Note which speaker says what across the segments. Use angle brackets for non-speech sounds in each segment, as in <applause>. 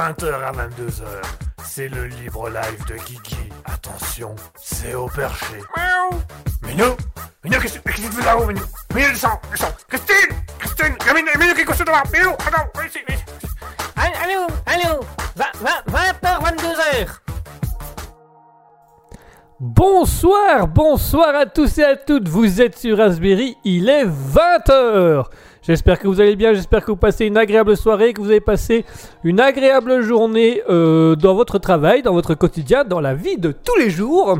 Speaker 1: mercredi de 20h à 22h. C'est le libre live de Guigui. Attention, c'est au perché. Miaou. Minou Minou, qu'est-ce que tu fais là-haut, Minou? Minou, descends, descends. Christine Christine Minou, Minou, qui est couché devant Minou, attends, viens ici, viens ici.
Speaker 2: Allô, allô 20h, 22h
Speaker 3: Bonsoir, bonsoir à tous et à toutes, vous êtes sur Raspberry, il est 20h J'espère que vous allez bien, j'espère que vous passez une agréable soirée, que vous avez passé une agréable journée euh, dans votre travail, dans votre quotidien, dans la vie de tous les jours.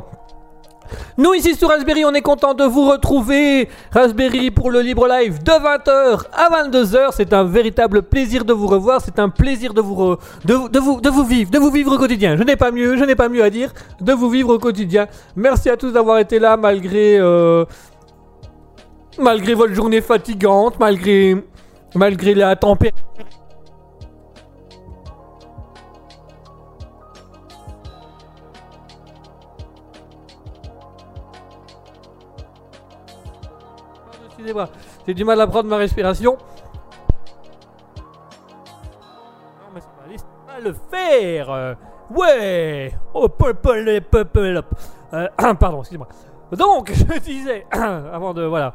Speaker 3: Nous ici sur Raspberry, on est content de vous retrouver. Raspberry pour le libre live de 20h à 22h. C'est un véritable plaisir de vous revoir. C'est un plaisir de vous, de vous, de vous vivre, de vous vivre au quotidien. Je n'ai pas mieux, je n'ai pas mieux à dire. De vous vivre au quotidien. Merci à tous d'avoir été là malgré, euh, malgré votre journée fatigante, malgré, malgré la température. Excusez-moi, j'ai du mal à prendre ma respiration. Non, mais ça va ça va le faire. Ouais. Oh, purple, purple. Euh, <clears throat> pardon, excusez-moi. Donc, <laughs> je disais, <clears throat> avant de, voilà.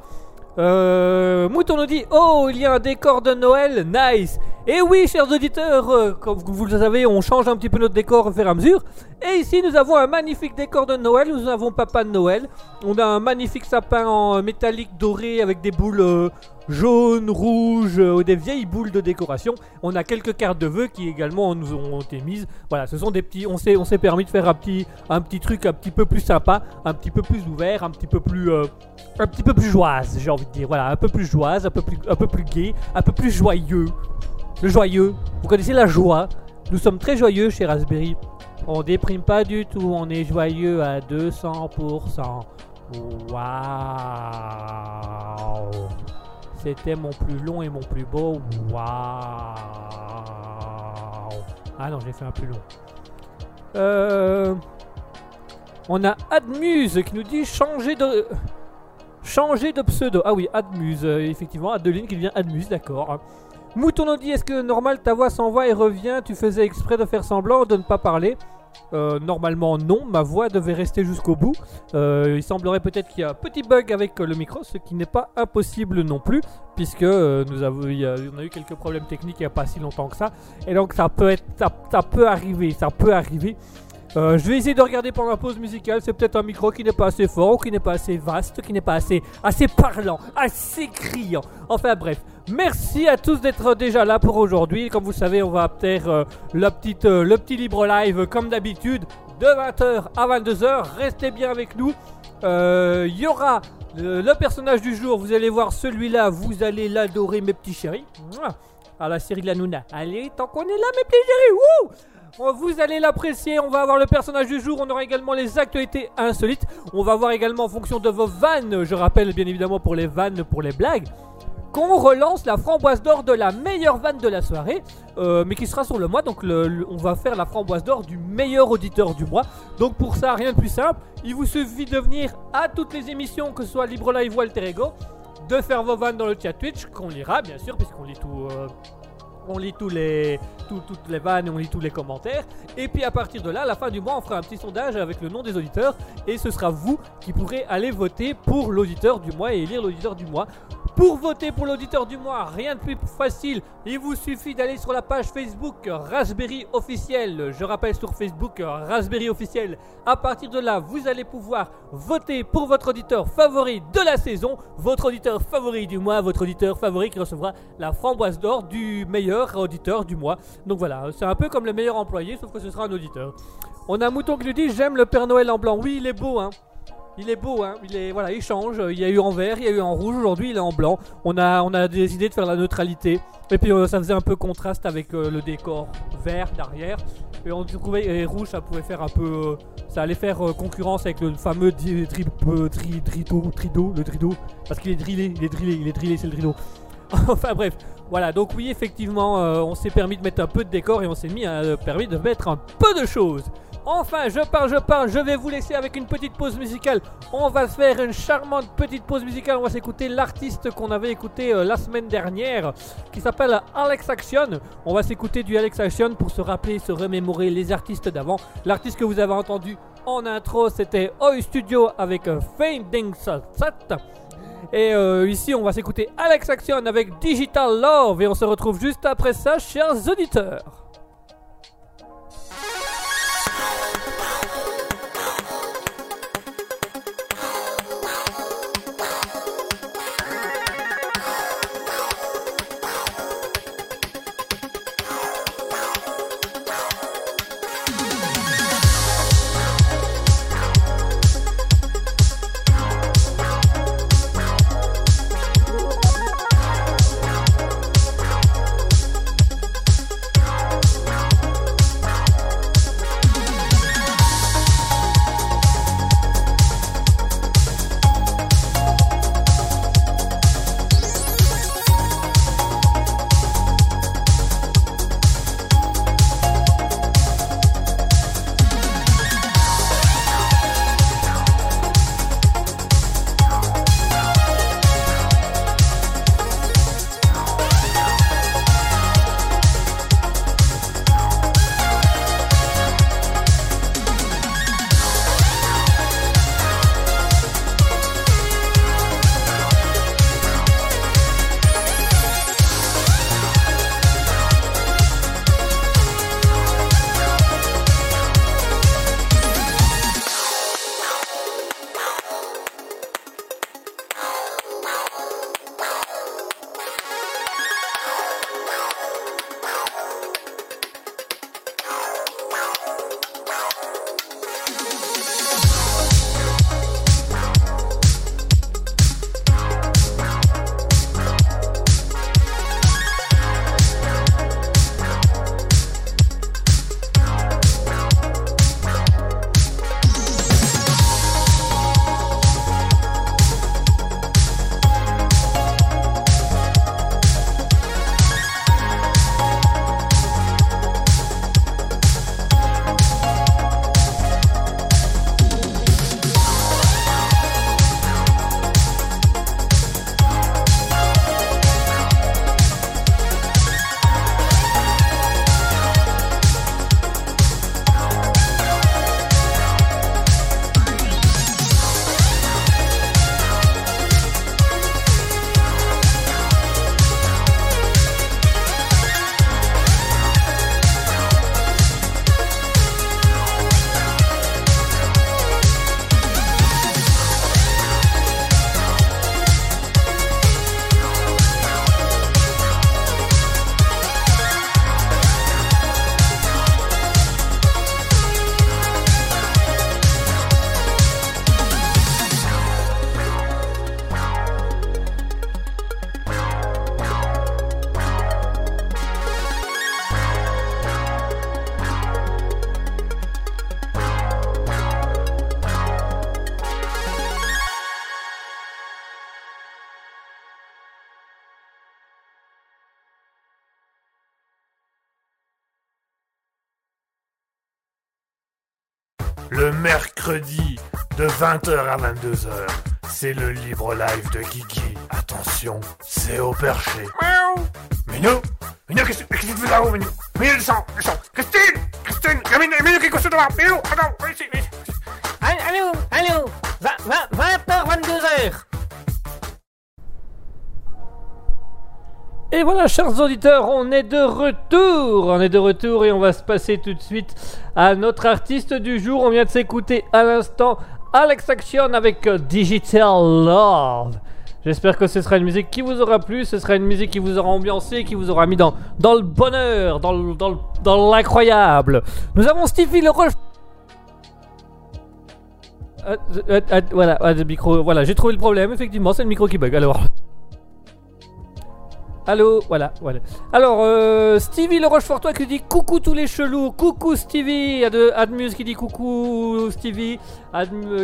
Speaker 3: Euh, Mouton nous dit Oh, il y a un décor de Noël, nice Et oui, chers auditeurs, euh, comme vous le savez, on change un petit peu notre décor au fur et à mesure. Et ici, nous avons un magnifique décor de Noël. Nous avons Papa Noël. On a un magnifique sapin en métallique doré avec des boules euh, jaunes, rouges, euh, des vieilles boules de décoration. On a quelques cartes de vœux qui également nous ont été mises. Voilà, ce sont des petits. On s'est, on s'est permis de faire un petit, un petit truc un petit peu plus sympa, un petit peu plus ouvert, un petit peu plus, euh, un petit peu plus joyeuse, j'ai envie de dire. Voilà, un peu plus joyeuse, un peu plus, un peu plus gai, un peu plus joyeux. Le joyeux. Vous connaissez la joie. Nous sommes très joyeux chez Raspberry. On déprime pas du tout, on est joyeux à 200%. Waouh C'était mon plus long et mon plus beau. Waouh Ah non, j'ai fait un plus long. Euh... On a Admuse qui nous dit changer de... Changer de pseudo. Ah oui, Admuse, euh, effectivement. Adeline qui devient Admuse, d'accord. Mouton nous dit est-ce que normal ta voix s'envoie et revient? Tu faisais exprès de faire semblant de ne pas parler? Euh, Normalement non, ma voix devait rester jusqu'au bout. Euh, il semblerait peut-être qu'il y a un petit bug avec euh, le micro, ce qui n'est pas impossible non plus, puisque nous avons, eu quelques problèmes techniques il n'y a pas si longtemps que ça, et donc ça peut être, ça peut arriver, ça peut arriver. Euh, je vais essayer de regarder pendant la pause musicale. C'est peut-être un micro qui n'est pas assez fort, qui n'est pas assez vaste, qui n'est pas assez, assez parlant, assez criant. Enfin bref, merci à tous d'être déjà là pour aujourd'hui. Comme vous savez, on va faire euh, euh, le petit libre live comme d'habitude de 20h à 22h. Restez bien avec nous. Il y aura le, personnage du jour. Vous allez voir celui-là. Vous allez l'adorer, mes petits chéris. À la série de la Nouna. Allez, tant qu'on est là, mes petits chéris. Wouh Vous allez l'apprécier, on va avoir le personnage du jour, on aura également les actualités insolites, on va voir également en fonction de vos vannes, je rappelle bien évidemment pour les vannes, pour les blagues, qu'on relance la framboise d'or de la meilleure vanne de la soirée, euh, mais qui sera sur le mois, donc on va faire la framboise d'or du meilleur auditeur du mois. Donc pour ça, rien de plus simple, il vous suffit de venir à toutes les émissions, que ce soit Libre Live ou Alter Ego, de faire vos vannes dans le chat Twitch, qu'on lira bien sûr, puisqu'on lit tout... euh, on lit tous les, tout- toutes les vannes et on lit tous les commentaires. Et puis à partir de là, à la fin du mois, on fera un petit sondage avec le nom des auditeurs. Et ce sera vous qui pourrez aller voter pour l'auditeur du mois et élire l'auditeur du mois. Pour voter pour l'auditeur du mois, rien de plus facile. Il vous suffit d'aller sur la page Facebook Raspberry officiel. Je rappelle sur Facebook Raspberry officiel. À partir de là, vous allez pouvoir voter pour votre auditeur favori de la saison, votre auditeur favori du mois, votre auditeur favori qui recevra la framboise d'or du meilleur auditeur du mois. Donc voilà, c'est un peu comme le meilleur employé, sauf que ce sera un auditeur. On a mouton qui nous dit j'aime le Père Noël en blanc. Oui, il est beau, hein. Il est beau, hein. Il est voilà, il change. Il y a eu en vert, il y a eu en rouge. Aujourd'hui, il est en blanc. On a on a décidé de faire la neutralité. Et puis euh, ça faisait un peu contraste avec euh, le décor vert derrière. Et on trouvait et rouge, ça pouvait faire un peu, euh, ça allait faire euh, concurrence avec le fameux tri, euh, tri, trido, le trido, parce qu'il est drillé, il est drillé, il est drillé, c'est le trido. enfin bref, voilà. Donc oui, effectivement, euh, on s'est permis de mettre un peu de décor et on s'est euh, permis de mettre un peu de choses. Enfin, je parle, je parle, je vais vous laisser avec une petite pause musicale. On va faire une charmante petite pause musicale. On va s'écouter l'artiste qu'on avait écouté euh, la semaine dernière, qui s'appelle Alex Action. On va s'écouter du Alex Action pour se rappeler, se remémorer les artistes d'avant. L'artiste que vous avez entendu en intro, c'était Oi Studio avec euh, Finding Sat. Et euh, ici, on va s'écouter Alex Action avec Digital Love. Et on se retrouve juste après ça, chers auditeurs.
Speaker 1: De 20h à 22h, c'est le libre live de Guigui. Attention, c'est au perché.
Speaker 2: Miaou
Speaker 1: Minou Minou, qu'est-ce qu'est-ce que tu fais là-haut, Minou? Minou, descends, descends Christine Christine Minou, Minou, qui est couché devant Minou, attends, viens ici, viens ici.
Speaker 2: Allô, allô 20h, 22h
Speaker 3: Et voilà, chers auditeurs, on est de retour. On est de retour et on va se passer tout de suite à notre artiste du jour. On vient de s'écouter à l'instant Alex Action avec euh, Digital Love. J'espère que ce sera une musique qui vous aura plu, ce sera une musique qui vous aura ambiancé, qui vous aura mis dans, dans le bonheur, dans dans le- dans l'incroyable. Nous avons Stevie le. Euh, euh, voilà, le micro, voilà, j'ai trouvé le problème, effectivement, c'est le micro qui bug. Alors, Allô, voilà, voilà. Alors, Stevie le Rochefortois qui dit coucou tous les chelous, coucou Stevie, Ad- Admuse qui dit coucou Stevie,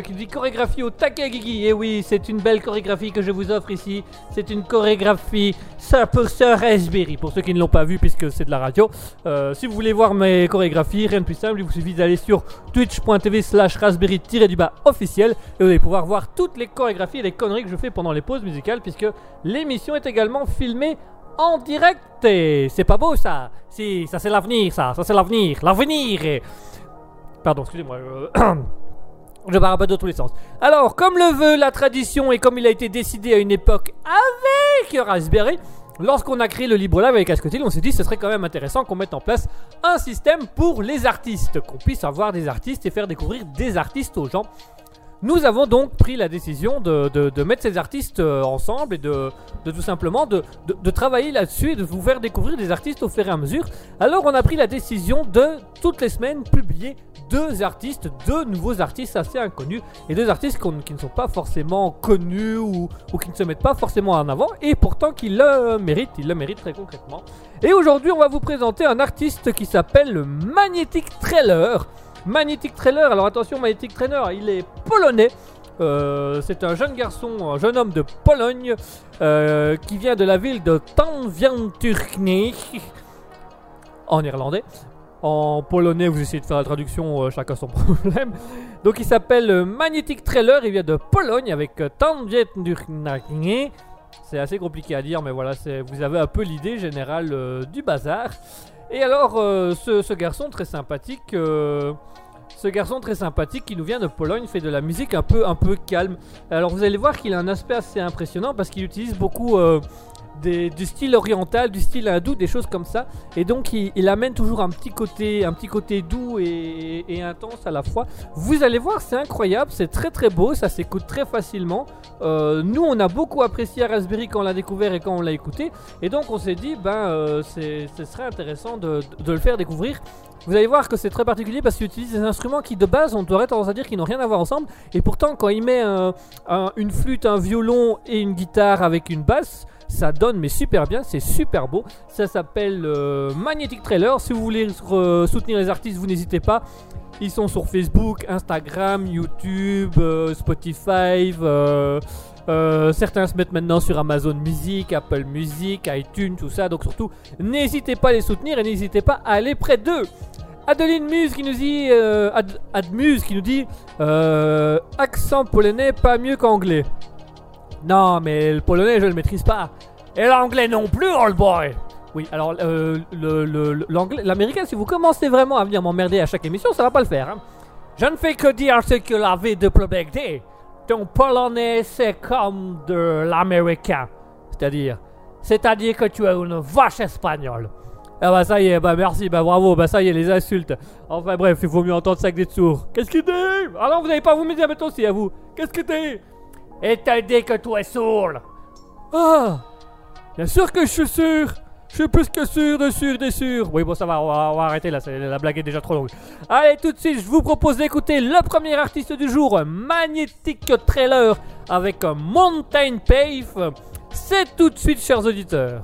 Speaker 3: qui dit chorégraphie au taquet Guigui. Et oui, c'est une belle chorégraphie que je vous offre ici. C'est une chorégraphie 100% Raspberry. Pour ceux qui ne l'ont pas vu, puisque c'est de la radio. Euh, si vous voulez voir mes chorégraphies, rien de plus simple, il vous suffit d'aller sur twitch.tv slash raspberry-du-bas officiel. Et vous allez pouvoir voir toutes les chorégraphies et les conneries que je fais pendant les pauses musicales, puisque l'émission est également filmée en direct. Et c'est pas beau ça. Si, ça c'est l'avenir, ça. Ça c'est l'avenir. L'avenir. Pardon, excusez-moi. <clears throat> Je peu dans tous les sens. Alors, comme le veut la tradition et comme il a été décidé à une époque avec Raspberry, lorsqu'on a créé le Libre Live avec Ascotil, on s'est dit que ce serait quand même intéressant qu'on mette en place un système pour les artistes, qu'on puisse avoir des artistes et faire découvrir des artistes aux gens. Nous avons donc pris la décision de, de- de mettre ces artistes euh, ensemble et de, de tout simplement de, de- de travailler là-dessus et de vous faire découvrir des artistes au fur et à mesure. Alors on a pris la décision de toutes les semaines publier deux artistes, deux nouveaux artistes assez inconnus et deux artistes qui ne sont pas forcément connus ou, qui ne se mettent pas forcément en avant et pourtant qui le méritent, ils le méritent très concrètement. Et aujourd'hui on va vous présenter un artiste qui s'appelle le Magnetic Trailer. Magnetic Trailer, alors attention Magnetic Trailer, il est polonais. Euh, c'est un jeune garçon, un jeune homme de Pologne euh, qui vient de la ville de Tanvianturkny en irlandais. En polonais, vous essayez de faire la traduction, euh, chacun son <laughs> problème. Donc il s'appelle euh, Magnetic Trailer, il vient de Pologne avec euh, Tanvianturkny. C'est assez compliqué à dire, mais voilà, vous avez un peu l'idée générale du bazar. Et alors, ce, garçon très sympathique, ce garçon très sympathique qui nous vient de Pologne fait de la musique un peu, un peu calme. Alors vous allez voir qu'il a un aspect assez impressionnant parce qu'il utilise beaucoup du style oriental, du style hindou, des choses comme ça. Et donc il, amène toujours un petit côté, un petit côté doux et, intense à la fois. Vous allez voir, c'est incroyable, c'est très très beau, ça s'écoute très facilement. Euh, nous, on a beaucoup apprécié Raspberry quand on l'a découvert et quand on l'a écouté. Et donc on s'est dit, ben, euh, ce serait intéressant de, le faire découvrir. Vous allez voir que c'est très particulier parce qu'il utilise des instruments qui de base on aurait tendance à dire qu'ils n'ont rien à voir ensemble. Et pourtant quand il met un- un- une flûte, un violon et une guitare avec une basse, ça donne mais super bien, c'est super beau. Ça s'appelle euh, Magnetic Trailer. Si vous voulez soutenir les artistes, vous n'hésitez pas. Ils sont sur Facebook, Instagram, YouTube, euh, Spotify. euh, certains se mettent maintenant sur Amazon Music, Apple Music, iTunes, tout ça. Donc surtout, n'hésitez pas à les soutenir et n'hésitez pas à aller près d'eux. Adeline Muse qui nous dit, Ad, qui nous dit, accent polonais pas mieux qu'anglais. Non, mais le polonais je le maîtrise pas. Et l'anglais non plus, old boy. Oui, alors euh, l'anglais, l'américain, si vous commencez vraiment à venir m'emmerder à chaque émission, ça va pas le faire. hein. Je ne fais que dire ce que la vie de Plebek Ton polonais, c'est comme de l'américain. C'est-à-dire, c'est-à-dire que tu es une vache espagnole. Ah bah ça y est, bah merci, bah bravo, bah ça y est, les insultes. Enfin bref, il vaut mieux entendre ça que des sourds. Qu'est-ce qu'il dit? Ah non, vous n'allez pas vous me dire maintenant aussi à vous. Qu'est-ce que t'es? Et t'as dit que es sourd. Ah Bien sûr que je suis sûr Je suis plus que sûr de sûr de sûr Oui bon ça va, on va, on va arrêter là, la blague est déjà trop longue. Allez tout de suite, je vous propose d'écouter le premier artiste du jour, Magnetic Trailer, avec Mountain Pave. C'est tout de suite chers auditeurs.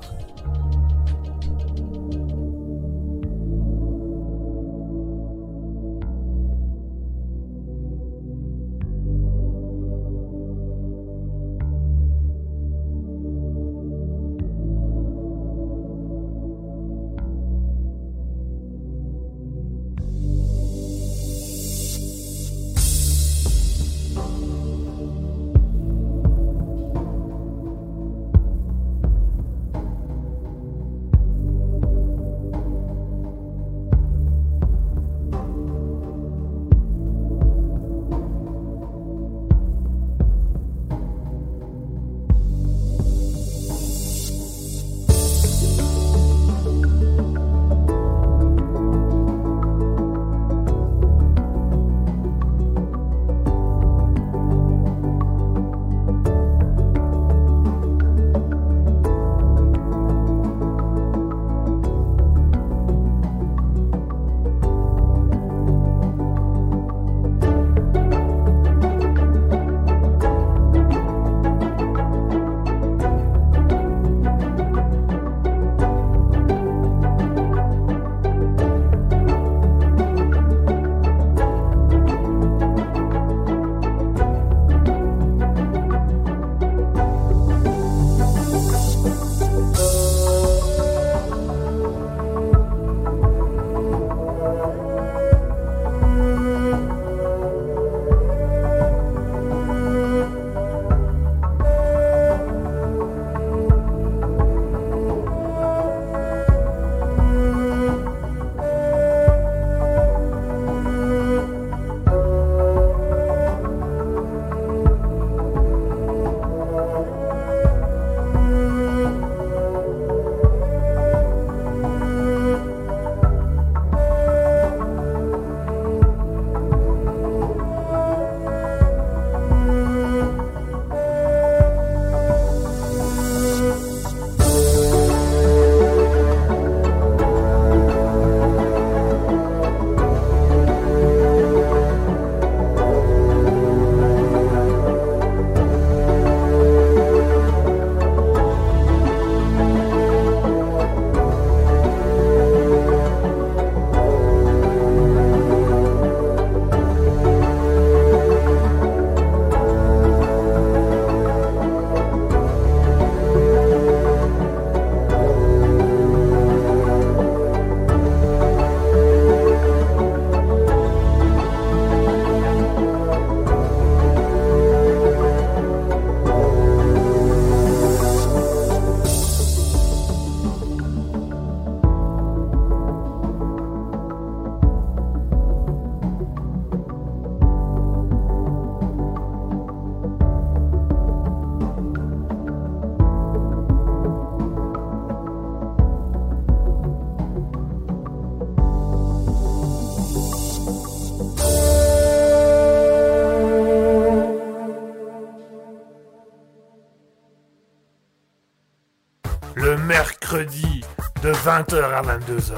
Speaker 1: 20h à 22h.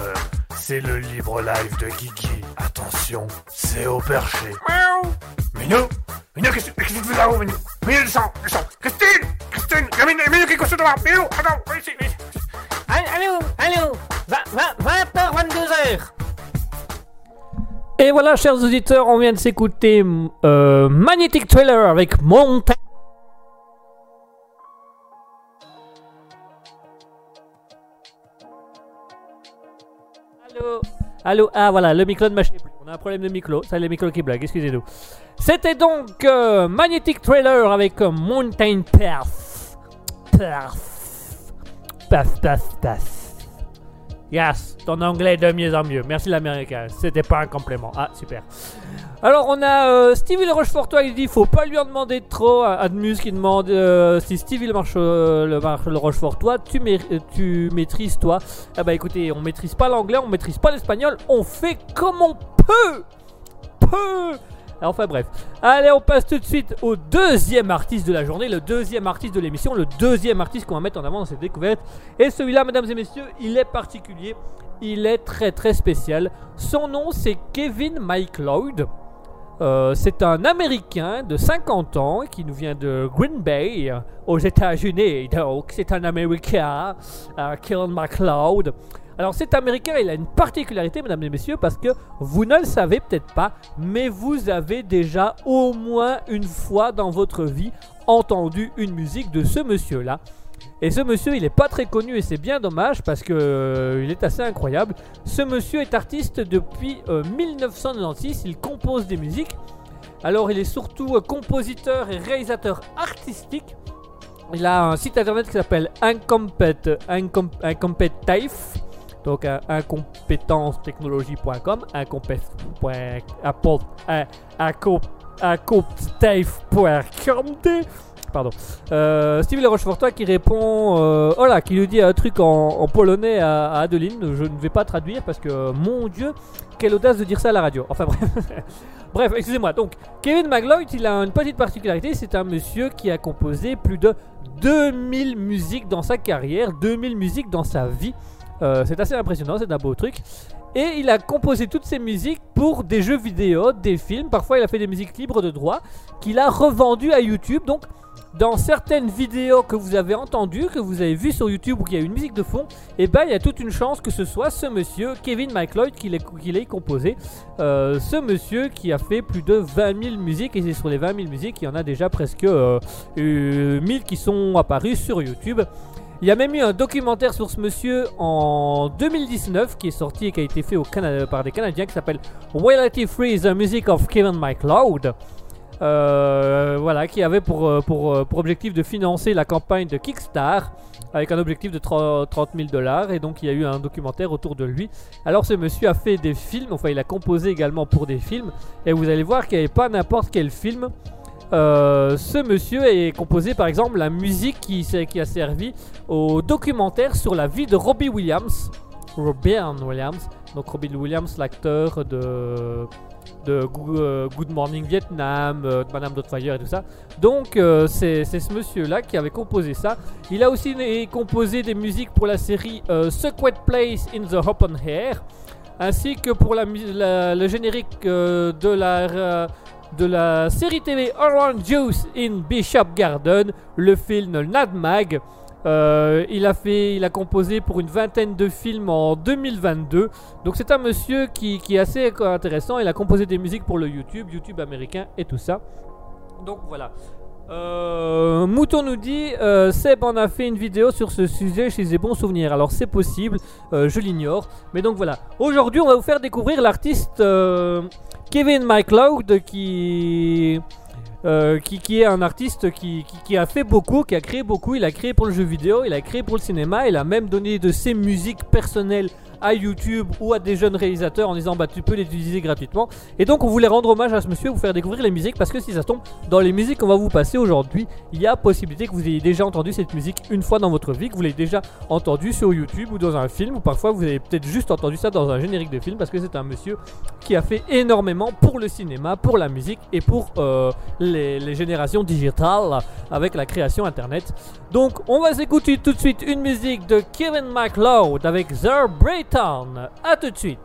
Speaker 1: C'est le libre live de Kiki. Attention, c'est au perché.
Speaker 2: Miaou.
Speaker 1: Minou Minou, qu'est-ce que tu fais là-haut, Minou? Minou, descends, descends Christine Christine Il y a Minou, Minou qui est couché devant Minou, attends, viens ici, viens ici.
Speaker 2: Allô, allô, 20h, 22h.
Speaker 3: Et voilà, chers auditeurs, on vient de s'écouter euh, Magnetic Trailer avec Montagne. Allô Allô Ah voilà, le micro ne marchait plus. On a un problème de micro. Ça, le micro qui blague, excusez-nous. C'était donc euh, Magnetic Trailer avec euh, Mountain Path. Path. Path, path, path. Yes, ton anglais de mieux en mieux. Merci l'américain. C'était pas un complément. Ah, super. Alors, on a euh, Stevie le Rochefortois. Il dit faut pas lui en demander trop. Admus qui demande euh, si Stevie le, marche, euh, le, le Rochefortois, tu, euh, tu maîtrises toi? Ah bah écoutez, on maîtrise pas l'anglais, on maîtrise pas l'espagnol. On fait comme on peut. Peu. Enfin bref. Allez, on passe tout de suite au deuxième artiste de la journée, le deuxième artiste de l'émission, le deuxième artiste qu'on va mettre en avant dans cette découverte. Et celui-là, mesdames et messieurs, il est particulier, il est très très spécial. Son nom, c'est Kevin McLeod. Euh, c'est un Américain de 50 ans qui nous vient de Green Bay, euh, aux États-Unis. Donc, c'est un Américain, euh, Kevin McLeod. Alors cet Américain, il a une particularité, mesdames et messieurs, parce que vous ne le savez peut-être pas, mais vous avez déjà au moins une fois dans votre vie entendu une musique de ce monsieur-là. Et ce monsieur, il n'est pas très connu et c'est bien dommage parce que euh, il est assez incroyable. Ce monsieur est artiste depuis euh, 1996, il compose des musiques. Alors il est surtout euh, compositeur et réalisateur artistique. Il a un site internet qui s'appelle Incompet, donc euh, incompétencetechnologie.com, incompetitive.com. Pardon. Euh, Steve Rochefortois qui répond, euh, oh qui lui dit un truc en, en polonais à, à Adeline. Je ne vais pas traduire parce que, mon Dieu, quelle audace de dire ça à la radio. Enfin bref. <laughs> Bref, excusez-moi. Donc, Kevin McLeod, il a une petite particularité. C'est un monsieur qui a composé plus de 2000 musiques dans sa carrière, 2000 musiques dans sa vie. Euh, c'est assez impressionnant, c'est un beau truc. Et il a composé toutes ces musiques pour des jeux vidéo, des films. Parfois, il a fait des musiques libres de droit qu'il a revendues à YouTube. Donc, dans certaines vidéos que vous avez entendues, que vous avez vues sur YouTube où il y a une musique de fond, et ben il y a toute une chance que ce soit ce monsieur, Kevin McLeod, qui l'ait composé. Euh, ce monsieur qui a fait plus de 20 000 musiques, et c'est sur les 20 000 musiques, il y en a déjà presque euh, euh, 1000 qui sont apparus sur YouTube. Il y a même eu un documentaire sur ce monsieur en 2019 qui est sorti et qui a été fait au Canada, par des Canadiens qui s'appelle Royalty Free the Music of Kevin McLeod. Euh, voilà, qui avait pour, euh, pour, euh, pour objectif de financer la campagne de Kickstarter avec un objectif de 30 000 dollars et donc il y a eu un documentaire autour de lui. Alors ce monsieur a fait des films, enfin il a composé également pour des films et vous allez voir qu'il n'y avait pas n'importe quel film. Euh, ce monsieur est composé par exemple la musique qui, a servi au documentaire sur la vie de Robbie Williams. Robin Williams, donc Robin Williams, l'acteur de, euh, Good Morning Vietnam, euh, Madame Doubtfire et tout ça. Donc c'est ce monsieur-là qui avait composé ça. Il a aussi composé des musiques pour la série euh, Secret Place in the Open Air, ainsi que pour le générique de la de la série TV Orange Juice in Bishop Garden, le film Nad Mag. Euh, il a fait, il a composé pour une vingtaine de films en 2022. Donc c'est un monsieur qui, qui est assez intéressant. Il a composé des musiques pour le YouTube, YouTube américain et tout ça. Donc voilà. Euh, Mouton nous dit euh, Seb en a fait une vidéo sur ce sujet chez des bons souvenirs. Alors c'est possible, euh, je l'ignore. Mais donc voilà. Aujourd'hui, on va vous faire découvrir l'artiste Kevin McLeod qui, qui, qui est un artiste qui, qui a fait beaucoup, qui a créé beaucoup. Il a créé pour le jeu vidéo, il a créé pour le cinéma, il a même donné de ses musiques personnelles à YouTube ou à des jeunes réalisateurs en disant bah tu peux les utiliser gratuitement. Et donc on voulait rendre hommage à ce monsieur, vous faire découvrir les musiques parce que si ça tombe dans les musiques qu'on va vous passer aujourd'hui, il y a possibilité que vous ayez déjà entendu cette musique une fois dans votre vie, que vous l'ayez déjà entendu sur YouTube ou dans un film ou parfois vous avez peut-être juste entendu ça dans un générique de film parce que c'est un monsieur qui a fait énormément pour le cinéma, pour la musique et pour euh, les, générations digitales. avec la création internet. Donc on va s'écouter tout de suite une musique de Kevin MacLeod avec The Town. A tout de suite.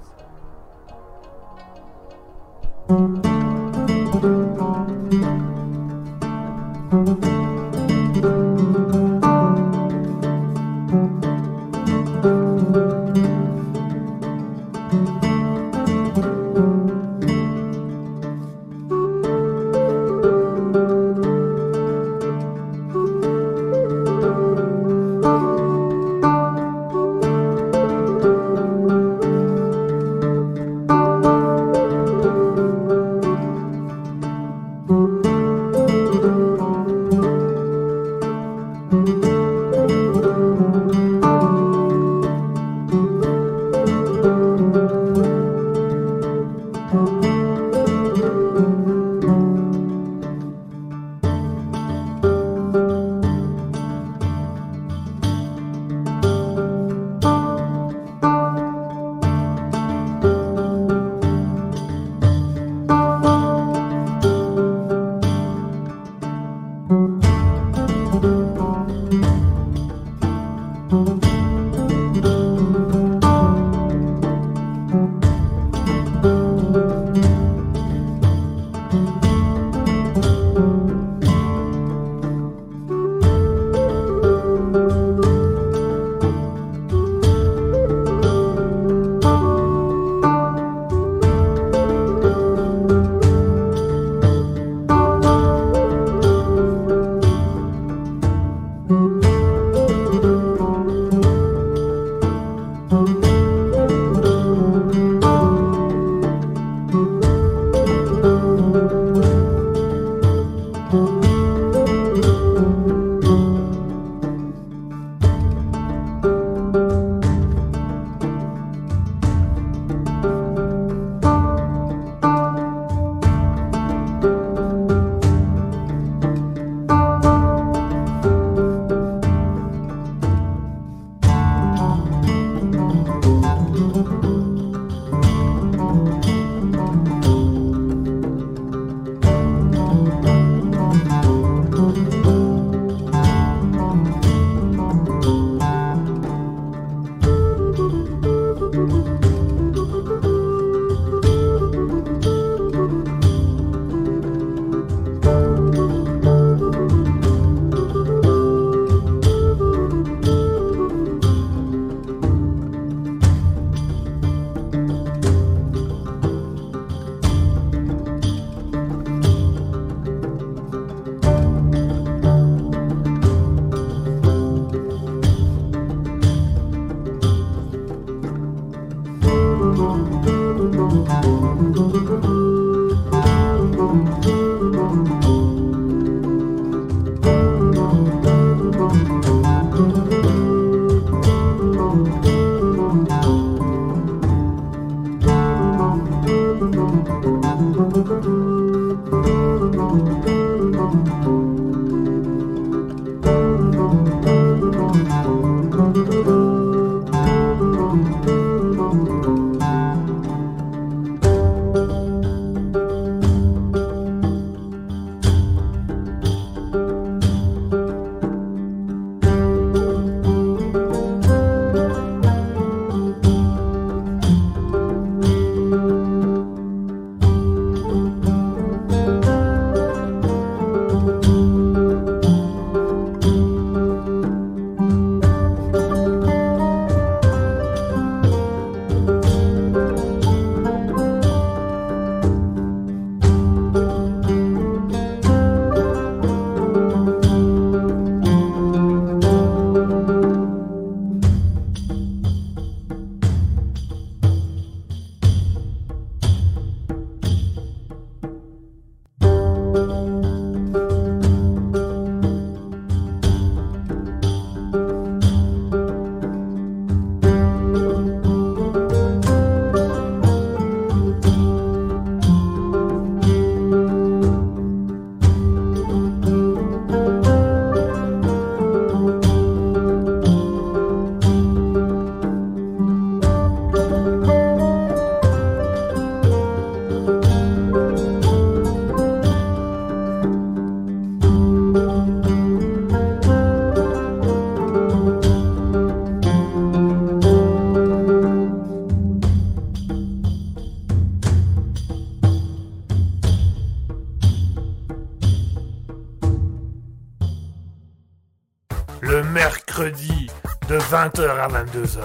Speaker 1: 22h.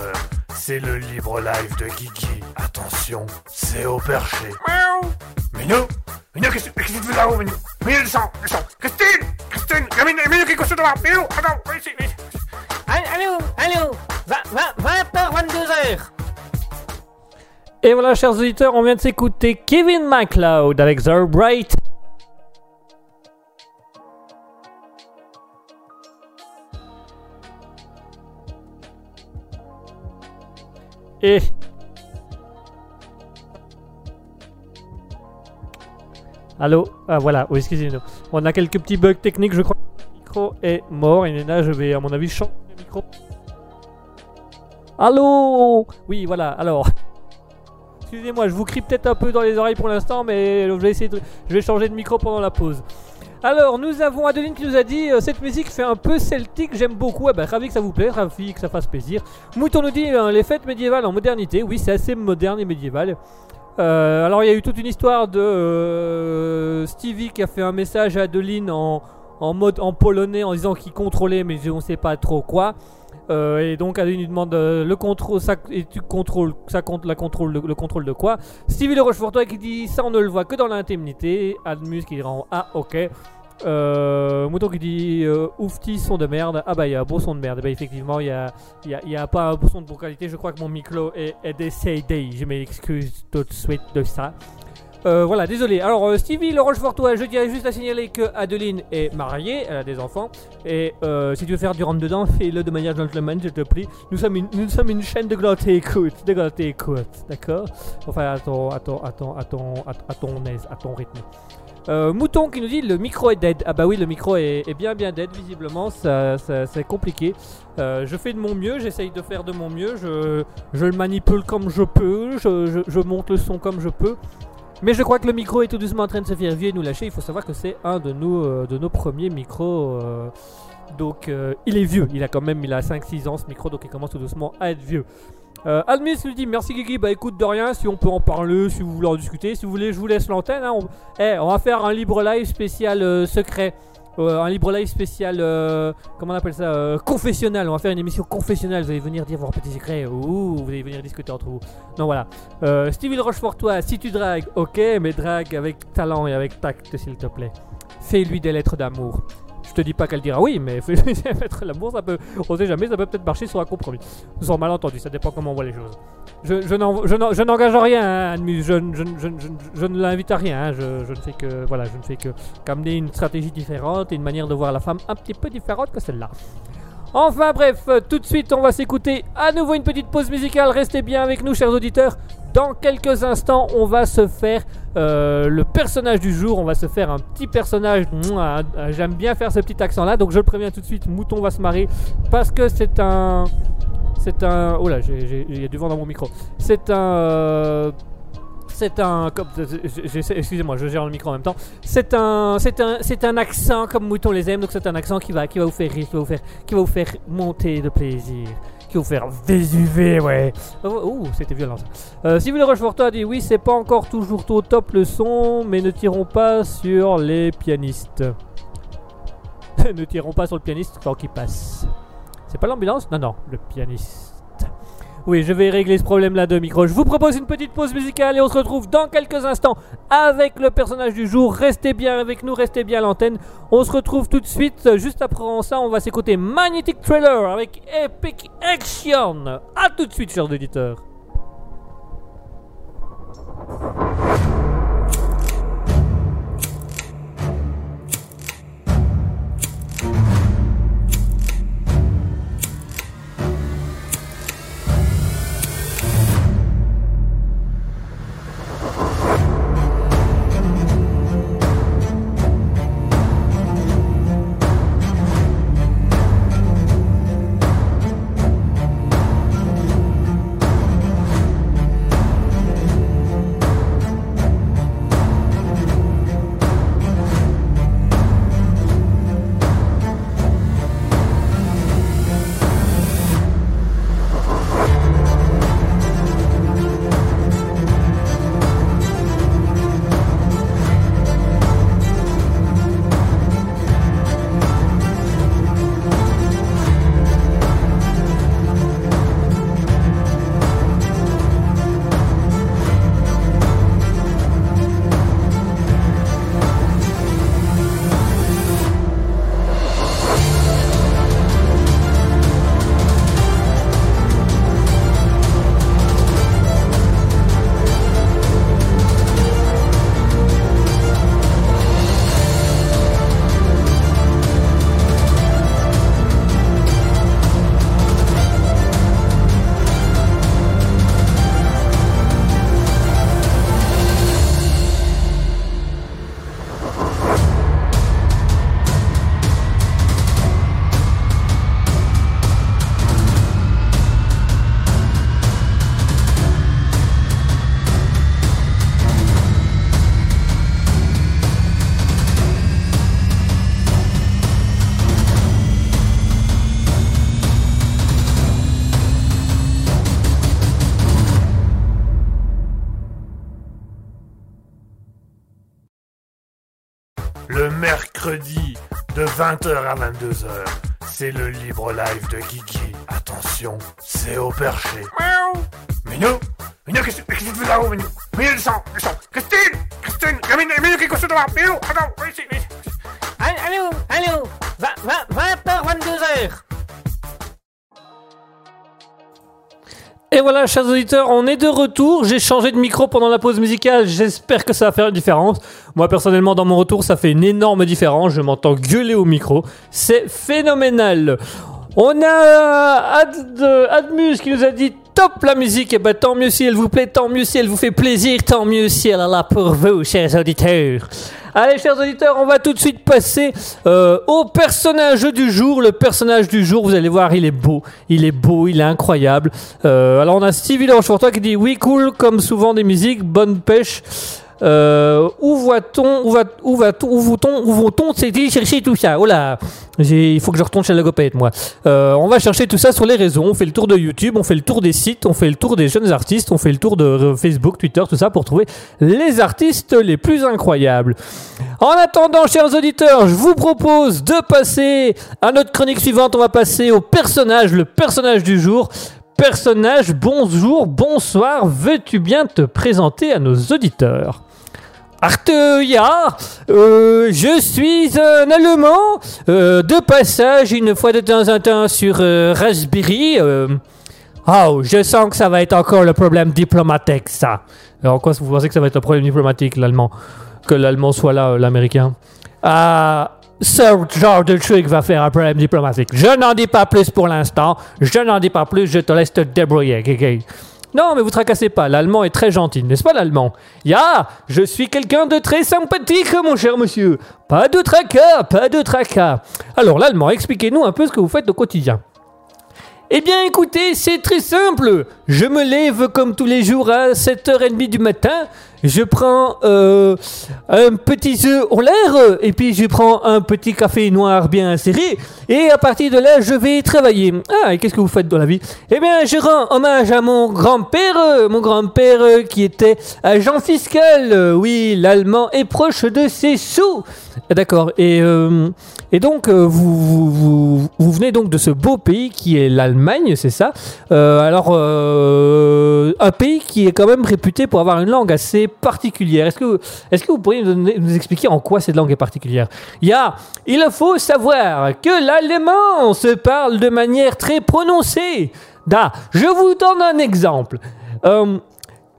Speaker 1: C'est le libre live de Guigui. Attention, c'est au perché.
Speaker 2: Miaou
Speaker 1: Minou Minou, qu'est-ce qu'est-ce que tu fais là-haut, Minou? Minou, descends, descends Christine Christine Minou, Minou qui est devant Minou, attends, viens ici.
Speaker 2: Allô, allô 20h, 22h
Speaker 3: Et voilà, chers auditeurs, on vient de s'écouter Kevin MacLeod avec The Bright. Ah voilà, oui, excusez-nous. On a quelques petits bugs techniques, je crois le micro est mort. Et là, je vais, à mon avis, changer le micro. Allô? Oui, voilà, alors. Excusez-moi, je vous crie peut-être un peu dans les oreilles pour l'instant, mais je vais essayer de, je vais changer de micro pendant la pause. Alors, nous avons Adeline qui nous a dit euh, cette musique fait un peu celtique, j'aime beaucoup. Ah ben, ravi que ça vous plaise, ravi que ça fasse plaisir. Mouton nous dit euh, les fêtes médiévales en modernité. Oui, c'est assez moderne et médiéval. Euh, alors, il y a eu toute une histoire de euh, Stevie qui a fait un message à Adeline en, mode en polonais en disant qu'il contrôlait, mais on sait pas trop quoi. Euh, et donc Adeline lui demande le contrôle, ça, et tu contrôles, ça compte la contrôle, le, le contrôle de quoi? Stevie le Rochefortois qui dit ça on ne le voit que dans l'intimité. Admus qui rend ah ok. Euh, Mouton qui dit euh, oufti son de merde. Ah bah il y a un beau son de merde. Bah effectivement il y a, y, y a pas un beau son de bonne qualité. Je crois que mon micro est, est décédé. Je m'excuse tout de suite de ça. Euh, voilà, désolé. Alors, euh, Stevie le Rochefortois, je dirais juste à signaler que Adeline est mariée, elle a des enfants. Et euh, si tu veux faire du rentre-dedans, fais-le de manière gentleman, je te prie. Nous sommes une, nous sommes une chaîne de grande écoute, de grande écoute, d'accord? Enfin, à ton, à ton, à ton, à ton aise, à ton rythme. Euh, Mouton qui nous dit le micro est dead. Ah bah oui, le micro est, bien bien dead visiblement, ça, c'est compliqué. Euh, je fais de mon mieux, j'essaye de faire de mon mieux, je, le manipule comme je peux, je, monte le son comme je peux. Mais je crois que le micro est tout doucement en train de se faire vieux et nous lâcher. Il faut savoir que c'est un de nos, euh, de nos premiers micros. donc il est vieux, il a quand même il a 5-6 ans ce micro, donc il commence tout doucement à être vieux. Euh, Admis lui dit merci Guigui, bah écoute de rien, si on peut en parler, si vous voulez en discuter, si vous voulez je vous laisse l'antenne. hein, on... Eh, on va faire un libre live spécial euh, secret. Euh, un libre live spécial, euh, comment on appelle ça Confessionnal. On va faire une émission confessionnelle. Vous allez venir dire vos petits secrets. Ouh, vous allez venir discuter entre vous. Non, voilà. Stevie le Rochefortois, si tu dragues, ok, mais drague avec talent et avec tact, s'il te plaît. Fais-lui des lettres d'amour. Je te dis pas qu'elle dira oui, mais <laughs> lettres d'amour, ça peut. On sait jamais, ça peut peut-être marcher sur un compromis. Sans malentendu, ça dépend comment on voit les choses. Je, je n'en- je n'en- je n'engage rien, hein, je, je- ne l'invite à rien. hein, Je, ne fais que. Voilà, je ne fais que qu'amener une stratégie différente et une manière de voir la femme un petit peu différente que celle-là. Enfin bref, tout de suite on va s'écouter à nouveau une petite pause musicale. Restez bien avec nous chers auditeurs. Dans quelques instants on va se faire euh, le personnage du jour. On va se faire un petit personnage. Euh, J'aime bien faire ce petit accent là. Donc je le préviens tout de suite, Mouton va se marrer. Parce que c'est un... C'est un... Oh là, il y a du vent dans mon micro. C'est un... euh, c'est un, excusez-moi, je gère le micro en même temps. C'est un, c'est un, c'est un accent comme Mouton les aime, donc c'est un accent qui va, qui va vous faire rire, qui va vous faire, qui va vous faire monter de plaisir, qui va vous faire vésuver, ouais. Oh, c'était violent. Euh, si vous le Rochefortois a dit oui, c'est pas encore toujours au top le son, mais ne tirons pas sur les pianistes. <laughs> ne tirons pas sur le pianiste quand il passe. C'est pas l'ambulance? Non, non, le pianiste. Oui, je vais régler ce problème-là de micro. Je vous propose une petite pause musicale et on se retrouve dans quelques instants avec le personnage du jour. Restez bien avec nous, restez bien à l'antenne. On se retrouve tout de suite. Juste après ça, on va s'écouter Magnetic Trailer avec Epic Action. A tout de suite, chers auditeurs.
Speaker 1: 20h à 22h. C'est le libre live de Kiki. Attention, c'est au perché.
Speaker 2: Miaou.
Speaker 1: Minou Minou, qu'est-ce qu'est-ce que tu fais là-haut, Minou? Minou, descends, descends Christine Christine Minou, Minou, tu fais là Minou, attends, viens ici, viens ici.
Speaker 2: Allô, allô, 20h, 22h.
Speaker 3: Et voilà, chers auditeurs, on est de retour. J'ai changé de micro pendant la pause musicale. J'espère que ça va faire une différence. Moi, personnellement, dans mon retour, ça fait une énorme différence. Je m'entends gueuler au micro. C'est phénoménal. On a Ad, Admus qui nous a dit la musique. Et ben, tant mieux si elle vous plaît, tant mieux si elle vous fait plaisir, tant mieux si elle est là pour vous, chers auditeurs. Allez, chers auditeurs, on va tout de suite passer euh, au personnage du jour. Le personnage du jour, vous allez voir, il est beau. Il est beau, il est incroyable. Euh, alors, on a Stevie toi qui dit Oui, cool, comme souvent des musiques, bonne pêche. Euh, où voit-on, où va, où va, où va-t-on, où vont-on c'est chercher tout ça? Oh là, il faut que je retourne chez logopède, moi. Euh, on va chercher tout ça sur les réseaux. On fait le tour de YouTube, on fait le tour des sites, on fait le tour des jeunes artistes, on fait le tour de Facebook, Twitter, tout ça pour trouver les artistes les plus incroyables. En attendant, chers auditeurs, je vous propose de passer à notre chronique suivante. On va passer au personnage, le personnage du jour. Personnage, bonjour, bonsoir. Veux-tu bien te présenter à nos auditeurs? Arte, ja, euh, je suis un Allemand euh, de passage une fois de temps en temps sur euh, Raspberry. Oh, je sens que ça va être encore le problème diplomatique, ça. Alors, quoi, vous pensez que ça va être un problème diplomatique, l'allemand? Que l'allemand soit là, l'américain? Ah, ce genre de truc va faire un problème diplomatique. Je n'en dis pas plus pour l'instant. Je n'en dis pas plus, je te laisse te débrouiller, non, mais vous tracassez pas, l'allemand est très gentil, n'est-ce pas l'allemand? Ya, je suis quelqu'un de très sympathique, mon cher monsieur. Pas de tracas, pas de tracas. Alors l'allemand, expliquez-nous un peu ce que vous faites au quotidien. Eh bien écoutez, c'est très simple. Je me lève comme tous les jours à 7h30 du matin. Je prends euh, un petit œuf en l'air et puis je prends un petit café noir bien serré. Et à partir de là, je vais travailler. Ah, et qu'est-ce que vous faites dans la vie? Eh bien, je rends hommage à mon grand-père, mon grand-père qui était agent fiscal. Oui, l'allemand est proche de ses sous. D'accord. Et, euh, et donc, euh, vous, vous, vous, vous venez donc de ce beau pays qui est l'Allemagne, c'est ça? Alors, un pays qui est quand même réputé pour avoir une langue assez particulière. Est-ce que, est-ce que vous pourriez nous, expliquer en quoi cette langue est particulière? Il il faut savoir que l'allemand se parle de manière très prononcée. Da, je vous donne un exemple. Euh,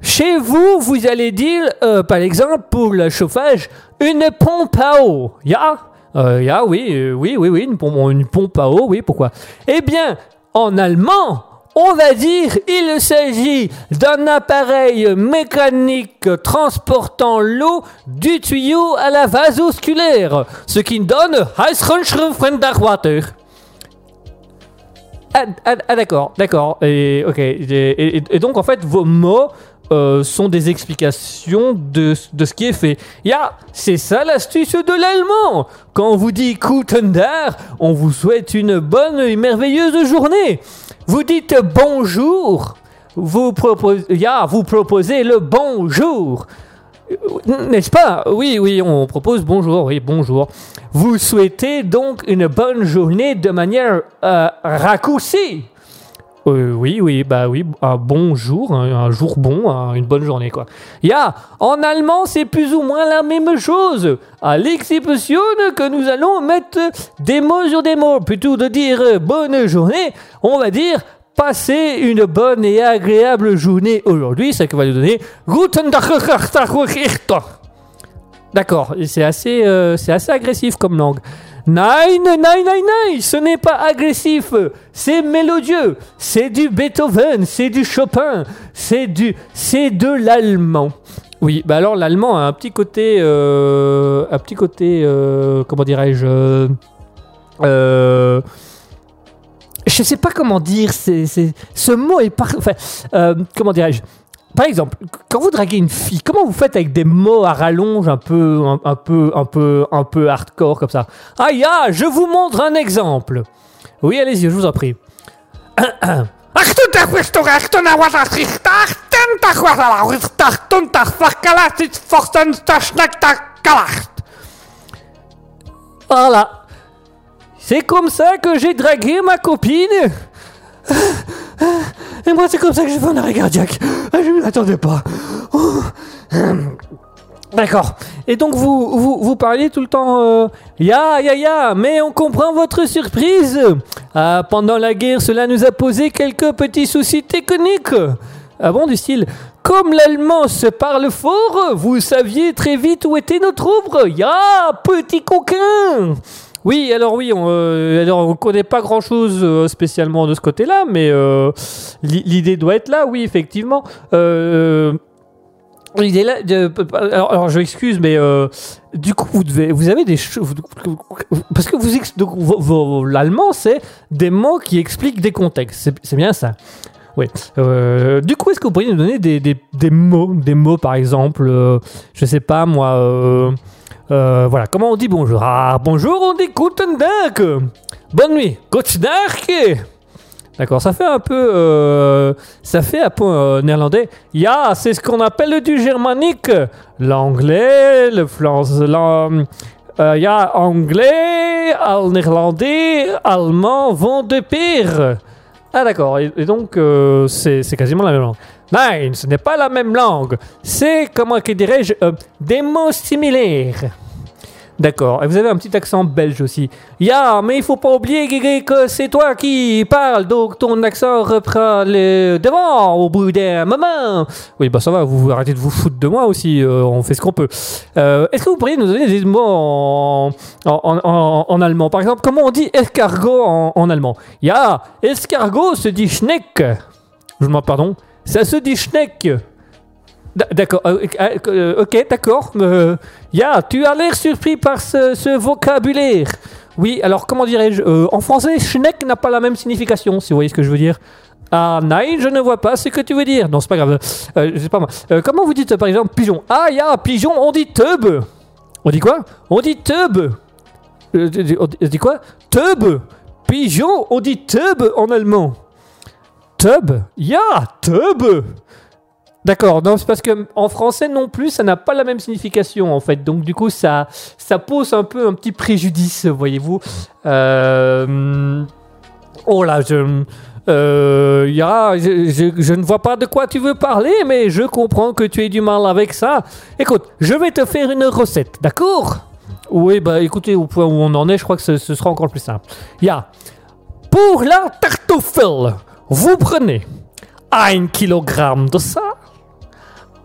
Speaker 3: chez vous, vous allez dire, euh, par exemple, pour le chauffage, une pompe à eau. Ya euh, Ya, oui, euh, oui, oui, oui, une pompe, une pompe à eau, oui, pourquoi? Eh bien, en allemand, on va dire, il s'agit d'un appareil mécanique transportant l'eau du tuyau à la vasosculaire, ce qui donne Heißrunschrufenderwater. Ah, ah, ah, d'accord, d'accord. Et, donc, en fait, vos mots euh, sont des explications de, ce qui est fait. C'est ça l'astuce de l'allemand. Quand on vous dit Guten on vous souhaite une bonne et merveilleuse journée. Vous dites bonjour. Vous proposez, le bonjour. N'est-ce pas? Oui, oui, on propose bonjour, oui, bonjour. Vous souhaitez donc une bonne journée de manière euh, raccourcie Euh, Oui, oui, bah oui, un bonjour, un, un jour bon, un- une bonne journée, quoi. Ya, en allemand, c'est plus ou moins la même chose. À l'exception que nous allons mettre des mots sur des mots. Plutôt de dire euh, bonne journée, on va dire passer une bonne et agréable journée aujourd'hui, ça va nous donner Guten Tag, D'accord, c'est assez, euh, assez agressif comme langue. Nein, nein, nein, nein, ce n'est pas agressif, c'est mélodieux, c'est du Beethoven, c'est du Chopin, c'est du, c'est de l'allemand. Oui, bah alors l'allemand a un petit côté, euh, un petit côté, euh, comment dirais-je, euh, euh, je sais pas comment dire, c'est, ce mot est par, enfin, euh, comment dirais-je, par exemple, quand vous draguez une fille, comment vous faites avec des mots à rallonge un peu, un, un peu, un peu, un peu hardcore comme ça? Ah ya, je vous montre un exemple. Oui, allez-y, je vous en prie. <coughs> Voilà. C'est comme ça que j'ai dragué ma copine. <coughs> Et moi, c'est comme ça que j'ai fait un arrêt cardiaque. Je ne m'attendais pas. Oh. D'accord. Et donc, vous, vous, vous parliez tout le temps. Euh, ya, ya, ya, mais on comprend votre surprise. Ah, pendant la guerre, cela nous a posé quelques petits soucis techniques. Ah bon, du style. Comme l'allemand se parle fort, vous saviez très vite où était notre ombre. Ya, petit coquin. Oui, alors oui, on euh, alors on connaît pas grand chose euh, spécialement de ce côté-là, mais euh, l'i- l'idée doit être là, oui, effectivement. Euh, L'idée là, alors, je m'excuse, mais euh, du coup vous devez, vous avez des choses parce que vous donc, l'allemand c'est des mots qui expliquent des contextes, c'est bien ça. Oui. Euh, du coup, est-ce que vous pourriez nous donner des, des, des mots, des mots par exemple, euh, je sais pas moi, euh, euh, voilà, comment on dit bonjour? Ah, bonjour, on dit Guten Tag. Bonne nuit, Guten Tag. D'accord, ça fait un peu, euh, ça fait un peu euh, néerlandais. Ya, c'est ce qu'on appelle du germanique, l'anglais, le français, euh, ya, anglais, al- néerlandais, allemand vont de pair. Ah d'accord, et, et donc euh, c'est quasiment la même langue. Non, ce n'est pas la même langue. C'est, comment que dirais-je, euh, des mots similaires. D'accord. Et vous avez un petit accent belge aussi. Ya, mais il faut pas oublier que c'est toi qui parles, donc ton accent reprend le devant au bout d'un moment. Oui, bah ça va, vous arrêtez de vous foutre de moi aussi, euh, on fait ce qu'on peut. Euh, Est-ce que vous pourriez nous donner des mots en, allemand? Par exemple, comment on dit escargot en, allemand? Ya, escargot se dit schneck. Je m'en pardon. Ça se dit schneck. D'accord, euh, euh, euh, ok, d'accord. Ya, tu as l'air surpris par ce, vocabulaire. Oui, alors comment dirais-je En français, schneck n'a pas la même signification, si vous voyez ce que je veux dire. Ah, nein, je ne vois pas ce que tu veux dire. Non, c'est pas grave. Euh, pas moi. Comment vous dites, par exemple, pigeon? Ah, ya, pigeon, on dit teub. On dit quoi? On dit. Euh, on dit- quoi? Teub. Pigeon, on dit teub en allemand. Teub Ya, teub. D'accord, non, c'est parce que en français non plus, ça n'a pas la même signification en fait. Donc du coup, ça, ça pose un peu un petit préjudice, voyez-vous. Euh, Oh là, je, euh, Yara, je, ne vois pas de quoi tu veux parler, mais je comprends que tu aies du mal avec ça. Écoute, je vais te faire une recette, d'accord? Oui, bah écoutez, au point où on en est, je crois que ce, ce sera encore plus simple. Ya, pour la tartoffel, vous prenez un kilogramme de ça,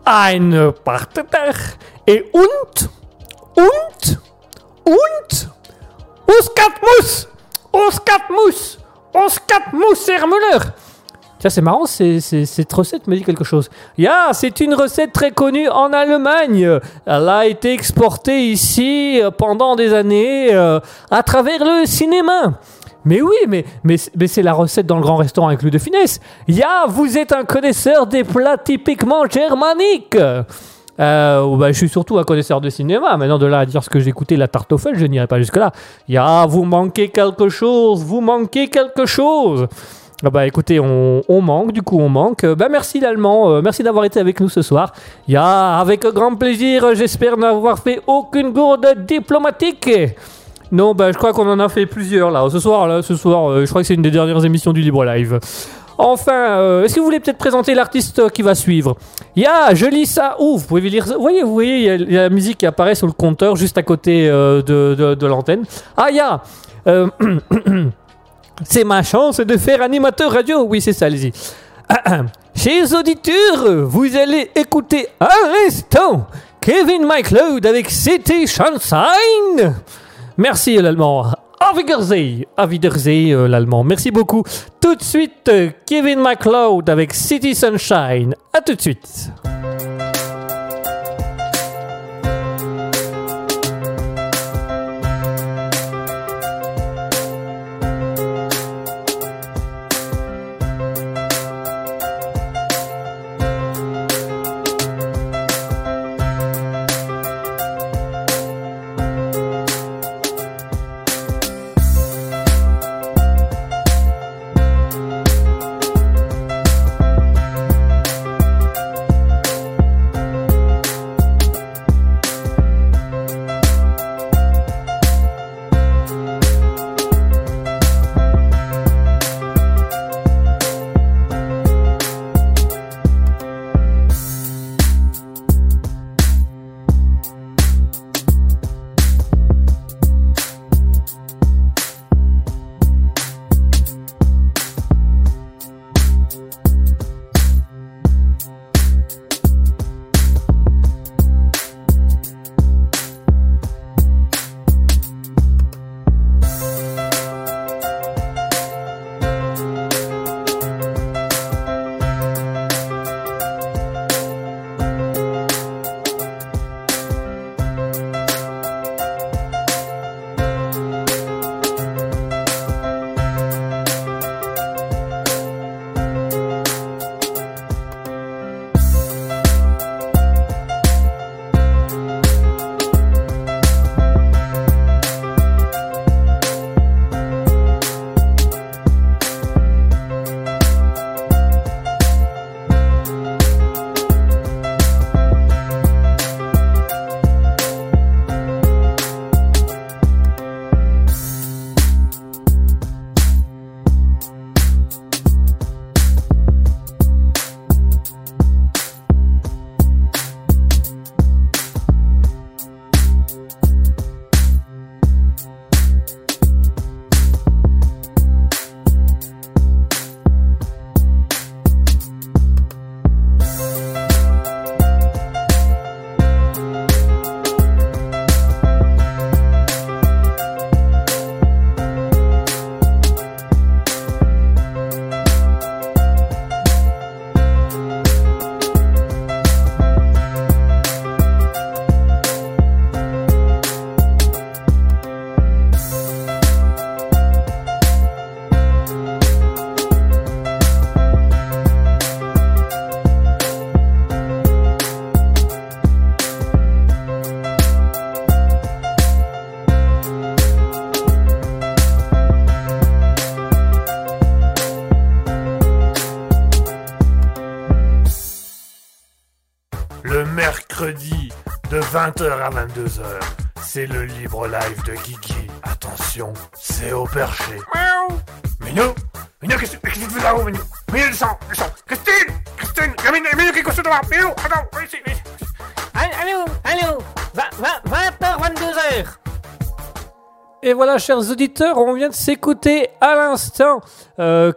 Speaker 3: eine Parteter et und, und, und, Oskatmus, Oskatmus, Oskatmus Hermuller. Tiens, c'est marrant, c'est- cette recette me dit quelque chose. Ya, c'est une recette très connue en Allemagne. Elle a été exportée ici euh, pendant des années euh, à travers le cinéma. Mais oui, mais, mais, mais c'est la recette dans le grand restaurant avec Louis de Finesse. Ya, vous êtes un connaisseur des plats typiquement germaniques. Euh, bah, je suis surtout un connaisseur de cinéma. Maintenant, de là à dire ce que écouté, la feuilles, je n'irai pas jusque-là. Ya, vous manquez quelque chose, vous manquez quelque chose. Ah bah écoutez, on, manque, du coup on manque. Euh, Bah merci l'allemand, euh, merci d'avoir été avec nous ce soir. Ya, avec grand plaisir, j'espère n'avoir fait aucune gourde diplomatique. Non, bah je crois qu'on en a fait plusieurs là. Ce soir, là, ce soir, euh, je crois que c'est une des dernières émissions du Libre Live. Enfin, euh, est-ce que vous voulez peut-être présenter l'artiste euh, qui va suivre? Ya, je lis ça. Ouh, vous pouvez lire ça. Vous voyez, vous voyez, il y, a- il y a la musique qui apparaît sur le compteur juste à côté de, l'antenne. Ah, ya euh, <clears throat> C'est ma chance de faire animateur radio. Oui, c'est ça, allez-y. <clears throat> Chers auditeurs, vous allez écouter un instant Kevin McLeod avec City Sunshine. Merci l'allemand. Auf Wiedersehen. Euh, l'allemand. Merci beaucoup. Tout de suite, euh, Kevin McLeod avec City Sunshine. À tout de suite.
Speaker 1: 20h à 22h, c'est le libre live de Guigui. Attention, c'est au perché.
Speaker 2: Miaou.
Speaker 1: Minou Minou, qu'est-ce que tu fais là-haut, Minou? Minou, descends, descends Christine Christine Minou, Minou, qui est couché devant Minou, attends, viens ici, viens ici.
Speaker 2: Allô, allô, 20h, 22h.
Speaker 3: Et voilà, chers auditeurs, on vient de s'écouter à l'instant euh,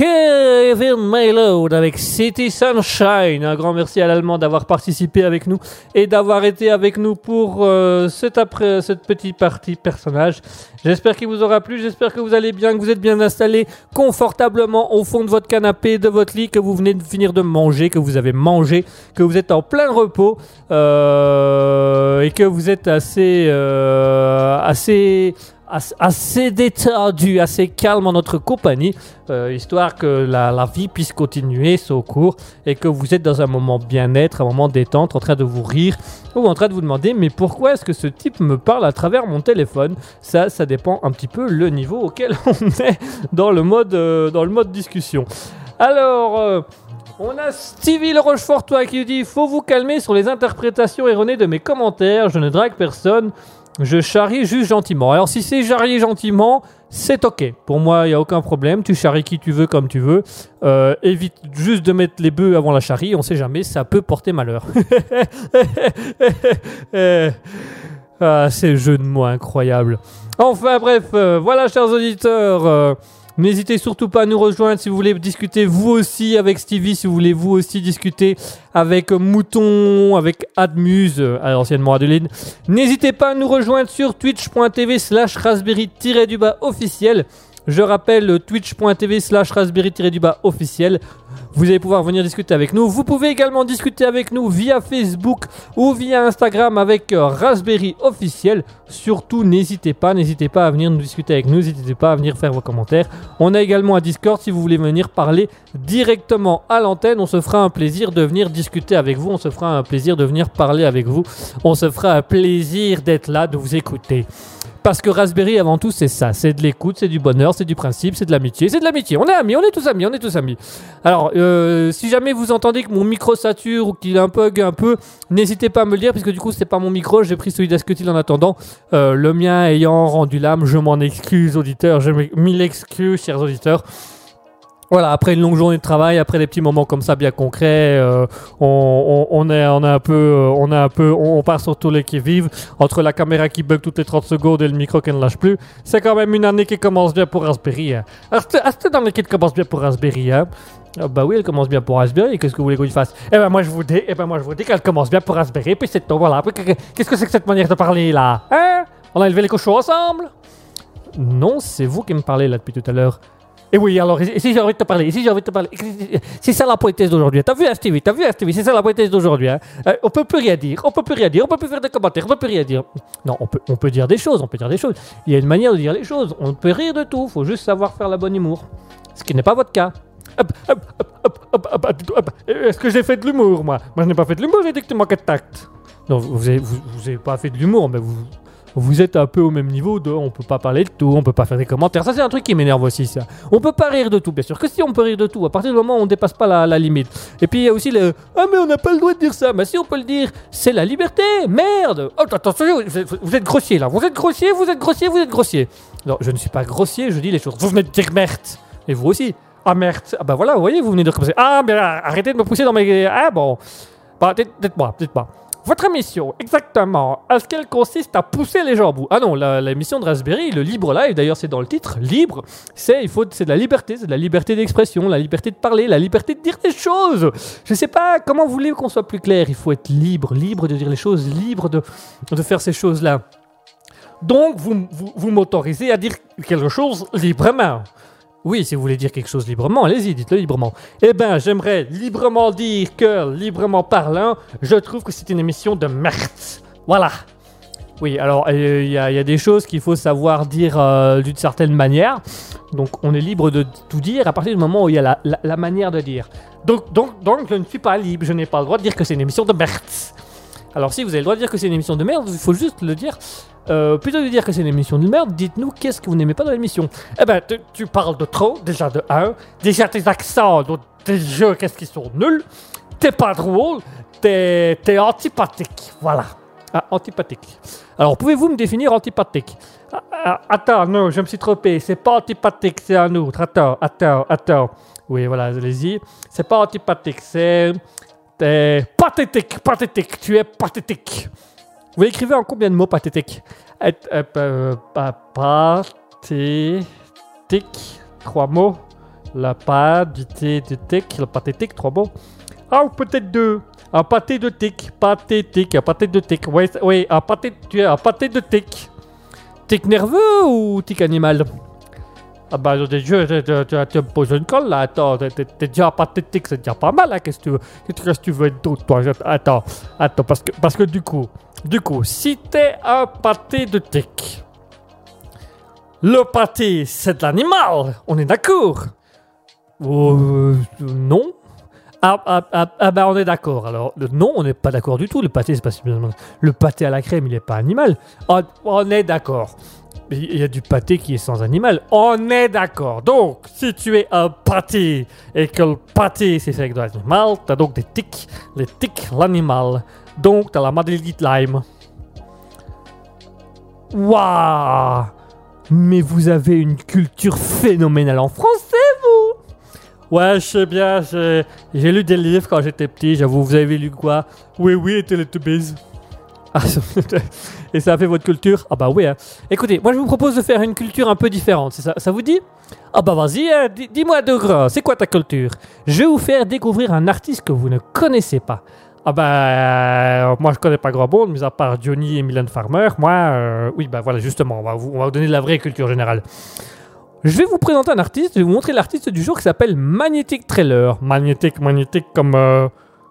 Speaker 3: Kevin Mayload avec City Sunshine. Un grand merci à l'Allemand d'avoir participé avec nous et d'avoir été avec nous pour euh, cette, après, cette petite partie personnage. J'espère qu'il vous aura plu, j'espère que vous allez bien, que vous êtes bien installés confortablement au fond de votre canapé, de votre lit, que vous venez de finir de manger, que vous avez mangé, que vous êtes en plein repos euh, et que vous êtes assez, euh, assez, as- assez détendu, assez calme en notre compagnie, euh, histoire que la, vie puisse continuer son cours et que vous êtes dans un moment bien-être, un moment détente, en train de vous rire ou en train de vous demander mais pourquoi est-ce que ce type me parle à travers mon téléphone? Ça, ça dépend un petit peu le niveau auquel <laughs> on est dans le mode, euh, dans le mode discussion. Alors. euh, on a Stevie le Rochefortois qui nous dit Faut vous calmer sur les interprétations erronées de mes commentaires. Je ne drague personne. Je charrie juste gentiment. Alors, si c'est charrier gentiment, c'est ok. Pour moi, il n'y a aucun problème. Tu charries qui tu veux, comme tu veux. Euh, évite juste de mettre les bœufs avant la charrie. On sait jamais, ça peut porter malheur. <laughs> Ah, ces jeux de mots incroyables. Enfin, bref, euh, voilà, chers auditeurs. euh, N'hésitez surtout pas à nous rejoindre si vous voulez discuter vous aussi avec Stevie, si vous voulez vous aussi discuter avec Mouton, avec Admuse, euh, anciennement Adeline. N'hésitez pas à nous rejoindre sur twitch.tv slash raspberry-du-bas officiel. Je rappelle euh, twitch.tv slash raspberry-du-bas officiel. Vous allez pouvoir venir discuter avec nous. Vous pouvez également discuter avec nous via Facebook ou via Instagram avec euh, Raspberry officiel. Surtout, n'hésitez pas, n'hésitez pas à venir nous discuter avec nous, n'hésitez pas à venir faire vos commentaires. On a également un Discord si vous voulez venir parler directement à l'antenne. On se fera un plaisir de venir discuter avec vous, on se fera un plaisir de venir parler avec vous, on se fera un plaisir d'être là, de vous écouter. Parce que Raspberry, avant tout, c'est ça. C'est de l'écoute, c'est du bonheur, c'est du principe, c'est de l'amitié. C'est de l'amitié. On est amis, on est tous amis, on est tous amis. Alors, euh, si jamais vous entendez que mon micro sature ou qu'il bug un peu, n'hésitez pas à me le dire, puisque du coup, c'est pas mon micro. J'ai pris celui d'Asketil en attendant. Euh, le mien ayant rendu l'âme, je m'en excuse, auditeurs. Je m'y excuse, chers auditeurs. Voilà, après une longue journée de travail, après des petits moments comme ça bien concrets, euh, on, est, on est un peu, euh, on est un peu, on, part sur tous les qui vivent entre la caméra qui bug toutes les 30 secondes et le micro qui ne lâche plus. C'est quand même une année qui commence bien pour Raspberry. Hein. C'est dans qui commence bien pour Raspberry. Hein. Ah bah oui, elle commence bien pour Raspberry. Qu'est-ce que vous voulez qu'on y fasse? Eh ben moi je vous dis, eh ben moi je vous dis qu'elle commence bien pour Raspberry. Puis c'est tout. Voilà. Qu'est-ce que c'est que cette manière de parler là Hein? On a élevé les cochons ensemble? Non, c'est vous qui me parlez là depuis tout à l'heure. Et oui, alors, et si j'ai envie de te parler, et si j'ai envie de te parler, c'est ça la poétesse d'aujourd'hui. T'as vu, hein, Stevie, t'as vu, hein, Stevie, c'est ça la poétesse d'aujourd'hui. Hein. Euh, on peut plus rien dire, on peut plus rien dire, on peut plus faire des commentaires, on peut plus rien dire. Non, on peut, on peut dire des choses, on peut dire des choses. Il y a une manière de dire les choses. On peut rire de tout, faut juste savoir faire la bonne humour. Ce qui n'est pas votre cas. Hop. Est-ce que j'ai fait de l'humour, moi? Moi, je n'ai pas fait de l'humour, j'ai dit que tu manquais de tact. Non, vous vous avez, vous, pas fait de l'humour, mais vous, vous êtes un peu au même niveau de on peut pas parler de tout, on peut pas faire des commentaires. Ça, c'est un truc qui m'énerve aussi, ça. On peut pas rire de tout, bien sûr. Que si on peut rire de tout, à partir du moment où on dépasse pas la, la limite. Et puis il y a aussi le Ah, mais on n'a pas le droit de dire ça. Mais si on peut le dire, c'est la liberté, merde Oh, attention, vous êtes, grossier là. Vous êtes grossier, vous êtes grossier, vous êtes grossier. Non, je ne suis pas grossier, je dis les choses. Vous venez de dire merde. Et vous aussi. Ah, merde. Ah, bah voilà, vous voyez, vous venez de recommencer. Ah, mais arrêtez de me pousser dans mes. Ah, bon. Bah, dites- dites-moi, dites-moi. Votre émission, exactement, est-ce qu'elle consiste à pousser les gens au bout Ah non, la- l'émission de Raspberry, le libre live, d'ailleurs c'est dans le titre, libre, c'est il faut, c'est de la liberté, c'est de la liberté d'expression, la liberté de parler, la liberté de dire des choses. Je sais pas comment vous voulez qu'on soit plus clair? Il faut être libre, libre de dire les choses, libre de, de faire ces choses-là. Donc vous, vous m'autorisez à dire quelque chose librement. Oui, si vous voulez dire quelque chose librement, allez-y, dites-le librement. Eh ben, j'aimerais librement dire que, librement parlant, je trouve que c'est une émission de merde. Voilà. Oui, alors, il y, a- des choses qu'il faut savoir dire euh, d'une certaine manière. Donc, on est libre de tout dire à partir du moment où il y a la, la- la manière de dire. Donc, donc, donc, je ne suis pas libre. Je n'ai pas le droit de dire que c'est une émission de merde. Alors, si vous avez le droit de dire que c'est une émission de merde, il faut juste le dire. Euh, plutôt de dire que c'est une émission de merde, dites-nous qu'est-ce que vous n'aimez pas dans l'émission. Eh ben, tu, parles de trop, déjà de 1. Déjà, tes accents, donc, tes jeux, qu'est-ce qu'ils sont nuls. T'es pas drôle. T'es t'es antipathique. Voilà. Ah, antipathique. Alors, pouvez-vous me définir antipathique? Ah, ah, Attends, non, je me suis trompé. C'est pas antipathique, c'est un autre. Attends, attends, attends. Oui, voilà, allez-y. C'est pas antipathique, c'est. t'es pathétique, pathétique. Tu es pathétique. Vous l'écrivez en combien de mots pathétique euh, euh, pa- Pathétique. Trois mots. La pâte, du thé, tic, pathétique, trois mots. Ah, ou peut-être deux. Un pâté de tic, pathétique, un pâté de tic. Oui, oui, un pâté, tu es un pâté de tic. Tic nerveux ou tic animal? Ah bah, je, tu- me poses une colle là, attends, t'es- t'es t'es déjà pathétique, c'est déjà pas mal, hein, qu'est-ce que tu veux, qu'est-ce que tu veux être d'autre, toi? Attends, attends, parce que, parce que du coup, du coup, si t'es un pâté de tic, le pâté, c'est de l'animal, on est d'accord? Euh, non ah, ah, ah, ah, bah on est d'accord. Alors non, on n'est pas d'accord du tout. Le pâté, c'est pas spécialement- le pâté à la crème, il est pas animal. On est d'accord. Il y a du pâté qui est sans animal. On est d'accord. Donc, si tu es un pâté et que le pâté c'est fait avec de l'animal, t'as donc des tics. Les tics, l'animal. Donc, t'as la de Lyme. Waouh Mais vous avez une culture phénoménale en français, vous Ouais, je sais bien, j'ai j'ai lu des livres quand j'étais petit, j'avoue, vous avez lu quoi? Oui, oui, et Teletubbies. Ah, <laughs> et ça a fait votre culture Ah bah oui. hein. Écoutez, moi je vous propose de faire une culture un peu différente, ça, vous dit Ah bah vas-y, hein, di- dis-moi de gras, c'est quoi ta culture? Je vais vous faire découvrir un artiste que vous ne connaissez pas. Ah bah, euh, moi je connais pas grand monde, mis à part Johnny et Mylène Farmer. Moi, euh, oui, bah voilà, justement, on va, vous, on va vous donner la vraie culture générale. Je vais vous présenter un artiste, je vais vous montrer l'artiste du jour qui s'appelle Magnetic Trailer. Magnétique, magnétique comme, euh,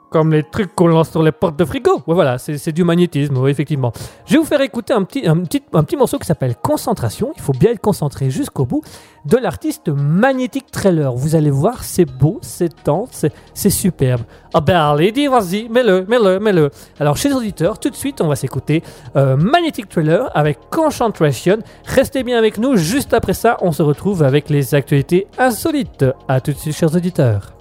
Speaker 3: comme les trucs qu'on lance sur les portes de frigo. Ouais, voilà, c'est du magnétisme, effectivement. Je vais vous faire écouter un petit, un petit, un petit morceau qui s'appelle Concentration. Il faut bien être concentré jusqu'au bout de l'artiste Magnetic Trailer. Vous allez voir, c'est beau, c'est tendre, c'est c'est superbe. Ah ben allez, dis, vas-y, mets-le, mets-le, mets-le. Alors, chez les auditeurs, tout de suite, on va s'écouter euh, Magnetic Trailer avec Concentration. Restez bien avec nous. Juste après ça, on se retrouve avec les actualités insolites. À tout de suite, chers auditeurs.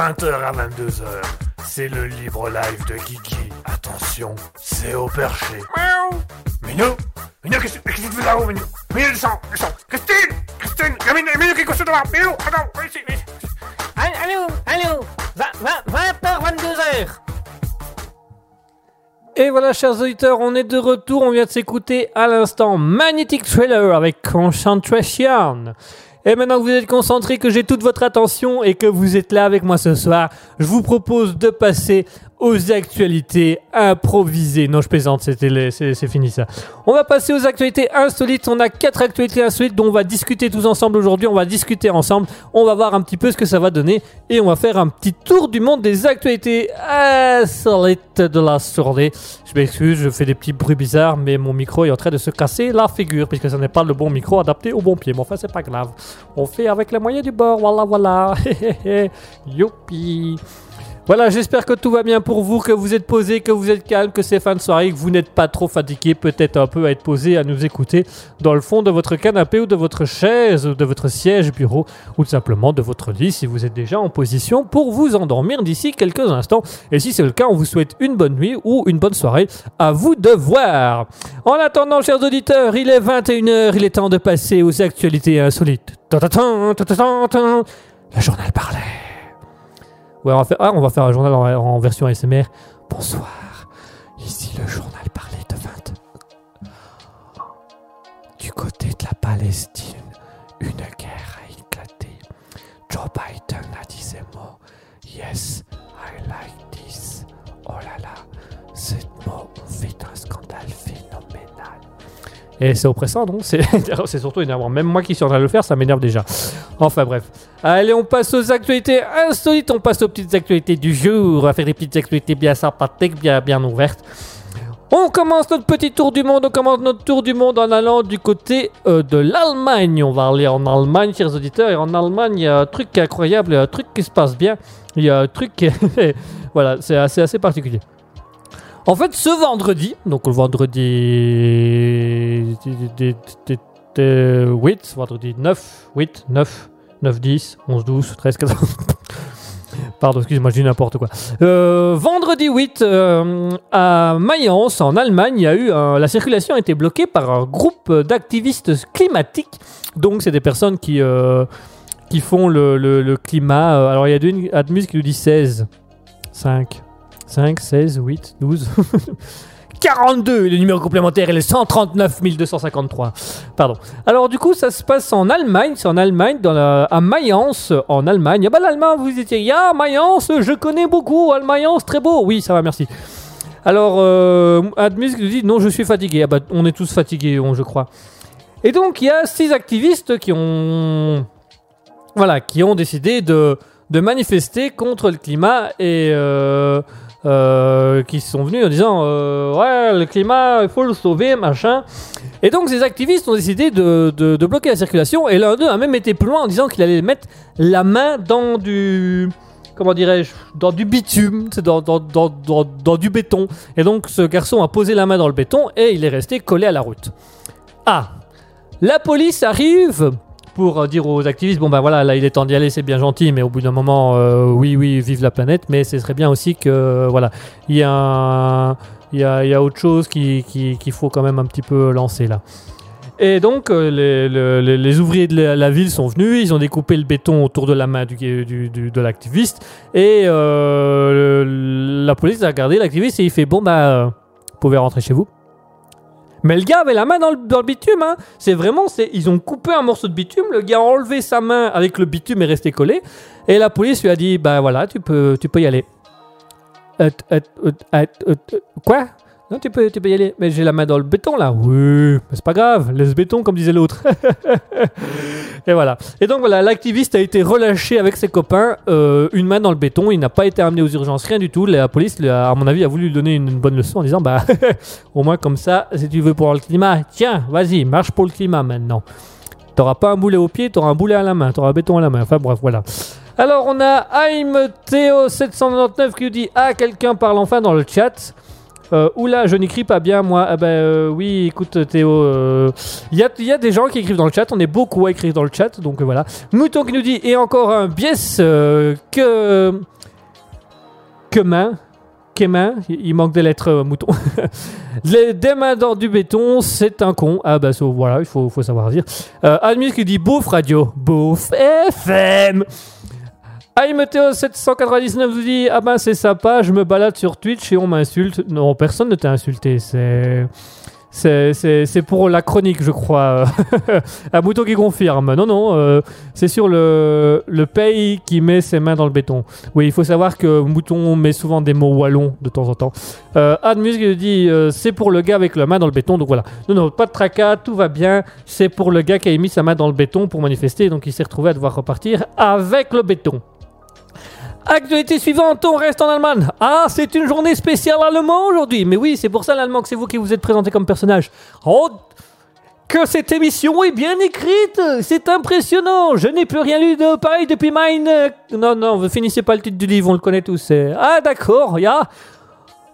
Speaker 1: 20h à 22h. C'est le libre live de Guigui. Attention, c'est au perché. Miaou Minou Minou, qu'est-ce qu'est-ce que tu fais là-haut, Minou? Minou, descends, descends Christine Christine Minou, Minou, qui est couché devant Minou, attends, viens ici, viens ici.
Speaker 2: Allô, allô, 20h, 22h.
Speaker 3: Et voilà, chers auditeurs, on est de retour. On vient de s'écouter à l'instant Magnetic Trailer avec Concentration. Et maintenant que vous êtes concentrés, que j'ai toute votre attention et que vous êtes là avec moi ce soir, je vous propose de passer aux actualités improvisées. Non, je plaisante, c'est fini ça. On va passer aux actualités insolites. On a quatre actualités insolites dont on va discuter tous ensemble aujourd'hui. On va discuter ensemble. On va voir un petit peu ce que ça va donner et on va faire un petit tour du monde des actualités insolites de la journée. Je m'excuse, je fais des petits bruits bizarres, mais mon micro est en train de se casser la figure puisque ce n'est pas le bon micro adapté au bon pied. Mais enfin, c'est pas grave. On fait avec les moyens du bord. Voilà, voilà. <laughs> Youpi. Voilà, j'espère que tout va bien pour vous, que vous êtes posé, que vous êtes calme, que c'est fin de soirée, que vous n'êtes pas trop fatigué, peut-être un peu à être posé, à nous écouter dans le fond de votre canapé ou de votre chaise ou de votre siège bureau ou simplement de votre lit si vous êtes déjà en position pour vous endormir d'ici quelques instants. Et si c'est le cas, on vous souhaite une bonne nuit ou une bonne soirée. À vous de voir. En attendant, chers auditeurs, il est 21h, il est temps de passer aux actualités insolites. Le journal parlait. Ouais, on va faire, ah, on va faire un journal en, version ASMR. Bonsoir. Ici le journal parlait de 20. Du côté de la Palestine, une guerre a éclaté. Joe Biden a dit ces mots. Yes, I like this. Oh là là, ce mot fait un scandale. Et c'est oppressant, non <laughs> C'est surtout énervant. Même moi qui suis en train de le faire, ça m'énerve déjà. Enfin bref. Allez, on passe aux actualités insolites. On passe aux petites actualités du jour. On va faire des petites actualités bien sympathiques, bien, bien ouvertes. On commence notre petit tour du monde. On commence notre tour du monde en allant du côté euh, de l'Allemagne. On va aller en Allemagne, chers auditeurs. Et en Allemagne, il y a un truc incroyable, il y a un truc qui se passe bien. Il y a un truc qui <laughs> voilà, c'est assez, assez particulier. En fait, ce vendredi, donc le vendredi 8, vendredi 9, 8, 9, 9, 10, 11, 12, 13, 14. Pardon, excusez-moi, je dis n'importe quoi. Euh, vendredi 8, euh, à Mayence, en Allemagne, il y a eu un- la circulation a été bloquée par un groupe d'activistes climatiques. Donc, c'est des personnes qui, euh, qui font le, le- le climat. Euh, Alors, il y a une Admus qui nous dit 16, 5, 5, 16, 8, 12. 42, le numéro complémentaire est le 139 253. Pardon. Alors du coup, ça se passe en Allemagne, c'est en Allemagne, dans la- à Mayence, en Allemagne. Ah bah l'Allemagne, vous étiez, ya Mayence, je connais beaucoup, à Mayence, très beau. Oui, ça va, merci. Alors, euh, Admus nous dit, non, je suis fatigué. Ah bah, on est tous fatigués, on- je crois. Et donc, il y a six activistes qui ont, voilà, qui ont décidé de, de manifester contre le climat et euh, euh, qui sont venus en disant, euh, ouais, le climat, il faut le sauver, machin. Et donc, ces activistes ont décidé de, de- bloquer la circulation. Et l'un d'eux a même été plus loin en disant qu'il allait mettre la main dans du. Comment dirais-je Dans du bitume, dans, dans, dans, dans, dans du béton. Et donc, ce garçon a posé la main dans le béton et il est resté collé à la route. Ah La police arrive pour euh, dire aux activistes bon ben voilà là il est temps d'y aller c'est bien gentil mais au bout d'un moment euh, oui oui vive la planète mais ce serait bien aussi que euh, voilà il y a il y autre chose qui- qui- qu'il faut quand même un petit peu lancer là. Et donc, les, le- les- ouvriers de la, ville sont venus, ils ont découpé le béton autour de la main du, du- de l'activiste, et la police a regardé l'activiste et il fait Bon, bah, vous pouvez rentrer chez vous. Mais le gars avait la main dans le, bitume, hein. c'est vraiment, c'est, ils ont coupé un morceau de bitume, le gars a enlevé sa main avec le bitume et resté collé, et la police lui a dit Bah voilà, tu peux, tu peux y aller. Quoi? Non, tu peux, tu peux y aller. Mais j'ai la main dans le béton là. Oui, mais c'est pas grave. Laisse béton, comme disait l'autre. <laughs> et voilà. Et donc voilà, l'activiste a été relâché avec ses copains, euh, une main dans le béton. Il n'a pas été amené aux urgences, rien du tout. La police, à mon avis, a voulu lui donner une, bonne leçon en disant Bah, <laughs> au moins comme ça, si tu veux pour le climat, tiens, vas-y, marche pour le climat maintenant. T'auras pas un boulet au pied, t'auras un boulet à la main, t'auras un béton à la main. Enfin bref, voilà. Alors on a Aim Théo 799 qui nous dit Ah, quelqu'un parle enfin dans le chat. Euh, oula, je n'écris pas bien, moi. Ah ben euh, oui, écoute, Théo, euh, il y, a, il y a des gens qui écrivent dans le chat. On est beaucoup à écrire dans le chat, donc euh, voilà. Mouton qui nous dit et encore un biais euh, que que main. Que il manque des lettres, euh, mouton. <laughs> Les, des mains dans du béton, c'est un con. Ah bah ça, voilà, il faut, savoir dire. Euh, Admis qui dit bouffe radio, bouffe FM. Aimeteo 799 vous dit Ah ben c'est sympa, je me balade sur Twitch et on m'insulte. Non, personne ne t'a insulté, c'est. C'est, pour la chronique, je crois. <laughs> Un mouton qui confirme. Non, non, euh, c'est sur le, le pays qui met ses mains dans le béton. Oui, il faut savoir que Mouton met souvent des mots wallons de temps en temps. Euh, Admus qui dit euh, c'est pour le gars avec la main dans le béton. Donc voilà. Non, non, pas de tracas, tout va bien. C'est pour le gars qui a mis sa main dans le béton pour manifester. Donc il s'est retrouvé à devoir repartir avec le béton. Actualité suivante, on reste en Allemagne. Ah, c'est une journée spéciale allemand aujourd'hui. Mais oui, c'est pour ça l'allemand que c'est vous qui vous êtes présenté comme personnage. Oh, que cette émission est bien écrite, c'est impressionnant. Je n'ai plus rien lu de pareil depuis mine. Non, non, vous finissez pas le titre du livre, on le connaît tous. c'est- Ah, d'accord, ya.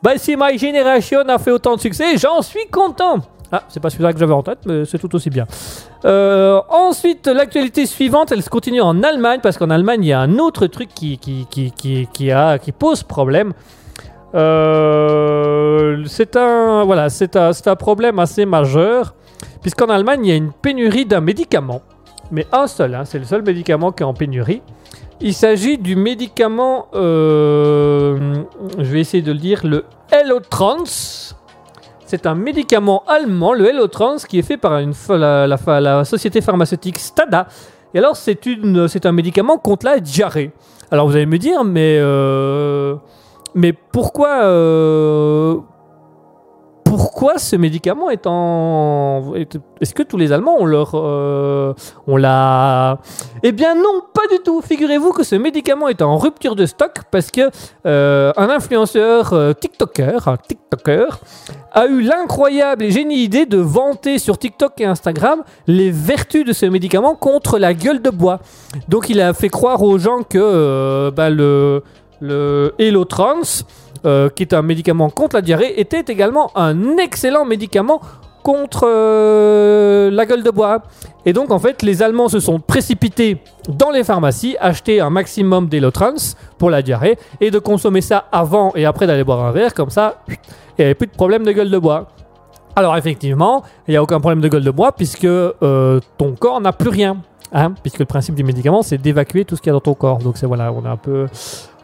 Speaker 3: Bah, si My Generation a fait autant de succès, j'en suis content. Ah, c'est pas celui-là que j'avais en tête, mais c'est tout aussi bien. Euh, ensuite, l'actualité suivante, elle se continue en Allemagne, parce qu'en Allemagne, il y a un autre truc qui, qui, qui, qui, qui pose problème. Euh, c'est un, voilà, c'est un, un problème assez majeur, puisqu'en Allemagne, il y a une pénurie d'un médicament, mais un seul, hein, c'est le seul médicament qui est en pénurie. Il s'agit du médicament, euh, je vais essayer de le dire, le Hellotrans. C'est un médicament allemand, le Hellotrans, qui est fait par la, société pharmaceutique Stada. Et alors, c'est un médicament contre la diarrhée. Alors, vous allez me dire, mais, euh, mais pourquoi, euh, pourquoi ce médicament est en. est- Est-ce que tous les Allemands ont leur. euh, on l'a. Eh bien, non, pas du tout. Figurez-vous que ce médicament est en rupture de stock parce que euh, un influenceur euh, TikToker, un TikToker, a eu l'incroyable et génie idée de vanter sur TikTok et Instagram les vertus de ce médicament contre la gueule de bois. Donc il a fait croire aux gens que bah, le, le Hellotrans, euh, qui est un médicament contre la diarrhée, était également un excellent médicament contre euh, la gueule de bois. Et donc en fait les Allemands se sont précipités dans les pharmacies, acheter un maximum d'Hellotrans pour la diarrhée et de consommer ça avant et après d'aller boire un verre, comme ça il n'y avait plus de problème de gueule de bois. Alors effectivement, il n'y a aucun problème de gueule de bois puisque euh, ton corps n'a plus rien. Hein, puisque le principe du médicament, c'est d'évacuer tout ce qu'il y a dans ton corps. Donc c'est voilà, on est un peu,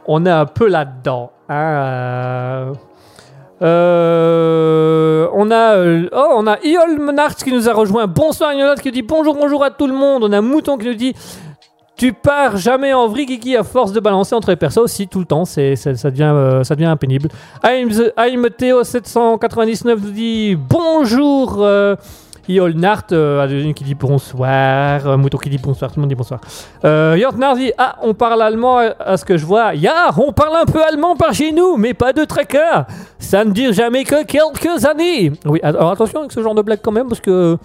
Speaker 3: on est un peu là-dedans. hein, euh. Euh, on a, euh, oh, on a Iol qui nous a rejoint. Bonsoir Yolande qui dit bonjour, bonjour à tout le monde. On a Mouton qui nous dit tu pars jamais en vrille, Kiki, à force de balancer entre les persos aussi tout le temps. C'est, c'est- ça, devient, ça devient impénible. I'm, the- I'm Théo 799 nous dit bonjour. Euh, Iol Nart, euh, qui dit bonsoir. euh, Mouton qui dit bonsoir. Tout le monde dit bonsoir. Euh, Jortnar dit Ah, on parle allemand à, à ce que je vois. Ya, on parle un peu allemand par chez nous, mais pas de tracas. Ça ne dure jamais que quelques années. Oui, alors attention avec ce genre de blague quand même, parce que.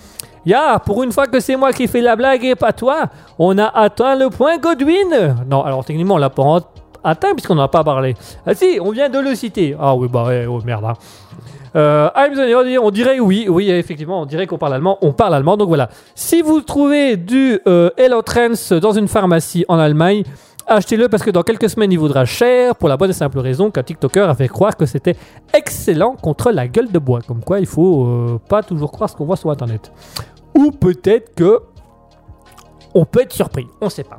Speaker 3: Ya, pour une fois que c'est moi qui fais la blague et pas toi, on a atteint le point Godwin. Non, alors techniquement, on l'a pas atteint puisqu'on n'en a pas parlé. Ah si, on vient de le citer. Ah oui, bah ouais, oh merde. hein. Euh, on dirait oui, oui, effectivement, on dirait qu'on parle allemand, on parle allemand, donc voilà. Si vous trouvez du euh, Hello dans une pharmacie en Allemagne, achetez-le parce que dans quelques semaines il vaudra cher pour la bonne et simple raison qu'un TikToker a fait croire que c'était excellent contre la gueule de bois. Comme quoi, il faut euh, pas toujours croire ce qu'on voit sur internet. Ou peut-être que on peut être surpris, on sait pas.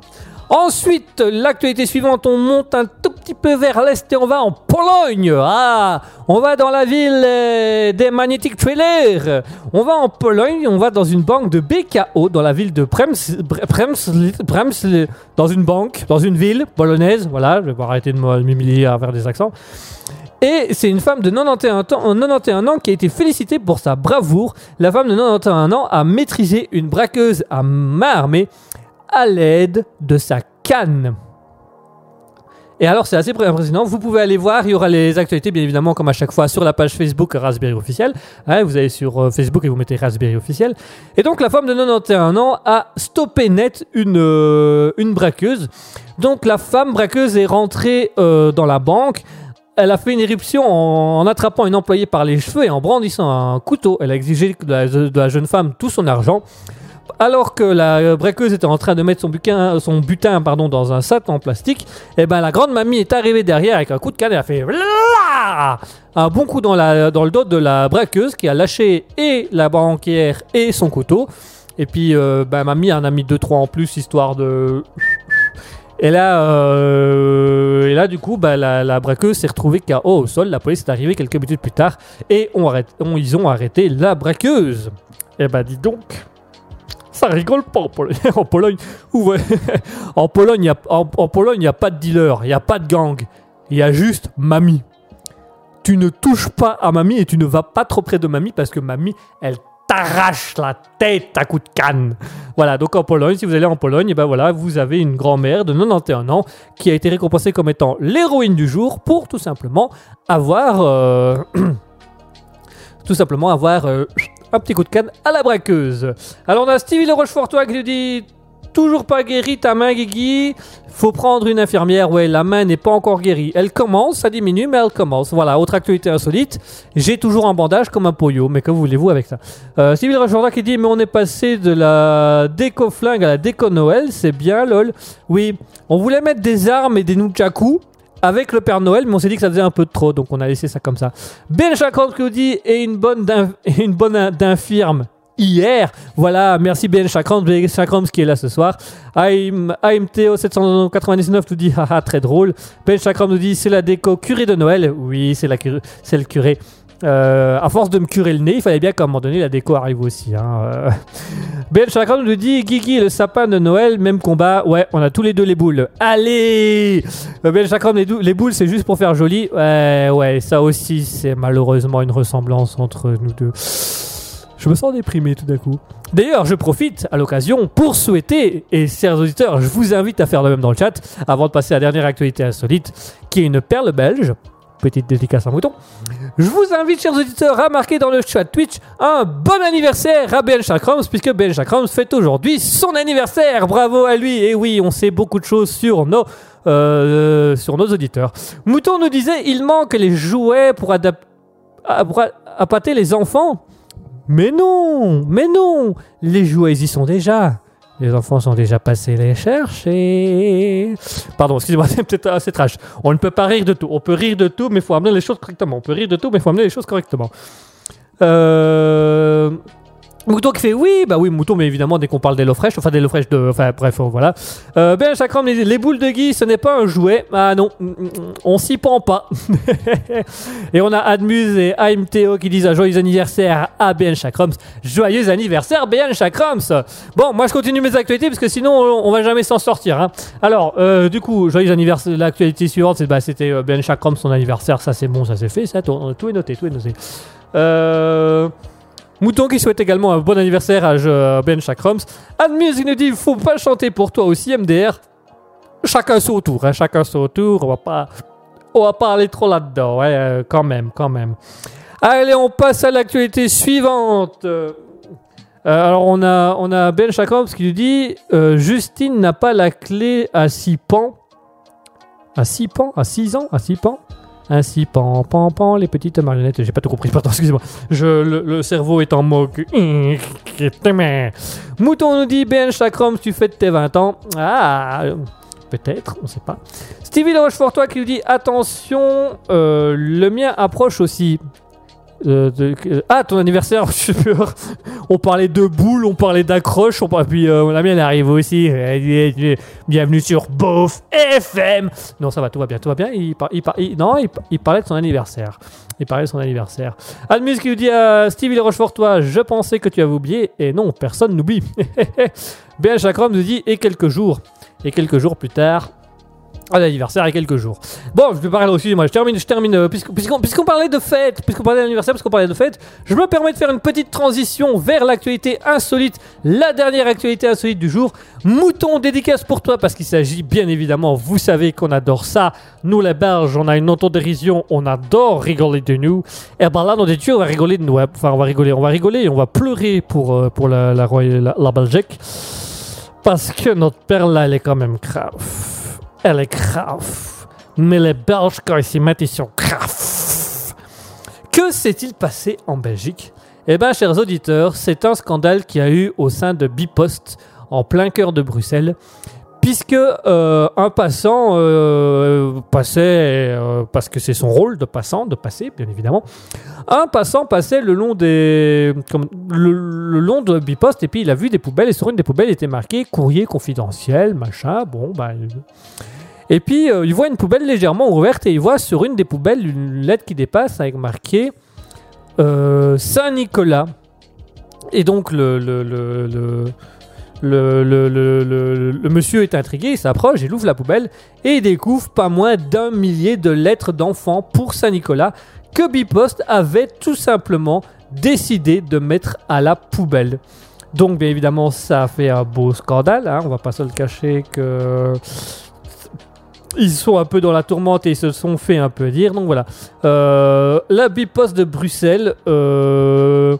Speaker 3: Ensuite, l'actualité suivante, on monte un tout petit peu vers l'est et on va en Pologne. Ah, on va dans la ville euh, des Magnetic Trailers. On va en Pologne, on va dans une banque de BKO, dans la ville de Prems, Prems, dans une banque, dans une ville polonaise. Voilà, je vais pas arrêter de m'humilier à faire des accents. Et c'est une femme de 91 ans, 91 ans qui a été félicitée pour sa bravoure. La femme de 91 ans a maîtrisé une braqueuse à main armée à l'aide de sa canne. Et alors, c'est assez impressionnant. Vous pouvez aller voir. Il y aura les actualités, bien évidemment, comme à chaque fois, sur la page Facebook Raspberry Officiel. Hein, vous allez sur euh, Facebook et vous mettez Raspberry Officiel. Et donc, la femme de 91 ans a stoppé net une, euh, une braqueuse. Donc, la femme braqueuse est rentrée euh, dans la banque. elle a fait une éruption en, attrapant une employée par les cheveux et en brandissant un couteau. Elle a exigé de la jeune femme tout son argent. Alors que la braqueuse était en train de mettre son, butin, son butin pardon, dans un sac en plastique, et ben la grande mamie est arrivée derrière avec un coup de canne et a fait un bon coup dans, le dos de la braqueuse qui a lâché et la banquière et son couteau. Et puis euh, ben, mamie en a mis 2-3 en plus histoire de et là, euh, et là, du coup, bah, la, braqueuse s'est retrouvée KO au sol. La police est arrivée quelques minutes plus tard et on ils ont arrêté la braqueuse. Et bah, dis donc, ça rigole pas en Pologne. <laughs> en Pologne, <laughs> en Pologne, il y en, a pas de dealer, il n'y a pas de gang, il y a juste mamie. Tu ne touches pas à mamie et tu ne vas pas trop près de mamie parce que mamie, elle t'arrache la tête à coups de canne. Voilà, donc en Pologne, si vous allez en Pologne, et ben voilà, vous avez une grand-mère de 91 ans qui a été récompensée comme étant l'héroïne du jour pour tout simplement avoir euh, <clears throat> tout simplement avoir euh, un petit coup de canne à la braqueuse. Alors on a Stevie Le Rochefortois qui nous dit toujours pas guéri ta main Guigui, faut prendre une infirmière. Ouais, la main n'est pas encore guérie. Elle commence, ça diminue mais elle commence. Voilà, autre actualité insolite, j'ai toujours un bandage comme un poyo, mais que voulez-vous avec ça? Euh, Le Rochefortois qui dit mais on est passé de la déco flingue à la déco Noël, c'est bien lol. Oui, on voulait mettre des armes et des nunchaku avec le Père Noël, mais on s'est dit que ça faisait un peu trop, donc on a laissé ça comme ça. Ben Chakram qui nous dit et une bonne <laughs> d'infirme hier. Voilà, merci Ben Chakram, Ben Chakram qui est là ce soir. AIM, AMTO 799 nous dit haha très drôle. Ben Chakram nous dit c'est la déco curé de Noël. Oui, c'est la c'est le curé. Euh, à force de me curer le nez, il fallait bien qu'à un moment donné la déco arrive aussi. Hein. euh. <laughs> Ben Chakram nous dit Guigui le sapin de Noël, même combat. Ouais, on a tous les deux les boules. Allez euh, Ben Chakram, les, les boules, c'est juste pour faire joli. Ouais, ouais, ça aussi, c'est malheureusement une ressemblance entre nous deux. Je me sens déprimé tout d'un coup. D'ailleurs, je profite à l'occasion pour souhaiter, et chers auditeurs, je vous invite à faire le même dans le chat, avant de passer à la dernière actualité insolite, qui est une perle belge. Petite dédicace à mouton. Je vous invite, chers auditeurs, à marquer dans le chat Twitch un bon anniversaire à Ben Chakrams, puisque Ben Chakrams fête aujourd'hui son anniversaire. Bravo à lui. Et oui, on sait beaucoup de choses sur nos, euh, sur nos auditeurs. Mouton nous disait il manque les jouets pour, adap- à- pour appâter les enfants. Mais non, mais non, les jouets y sont déjà. Les enfants sont déjà passés les chercher. Pardon, excusez-moi, <laughs> c'est peut-être assez trash. On ne peut pas rire de tout. On peut rire de tout, mais il faut amener les choses correctement. On peut rire de tout, mais il faut amener les choses correctement. Euh... Mouton qui fait oui, bah oui, Mouton, mais évidemment, dès qu'on parle d'HelloFresh, enfin d'HelloFresh de. Enfin bref, euh, voilà. Euh, ben Chakram, les, les boules de Guy, ce n'est pas un jouet. Ah non, mm, mm, on s'y pend pas. <laughs> et on a Admuse et AMTO qui disent un joyeux anniversaire à Ben Chakrams. Joyeux anniversaire, Ben Chakrams Bon, moi je continue mes actualités parce que sinon on, va jamais s'en sortir. hein. Alors, euh, du coup, joyeux anniversaire. L'actualité suivante, bah, c'était euh, Ben Chakrams, son anniversaire. Ça c'est bon, ça c'est fait. Ça, tout, tout est noté, tout est noté. Euh. Mouton qui souhaite également un bon anniversaire à Ben Chakrams. Admuse qui nous dit faut pas chanter pour toi aussi MDR. Chacun son tour, hein, chacun son tour. On va pas, on va pas aller trop là-dedans, ouais, euh, quand même, quand même. Allez, on passe à l'actualité suivante. Euh, alors on a, on a Ben Chakrams qui nous dit euh, Justine n'a pas la clé à 6 pans. À 6 pans À 6 ans À 6 pans ainsi, pan, pan, pan, les petites marionnettes. J'ai pas tout compris, pardon, excusez-moi. Je, le, cerveau est en mode. Mouton nous dit Ben Chakram, tu fêtes tes 20 ans. Ah, peut-être, on sait pas. Stevie Le Rochefortois qui nous dit Attention, euh, le mien approche aussi. Euh, euh, ah, ton anniversaire. <laughs> On parlait de boules, on parlait d'accroche, on puis euh, la mienne arrive aussi. Bienvenue sur Beauf FM. Non, ça va, tout va bien, tout va bien. Il, par- non, il, parlait de son anniversaire. Il parlait de son anniversaire. Admus qui nous dit à Stevie Le Rochefortois, je pensais que tu avais oublié. Et non, personne n'oublie. <laughs> Ben Chakram nous dit, et quelques jours. Et quelques jours plus tard, un anniversaire et quelques jours. Bon, je vais parler aussi, moi je termine, je termine, euh, puisqu'on parlait de fête, puisqu'on parlait d'anniversaire, puisqu'on parlait de fête, je me permets de faire une petite transition vers l'actualité insolite, la dernière actualité insolite du jour. Mouton dédicace pour toi, parce qu'il s'agit bien évidemment, vous savez qu'on adore ça, nous les Belges, on a une autodérision, on adore rigoler de nous. Et ben là, nos Dieu, on va rigoler de nous, hein. enfin on va rigoler, on va rigoler et on va pleurer pour, euh, pour la, la, la, la Belgique, parce que notre perle là, elle est quand même grave. Elle est grave. Mais les Belges, quand ils s'y mettent, ils sont. Que s'est-il passé en Belgique? Eh bien, chers auditeurs, c'est un scandale qui a eu au sein de Bipost, en plein cœur de Bruxelles, puisque euh, un passant euh, passait, euh, parce que c'est son rôle de passant, de passer, bien évidemment, un passant passait le long des, le, long de Bipost et puis il a vu des poubelles et sur une des poubelles était marqué courrier confidentiel, machin. Bon, bah. Et puis il voit une poubelle légèrement ouverte et il voit sur une des poubelles une lettre qui dépasse avec marqué Saint-Nicolas. Et donc le, le, le, le, monsieur est intrigué, il s'approche, il ouvre la poubelle et il découvre pas moins d'un millier de lettres d'enfants pour Saint-Nicolas que Bipost avait tout simplement décidé de mettre à la poubelle. Donc bien évidemment ça a fait un beau scandale, hein, on va pas se le cacher que ils sont un peu dans la tourmente et ils se sont fait un peu dire. Donc voilà, Euh, la Bipost de Bruxelles euh,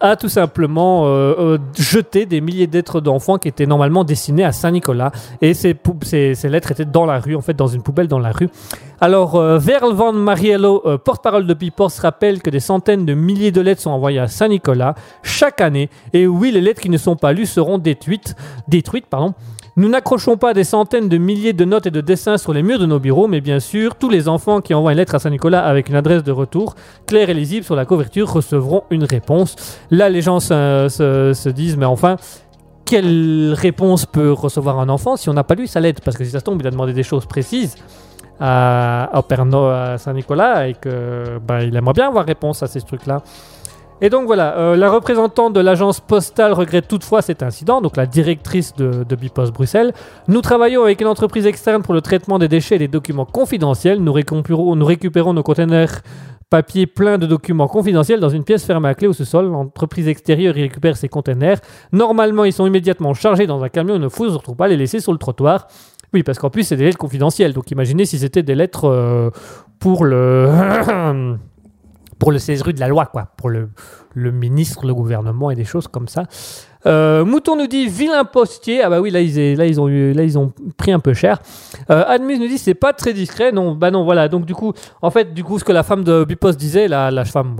Speaker 3: a tout simplement euh, euh, jeté des milliers d'êtres d'enfants qui étaient normalement destinés à Saint-Nicolas et ces, lettres étaient dans la rue, en fait dans une poubelle dans la rue. Alors, euh, Verl van Mariello, euh, porte-parole de Bipost, rappelle que des centaines de milliers de lettres sont envoyées à Saint-Nicolas chaque année. Et oui, les lettres qui ne sont pas lues seront détruites. détruites pardon. Nous n'accrochons pas des centaines de milliers de notes et de dessins sur les murs de nos bureaux, mais bien sûr, tous les enfants qui envoient une lettre à Saint-Nicolas avec une adresse de retour claire et lisible sur la couverture recevront une réponse. Là, les gens se, se- se disent, mais enfin, quelle réponse peut recevoir un enfant si on n'a pas lu sa lettre? Parce que si ça tombe, il a demandé des choses précises à, Saint-Nicolas et que ben, aimerait bien avoir réponse à ces trucs-là. Et donc voilà, euh, la représentante de l'agence postale regrette toutefois cet incident, donc la directrice de, de Bipost Bruxelles. Nous travaillons avec une entreprise externe pour le traitement des déchets et des documents confidentiels. Nous récupérons, nos containers papier pleins de documents confidentiels dans une pièce fermée à clé au sous-sol. L'entreprise extérieure y récupère ces containers. Normalement, ils sont immédiatement chargés dans un camion. Il ne faut pas les laisser sur le trottoir. Oui, parce qu'en plus, c'est des lettres confidentielles. Donc imaginez si c'était des lettres euh, pour le... <clears throat> pour le 16 rue de la loi, quoi. Pour le, le ministre, le gouvernement et des choses comme ça. Euh, Mouton nous dit vilain postier. Ah bah oui, là ils, ont, pris un peu cher. Euh, Admus nous dit c'est pas très discret. Non, bah non, voilà. Donc du coup, en fait, du coup, ce que la femme de Bipost disait, la, la femme,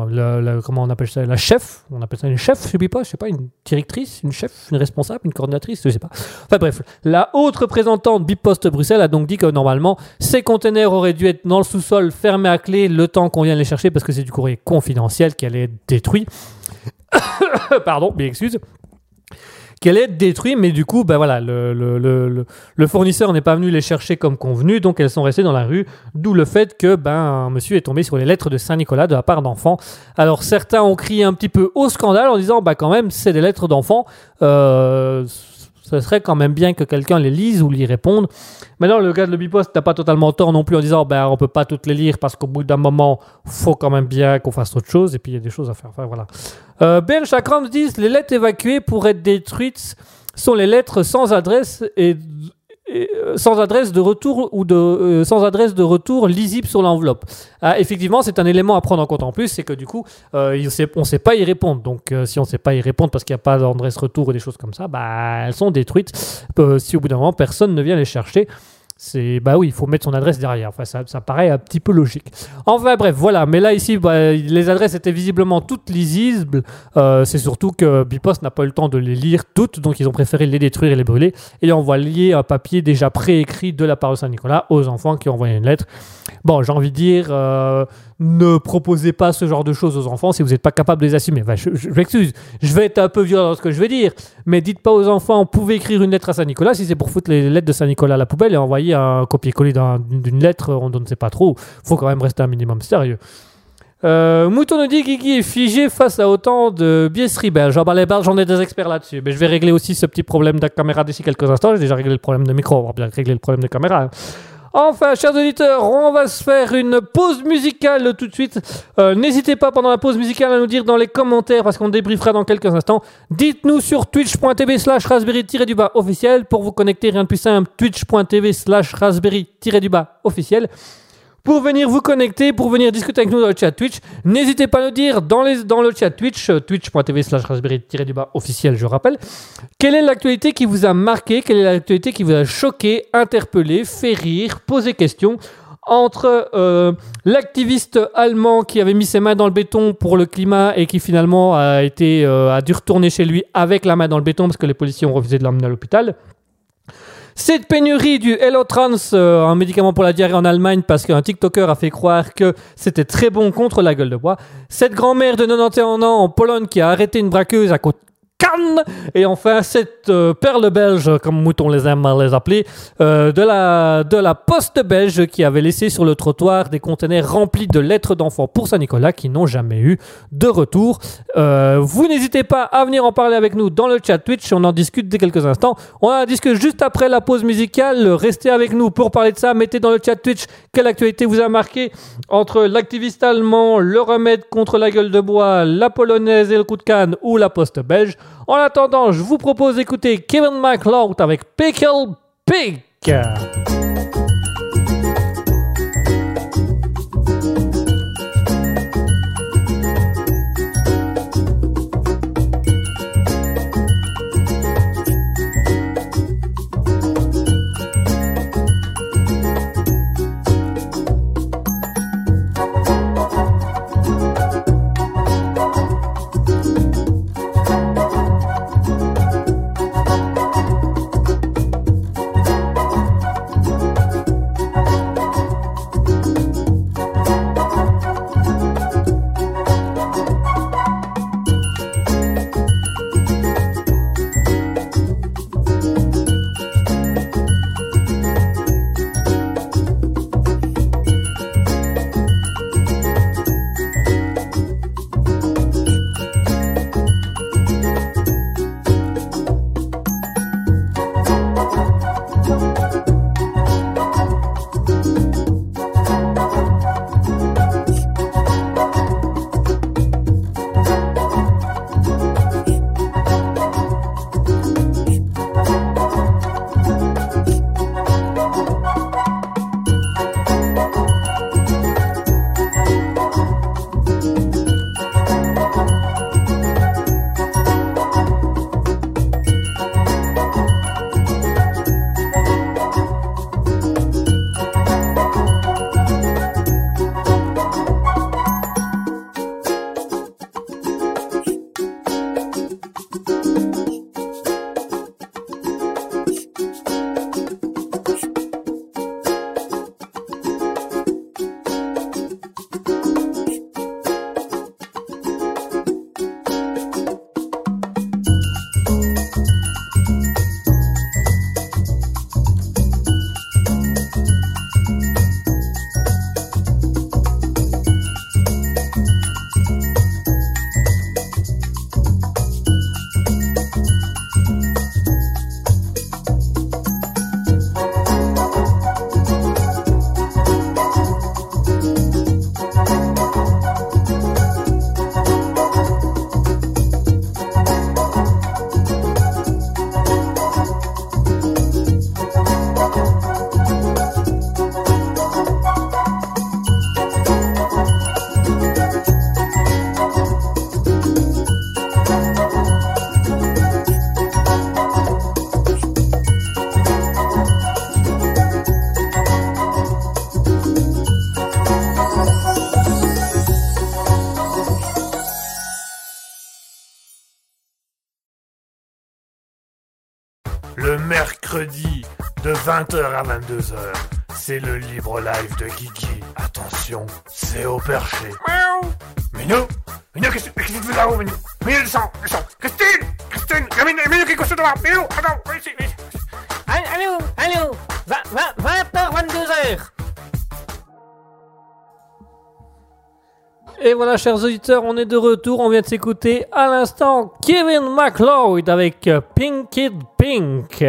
Speaker 3: comment on appelle ça? La chef, on appelle ça une chef chez Bipost, je sais pas, une directrice, une chef, une responsable, une coordinatrice, je sais pas. Enfin bref, la haute représentante Bipost Bruxelles a donc dit que normalement, ces conteneurs auraient dû être dans le sous-sol, fermés à clé, le temps qu'on vienne les chercher, parce que c'est du courrier confidentiel qui allait être détruit. <coughs> Pardon, mes excuses qui allait être détruit, mais du coup, ben voilà, le, le, le, fournisseur n'est pas venu les chercher comme convenu, donc elles sont restées dans la rue, d'où le fait que ben monsieur est tombé sur les lettres de Saint-Nicolas de la part d'enfants. Alors certains ont crié un petit peu au scandale en disant, bah quand même, c'est des lettres d'enfants, euh, ce serait quand même bien que quelqu'un les lise ou lui réponde. Maintenant, le gars de Bipost n'a pas totalement tort non plus en disant, ben on peut pas toutes les lire parce qu'au bout d'un moment, faut quand même bien qu'on fasse autre chose, et puis il y a des choses à faire. Enfin voilà. Euh, Ben Chakram dit les lettres évacuées pour être détruites sont les lettres sans adresse et, euh, sans adresse de retour ou de euh, sans adresse de retour lisible sur l'enveloppe. Ah, effectivement, c'est un élément à prendre en compte en plus, c'est que du coup, euh, on ne sait pas y répondre. Donc, euh, si on ne sait pas y répondre parce qu'il n'y a pas d'adresse retour ou des choses comme ça, bah, elles sont détruites. Si au bout d'un moment personne ne vient les chercher. C'est bah oui, il faut mettre son adresse derrière. Enfin, ça, ça paraît un petit peu logique. Enfin bref, voilà. Mais là ici, bah, les adresses étaient visiblement toutes lisibles. Euh, c'est surtout que Bipost n'a pas eu le temps de les lire toutes, donc ils ont préféré les détruire et les brûler et envoyer un papier déjà préécrit de la part de Saint-Nicolas aux enfants qui ont envoyé une lettre. Bon, j'ai envie de dire, euh, ne proposez pas ce genre de choses aux enfants si vous n'êtes pas capable de les assumer. Je, m'excuse, je vais être un peu violent dans ce que je vais dire, mais dites pas aux enfants, vous pouvez écrire une lettre à Saint-Nicolas si c'est pour foutre les lettres de Saint-Nicolas à la poubelle et envoyer un copier-coller d'un- d'une lettre, on ne sait pas trop. faut quand même rester un minimum sérieux. Euh, Mouton nous dit Guigui est figé face à autant de biaiseries belges. Les j'en ai des experts là-dessus. Mais je vais régler aussi ce petit problème de caméra d'ici quelques instants. J'ai déjà réglé le problème de micro, on va bien régler le problème de caméra. hein. Enfin, chers auditeurs, on va se faire une pause musicale tout de suite. Euh, N'hésitez pas pendant la pause musicale à nous dire dans les commentaires, parce qu'on débriefera dans quelques instants. Dites-nous sur twitch.tv slash raspberry-du-bas officiel pour vous connecter, rien de plus simple, twitch.tv slash raspberry-du-bas officiel pour venir vous connecter, pour venir discuter avec nous dans le chat Twitch. N'hésitez pas à nous dire dans, le chat Twitch, euh, twitch.tv slash raspberry-du-bas officiel, je rappelle, quelle est l'actualité qui vous a marqué, quelle est l'actualité qui vous a choqué, interpellé, fait rire, posé question. entre euh, l'activiste allemand qui avait mis ses mains dans le béton pour le climat et qui finalement a, été, euh, a dû retourner chez lui avec la main dans le béton parce que les policiers ont refusé de l'emmener à l'hôpital. Cette pénurie du Hellotrans, euh, un médicament pour la diarrhée en Allemagne, parce qu'un TikToker a fait croire que c'était très bon contre la gueule de bois. Cette grand-mère de 91 ans en Pologne qui a arrêté une braqueuse à côté Cannes. Et enfin cette euh, perle belge comme Mouton les aime les appeler euh, de la de la poste belge qui avait laissé sur le trottoir des conteneurs remplis de lettres d'enfants pour Saint-Nicolas qui n'ont jamais eu de retour. Euh, vous n'hésitez pas à venir en parler avec nous dans le chat Twitch. On en discute dès quelques instants. On en discute juste après la pause musicale. Restez avec nous pour parler de ça. Mettez dans le chat Twitch quelle actualité vous a marqué entre l'activiste allemand le remède contre la gueule de bois la polonaise et le coup de canne ou la poste belge en attendant, je vous propose d'écouter Kevin MacLeod avec Pickle Pig.
Speaker 1: 20h à 22h, c'est le libre live de Guigui. Attention, c'est au perché.
Speaker 2: Miaou.
Speaker 1: Minou Minou, qu'est-ce que tu fais là-haut, Minou? Minou, descends, descends Christine Christine Minou, Minou qui est devant Minou, attends, viens ici, viens ici.
Speaker 2: Allô, allô, 20h, 22h.
Speaker 3: Et voilà, chers auditeurs, on est de retour. On vient de s'écouter à l'instant Kevin MacLeod avec Pink Kid Pink.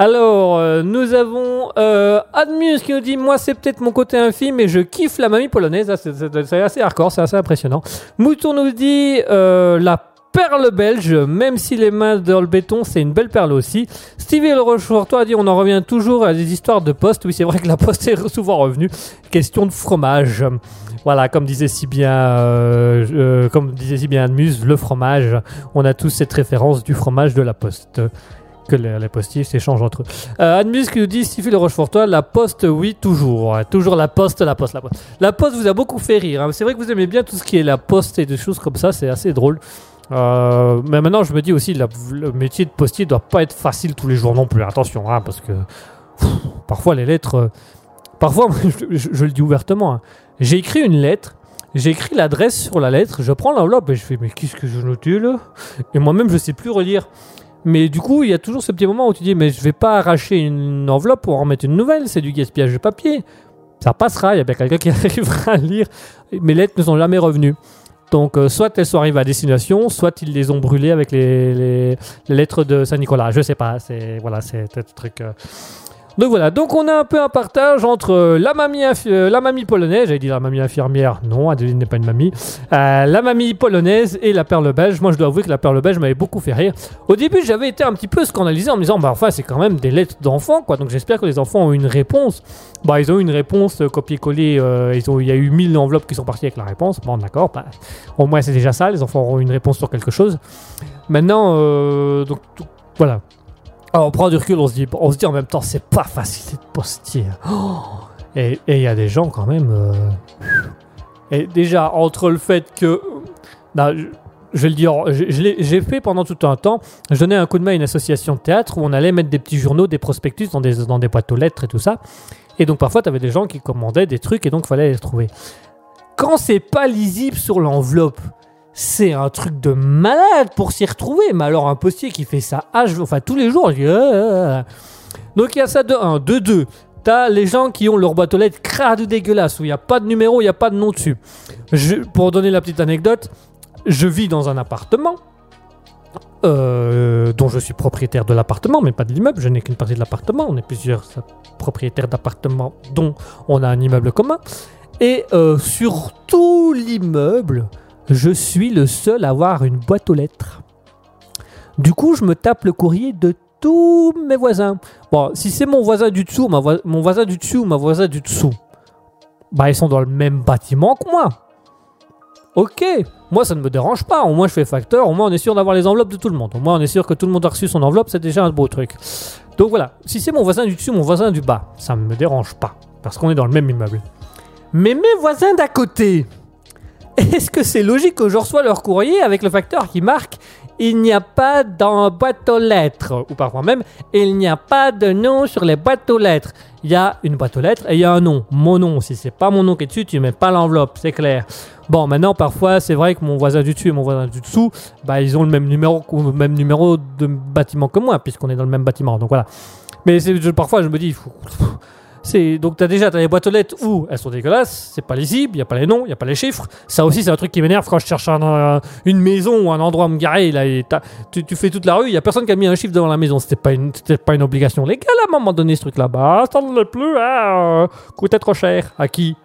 Speaker 3: Alors, euh, nous avons euh, Admus qui nous dit Moi, c'est peut-être mon côté infime, mais je kiffe la mamie polonaise. Ah, c'est- assez hardcore, c'est assez impressionnant. Mouton nous dit euh, La perle belge, même si les mains dans le béton, c'est une belle perle aussi. Stevie Le Rochefortois a dit On en revient toujours à des histoires de poste. Oui, c'est vrai que la poste est souvent revenue. Question de fromage. Voilà, comme disait si bien, euh, comme disait si bien Admuse, le fromage. On a tous cette référence du fromage de la poste. Que les, les postiers s'échangent entre eux. Euh, Admus qui nous dit Stiffy le Rochefortois, la poste, oui, toujours. Toujours la poste, la poste, la poste. La poste vous a beaucoup fait rire. hein. C'est vrai que vous aimez bien tout ce qui est la poste et des choses comme ça, c'est assez drôle. Euh, mais maintenant, je me dis aussi, le métier de postier doit pas être facile tous les jours non plus. Attention, hein, parce que parfois les lettres. euh, parfois, <laughs> je, le dis ouvertement, hein. j'ai écrit une lettre, j'ai écrit l'adresse sur la lettre, je prends l'enveloppe et je fais, mais qu'est-ce que je notais là? Et moi-même, je sais plus relire. Mais du coup, il y a toujours ce petit moment où tu dis, mais je vais pas arracher une enveloppe pour en mettre une nouvelle, c'est du gaspillage de papier. Ça passera, il y a bien quelqu'un qui <laughs> arrivera à lire. Mes lettres ne sont jamais revenues. Donc, euh, soit elles sont arrivées à destination, soit ils les ont brûlées avec les, lettres de Saint-Nicolas. Je sais pas, c'est voilà, c'est un truc. euh. Donc voilà, donc on a un peu un partage entre euh, la mamie, euh, la mamie polonaise, j'avais dit la mamie infirmière, non, Adeline n'est pas une mamie, euh, la mamie polonaise et la perle belge. Moi, je dois avouer que la perle belge m'avait beaucoup fait rire. Au début, j'avais été un petit peu scandalisé en me disant, bah enfin, c'est quand même des lettres d'enfants, quoi. Donc j'espère que les enfants ont une réponse. Bah, ils ont eu une réponse euh, copier-coller. il y a eu 1000 enveloppes qui sont parties avec la réponse. Bon, d'accord. bah, au moins, c'est déjà ça. Les enfants auront une réponse sur quelque chose. Maintenant, donc, voilà. Alors, on prend du recul, on se dit, on se dit en même temps, c'est pas facile d'être postier. Oh et il y a des gens quand même. euh, Et déjà, entre le fait que. Non, je, vais le dire, j'ai fait pendant tout un temps. Je donnais un coup de main à une association de théâtre où on allait mettre des petits journaux, des prospectus dans des, dans des boîtes aux lettres et tout ça. Et donc parfois, tu avais des gens qui commandaient des trucs et donc fallait les trouver. Quand c'est pas lisible sur l'enveloppe, c'est un truc de malade pour s'y retrouver. Mais alors un postier qui fait ça H, enfin tous les jours, je dis, Ah, ah, ah. donc il y a ça de 1. De 2, t'as les gens qui ont leur boîte aux lettres crade ou dégueulasse, où il n'y a pas de numéro, il n'y a pas de nom dessus. Pour donner la petite anecdote, je vis dans un appartement. euh, dont je suis propriétaire de l'appartement, mais pas de l'immeuble. Je n'ai qu'une partie de l'appartement. On est plusieurs euh, propriétaires d'appartements, dont on a un immeuble commun. Et euh, sur tout l'immeuble, je suis le seul à avoir une boîte aux lettres. Du coup, je me tape le courrier de tous mes voisins. Bon, si c'est mon voisin du dessous, mon voisin du dessus ou ma voisin du dessous, bah ils sont dans le même bâtiment que moi. Ok, moi ça ne me dérange pas. Au moins je fais facteur, au moins on est sûr d'avoir les enveloppes de tout le monde. Au moins on est sûr que tout le monde a reçu son enveloppe, c'est déjà un beau truc. Donc voilà, si c'est mon voisin du dessus, mon voisin du bas, ça ne me dérange pas. Parce qu'on est dans le même immeuble. Mais mes voisins d'à côté, est-ce que c'est logique que je reçois leur courrier avec le facteur qui marque il n'y a pas dans boîte aux lettres, ou parfois même, il n'y a pas de nom sur les boîtes aux lettres. Il y a une boîte aux lettres et il y a un nom. Mon nom, si c'est pas mon nom qui est dessus, tu mets pas l'enveloppe, c'est clair. Bon, maintenant, parfois, c'est vrai que mon voisin du dessus et mon voisin du dessous, bah, ils ont le même numéro, le même numéro de bâtiment que moi, puisqu'on est dans le même bâtiment. Donc voilà. Mais parfois, je me dis, c'est donc t'as déjà as les boîtes aux lettres où elles sont dégueulasses, c'est pas lisible, y a pas les noms, y a pas les chiffres. Ça aussi c'est un truc qui m'énerve quand je cherche un, euh, une maison ou un endroit à me garer là t'as- tu, tu fais toute la rue, y a personne qui a mis un chiffre devant la maison, c'était pas une c'était pas une obligation légale à un moment donné ce truc là. Bah ça ne plus, hein, euh, trop cher. À qui?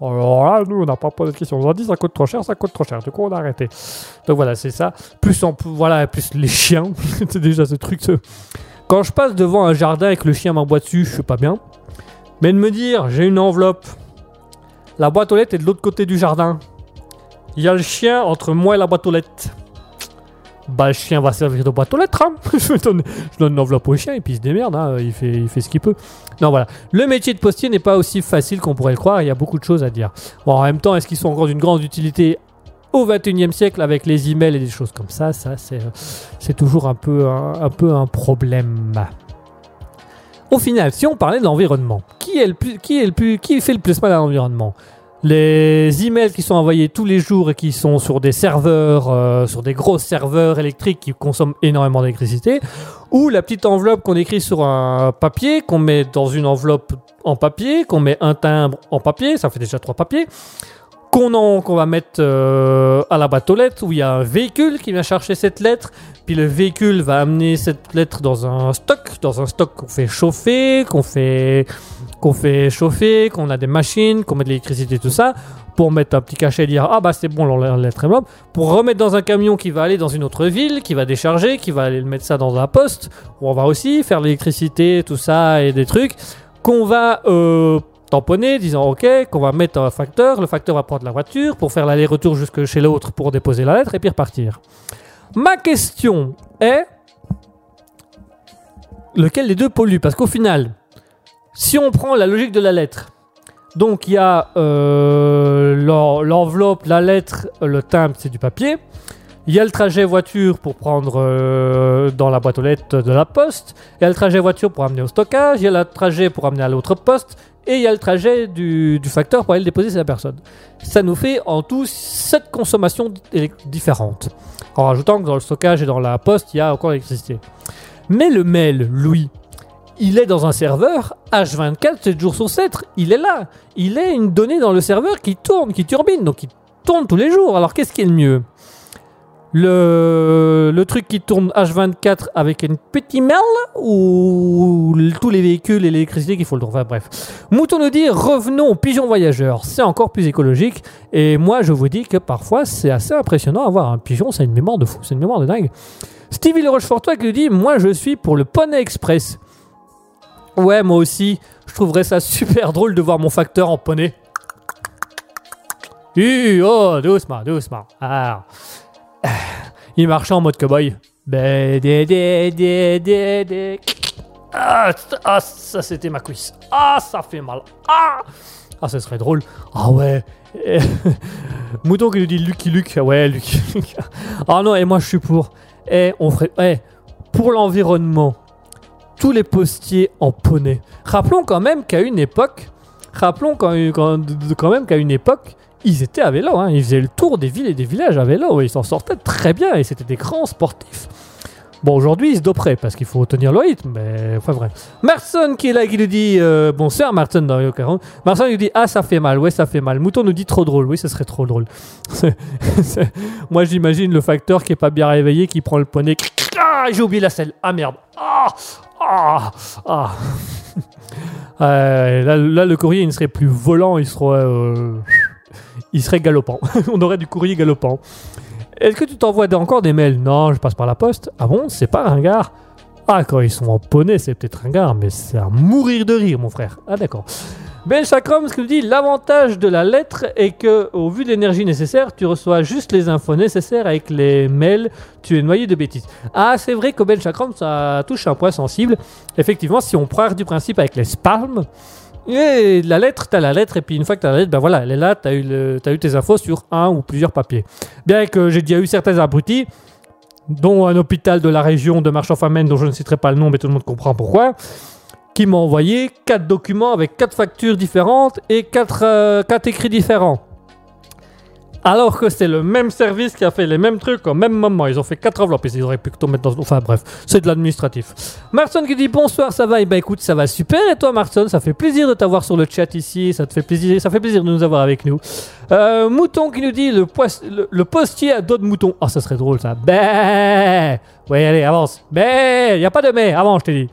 Speaker 3: Alors là, nous, on n'a pas posé de questions. On a dit ça coûte trop cher, ça coûte trop cher. Du coup, on a arrêté. Donc voilà, c'est ça. Plus en voilà, plus les chiens. <laughs> c'est déjà ce truc. Quand je passe devant un jardin et que le chien m'aboie dessus, je suis pas bien. Mais de me dire, j'ai une enveloppe. La boîte aux lettres est de l'autre côté du jardin. Il y a le chien entre moi et la boîte aux lettres. Bah, le chien va servir de boîte aux lettres. hein. <laughs> je, donne, je une enveloppe au chien et puis il se démerde. hein. Il, fait, il fait ce qu'il peut. Non, voilà. Le métier de postier n'est pas aussi facile qu'on pourrait le croire. Il y a beaucoup de choses à dire. Bon, en même temps, est-ce qu'ils sont encore d'une grande utilité? Au 21e siècle avec les emails et des choses comme ça Ça, c'est, toujours un peu un, un peu un problème. Au final, si on parlait de l'environnement, qui, est le plus, qui, est le plus, qui fait le plus mal à l'environnement? Les emails qui sont envoyés tous les jours et qui sont sur des serveurs, euh, sur des gros serveurs électriques qui consomment énormément d'électricité, ou la petite enveloppe qu'on écrit sur un papier, qu'on met dans une enveloppe en papier, qu'on met un timbre en papier, ça fait déjà trois papiers, qu'on va mettre euh, à la boîte aux lettres, où il y a un véhicule qui vient chercher cette lettre, puis le véhicule va amener cette lettre dans un stock, dans un stock qu'on fait chauffer, qu'on fait qu'on fait chauffer, qu'on a des machines, qu'on met de l'électricité, tout ça, pour mettre un petit cachet et dire ah bah c'est bon, la lettre est bonne, pour remettre dans un camion qui va aller dans une autre ville, qui va décharger, qui va aller le mettre ça dans la poste, où on va aussi faire l'électricité, tout ça et des trucs, qu'on va euh, tamponner, disant ok, qu'on va mettre un facteur, le facteur va prendre la voiture pour faire l'aller-retour jusque chez l'autre pour déposer la lettre et puis repartir. Ma question est lequel des deux pollue? Parce qu'au final, si on prend la logique de la lettre, donc il y a euh, l'en- l'enveloppe, la lettre, le timbre, c'est du papier. Il y a le trajet voiture pour prendre euh, dans la boîte aux lettres de la poste. Il y a le trajet voiture pour amener au stockage. Il y a le trajet pour amener à l'autre poste. Et il y a le trajet du, facteur pour aller le déposer chez la personne. Ça nous fait en tout 7 consommations différentes. En rajoutant que dans le stockage et dans la poste, il y a encore l'électricité. Mais le mail, Louis, il est dans un serveur H24, 7 jours sur 7. Il est là. Il est une donnée dans le serveur qui tourne, qui turbine. Donc il tourne tous les jours. Alors qu'est-ce qui est le mieux? Le, truc qui tourne H24 avec une petite mail ou tous les véhicules et l'électricité qu'il faut le tourner. Enfin bref. Mouton nous dit revenons aux pigeons voyageurs. C'est encore plus écologique. Et moi je vous dis que parfois c'est assez impressionnant à voir. Un pigeon, c'est une mémoire de fou, c'est une mémoire de dingue. Stevie Le Rochefortois qui nous dit Moi je suis pour le Poney Express. Ouais, moi aussi. Je trouverais ça super drôle de voir mon facteur en poney. Hi, oh, doucement, doucement. Ah. <sighs> Il marchait en mode cowboy. Ah, ah, ça c'était ma cuisse. Ah, ça fait mal. Ah, ah ça serait drôle. Ah ouais. Eh, <laughs> Mouton qui nous dit Lucky Luke. Ouais, Lucky Luke. <laughs> Ah non, et moi je suis pour. Et on ferait. eh, pour l'environnement, tous les postiers en poney. Rappelons quand même qu'à une époque, rappelons quand- quand même qu'à une époque, ils étaient à vélo. Hein. Ils faisaient le tour des villes et des villages à vélo. Ils s'en sortaient très bien. Et c'était des grands sportifs. Bon, aujourd'hui, ils se doperaient parce qu'il faut tenir le rythme. Mais enfin, vrai. Marson qui est là, qui nous dit euh, Bonsoir, Martin dans Rio 40. Marson nous dit Ah, ça fait mal. Ouais, ça fait mal. Mouton nous dit Trop drôle. Oui, ça serait trop drôle. <laughs> Moi, j'imagine le facteur qui est pas bien réveillé, qui prend le poney. Ah, j'ai oublié la selle. Ah, merde. Ah, ah, ah. <laughs> Euh, là, là, le courrier, il ne serait plus volant, il serait, euh, il serait galopant. <laughs> On aurait du courrier galopant. Est-ce que tu t'envoies encore des mails? Non, je passe par la poste. Ah bon, c'est pas ringard? Ah, quand ils sont en poney, c'est peut-être ringard, mais c'est à mourir de rire, mon frère. Ah, d'accord. Ben Chakram, ce que dit, l'avantage de la lettre est que, au vu de l'énergie nécessaire, tu reçois juste les infos nécessaires avec les mails, tu es noyé de bêtises. Ah, c'est vrai qu'au Ben Chakram, ça touche un point sensible. Effectivement, si on part du principe avec les spams, et la lettre, t'as la lettre, et puis une fois que t'as la lettre, ben voilà, elle est là, t'as eu, le- t'as eu tes infos sur un ou plusieurs papiers. Bien que j'ai déjà eu certains abrutis, dont un hôpital de la région de Marchand-Famenne, dont je ne citerai pas le nom, mais tout le monde comprend pourquoi, qui m'a envoyé quatre documents avec quatre factures différentes et quatre, euh, quatre écrits différents. Alors que c'est le même service qui a fait les mêmes trucs au même moment. Ils ont fait quatre enveloppes. Ils auraient pu tout mettre dans... Enfin bref, c'est de l'administratif. Marson qui dit bonsoir, ça va? Eh ben écoute, ça va super. Et toi Marson, ça fait plaisir de t'avoir sur le chat ici. Ça te fait plaisir, ça fait plaisir de nous avoir avec nous. Euh, Mouton qui nous dit le, le, postier à dos de mouton. Ah, ça serait drôle ça. Ben Ouais, allez, avance. Ben Y a pas de mais. Avance, je t'ai dit.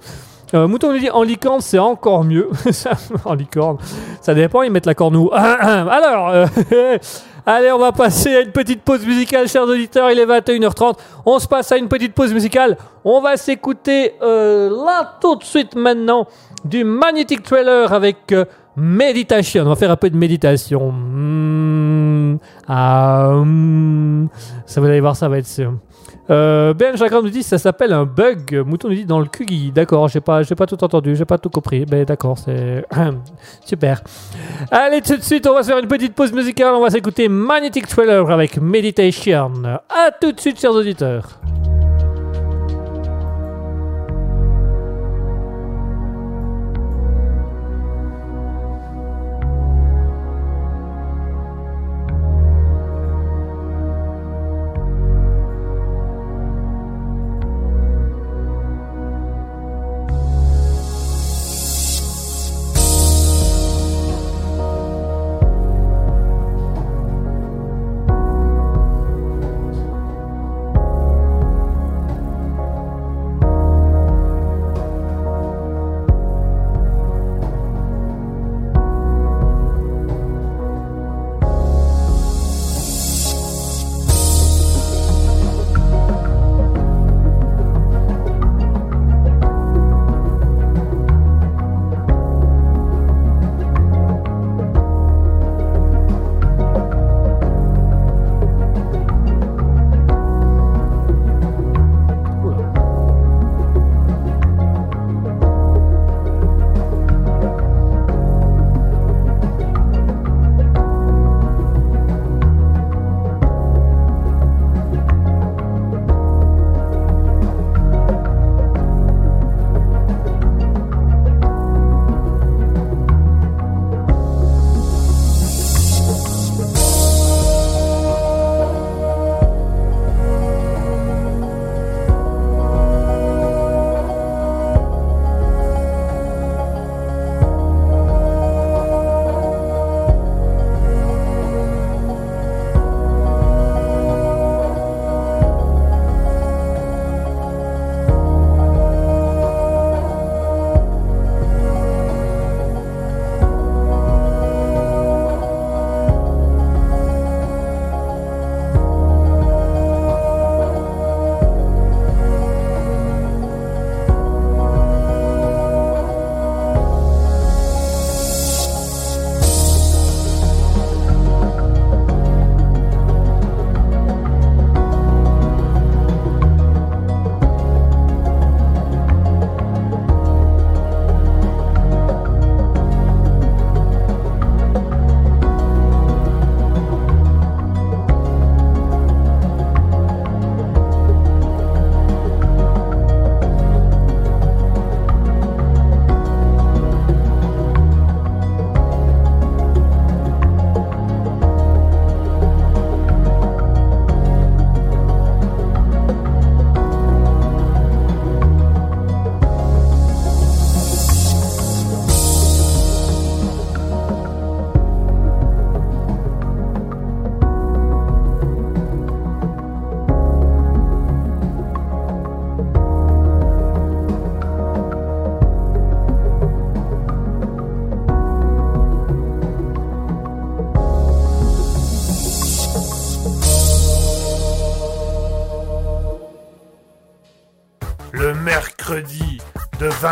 Speaker 3: Euh, Mouton nous dit en licorne, c'est encore mieux. <laughs> En licorne, ça dépend, ils mettent la corne où <clears throat> Alors, euh, <laughs> allez, on va passer à une petite pause musicale, chers auditeurs. Il est 21h30. On se passe à une petite pause musicale. On va s'écouter euh, là tout de suite maintenant du Magnetic Trailer avec euh, Meditation. On va faire un peu de méditation. Hmm, ah, hmm. ça vous allez voir, ça va être. Euh, ben Chagrin nous dit ça s'appelle un bug. Mouton nous dit dans le QGI. D'accord, j'ai pas, pas tout entendu, j'ai pas tout compris. Ben d'accord, c'est <clears throat> super. Allez, tout de suite, on va se faire une petite pause musicale. On va s'écouter Magnetic Trailer avec Meditation. À tout de suite, chers auditeurs.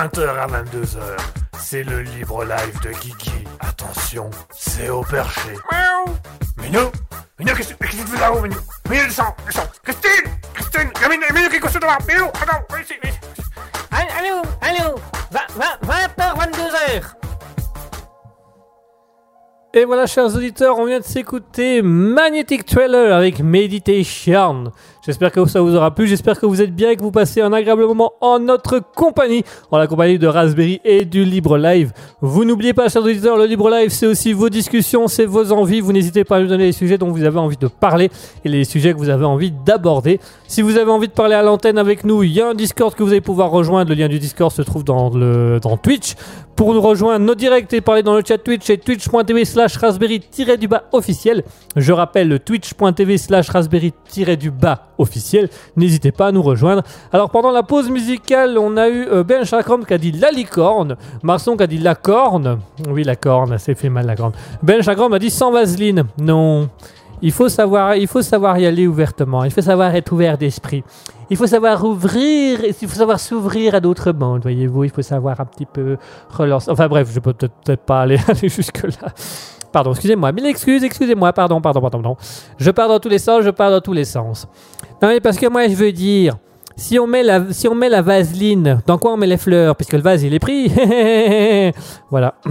Speaker 1: 20h à 22h. C'est le libre live de Guigui. Attention, c'est au perché.
Speaker 2: Miaou.
Speaker 1: Minou Minou, qu'est-ce qu'est-ce que tu fais là-haut, Minou Minou, descends, descends Christine Christine Il y a Minou, Minou qui est couché devant Minou, attends, viens ici, viens ici.
Speaker 2: Allô, allô, 20h, 22h.
Speaker 3: Et voilà, chers auditeurs, on vient de s'écouter Magnetic Trailer avec Meditation. J'espère que ça vous aura plu, j'espère que vous êtes bien et que vous passez un agréable moment en notre compagnie, en la compagnie de Raspberry et du Libre Live. Vous n'oubliez pas, chers auditeurs, le Libre Live, c'est aussi vos discussions, c'est vos envies. Vous n'hésitez pas à nous donner les sujets dont vous avez envie de parler et les sujets que vous avez envie d'aborder. Si vous avez envie de parler à l'antenne avec nous, il y a un Discord que vous allez pouvoir rejoindre. Le lien du Discord se trouve dans, le, dans Twitch. Pour nous rejoindre, nos directs et parler dans le chat Twitch, c'est twitch.tv slash raspberry-du-bas officiel. Je rappelle, twitch.tv slash raspberry-du-bas officiel. N'hésitez pas à nous rejoindre. Alors pendant la pause musicale, on a eu euh, Ben Chakram qui a dit la licorne, Marson qui a dit la corne. Oui, la corne, c'est fait mal la corne. Ben Chakram a dit sans vaseline. Non. Il faut savoir, il faut savoir y aller ouvertement. Il faut savoir être ouvert d'esprit. Il faut savoir ouvrir, il faut savoir s'ouvrir à d'autres mondes, voyez-vous. Il faut savoir un petit peu relancer. Enfin bref, je peux peut-être pas aller <laughs> jusque-là. Pardon, excusez-moi. Mille excuses, excusez-moi. Pardon, pardon, pardon, pardon. Je pars dans tous les sens, je pars dans tous les sens. Non mais parce que moi je veux dire, si on met la, si on met la vaseline, dans quoi on met les fleurs? Puisque le vase il est pris. <laughs> voilà. <clears throat>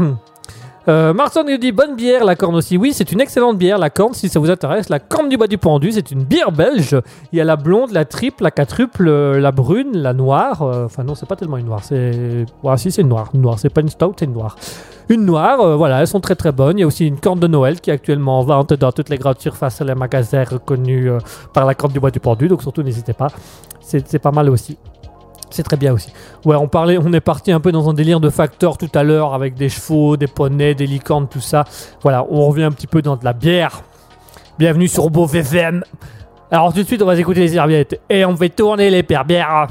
Speaker 3: Euh, Martin nous dit bonne bière, la corne aussi. Oui, c'est une excellente bière, la corne, si ça vous intéresse. La corne du bois du pendu, c'est une bière belge. Il y a la blonde, la triple, la quadruple, euh, la brune, la noire. Euh, Enfin, non, c'est pas tellement une noire. C'est. Ouais, si, c'est une noire. Une noire, c'est pas une stout, c'est une noire. Une noire, euh, voilà, elles sont très très bonnes. Il y a aussi une corne de Noël qui est actuellement en vente dans toutes les grandes surfaces et les magasins reconnus euh, par la corne du bois du pendu. Donc surtout, n'hésitez pas. C'est pas mal aussi. C'est très bien aussi. Ouais, on parlait, on est parti un peu dans un délire de facteurs tout à l'heure avec des chevaux, des poneys, des licornes, tout ça. Voilà, on revient un petit peu dans de la bière. Bienvenue sur Beau VFM. Alors tout de suite, on va écouter les serviettes et on va tourner les perbières.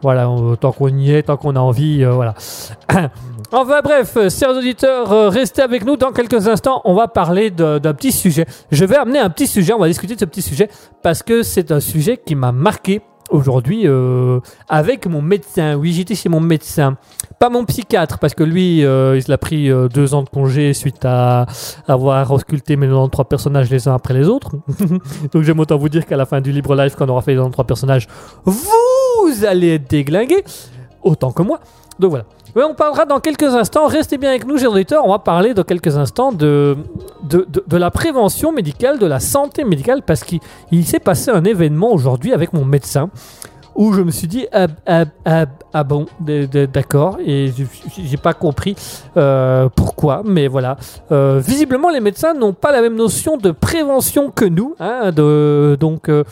Speaker 3: Voilà, tant qu'on y est, tant qu'on a envie, euh, voilà. <clears throat> Enfin bref, euh, chers auditeurs, euh, restez avec nous. Dans quelques instants, on va parler d'un petit sujet. Je vais amener un petit sujet, on va discuter de ce petit sujet parce que c'est un sujet qui m'a marqué aujourd'hui euh, avec mon médecin. Oui, j'étais chez mon médecin. Pas mon psychiatre, parce que lui, il a pris deux ans de congé suite à avoir ausculté mes 93 personnages les uns après les autres. <laughs> Donc j'aime autant vous dire qu'à la fin du libre live, quand on aura fait les 93 personnages, vous allez être déglingués, autant que moi. Donc voilà. On parlera dans quelques instants, restez bien avec nous, chers auditeurs, on va parler dans quelques instants de, de, de- la prévention médicale, de la santé médicale, parce qu'il il s'est passé un événement aujourd'hui avec mon médecin où je me suis dit ah, ah, ah, ah bon d'accord. Et j'ai pas compris euh, pourquoi. Mais voilà. Euh, visiblement les médecins n'ont pas la même notion de prévention que nous hein, de, donc euh,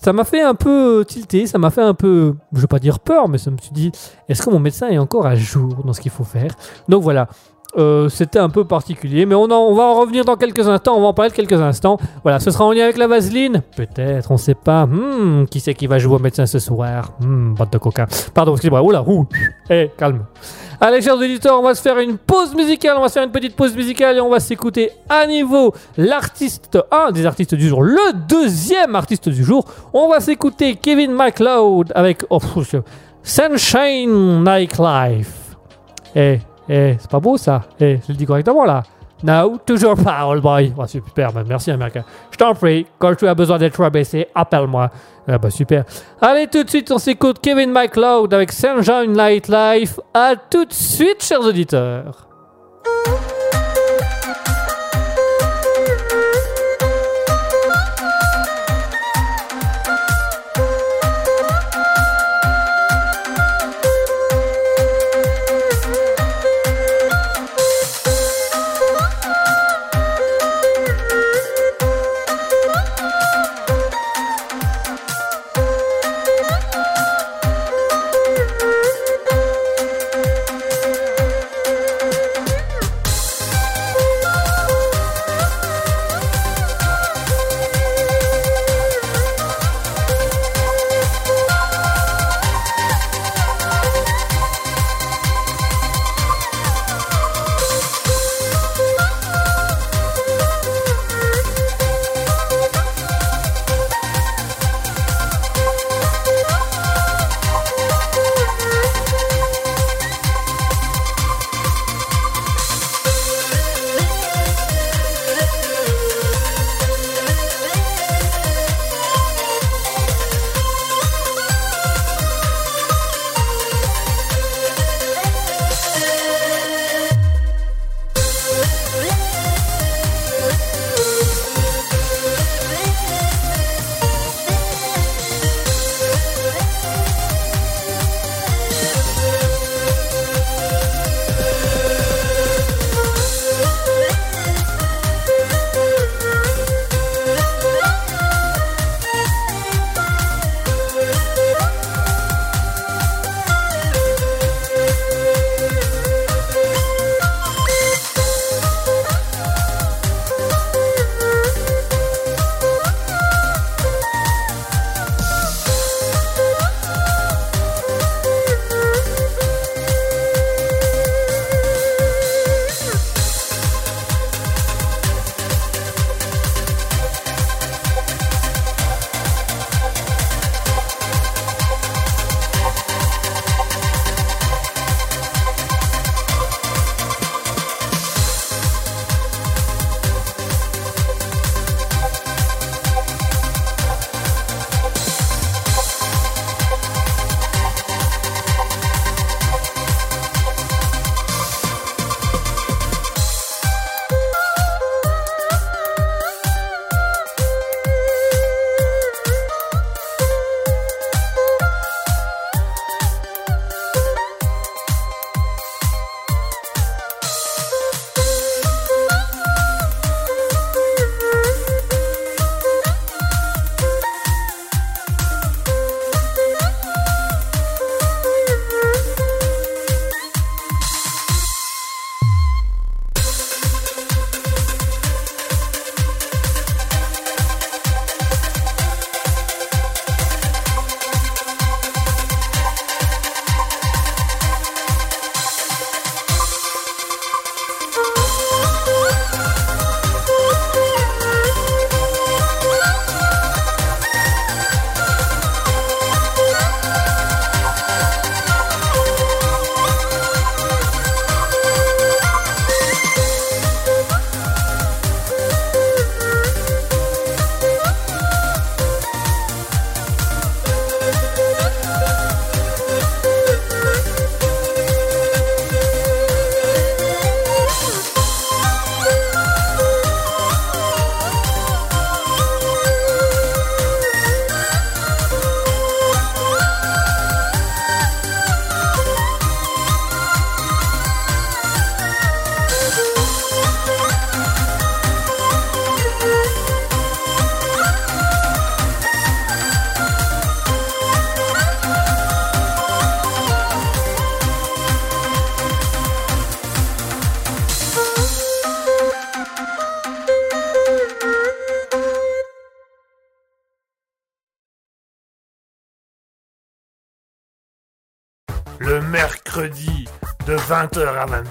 Speaker 3: ça m'a fait un peu tilter ça m'a fait un peu je veux pas dire peur mais ça me suis dit est-ce que mon médecin est encore à jour dans ce qu'il faut faire? Donc voilà Euh, c'était un peu particulier, mais on, va en revenir dans quelques instants. On va en parler de quelques instants. Voilà, ce sera en lien avec la vaseline? Peut-être, on sait pas. Hmm, qui c'est qui va jouer au médecin ce soir? Hmm, botte de coquin. Pardon, excusez-moi. Oula, ouh. Eh, calme. Allez, chers auditeurs, on va se faire une pause musicale. On va se faire une petite pause musicale et on va s'écouter à niveau l'artiste, un des artistes du jour, le deuxième artiste du jour. On va s'écouter Kevin MacLeod avec oh, pff, Sunshine Nightlife. Eh, eh, c'est pas beau ça Eh, je le dis correctement là No, toujours pas, <laughs> old boy. Oh, super, merci américain. Je t'en prie, quand tu as besoin d'être abaissé, appelle-moi. Ah bah super. Allez, tout de suite, on s'écoute Kevin MacLeod avec Sunshine Nightlife. À tout de suite, chers auditeurs.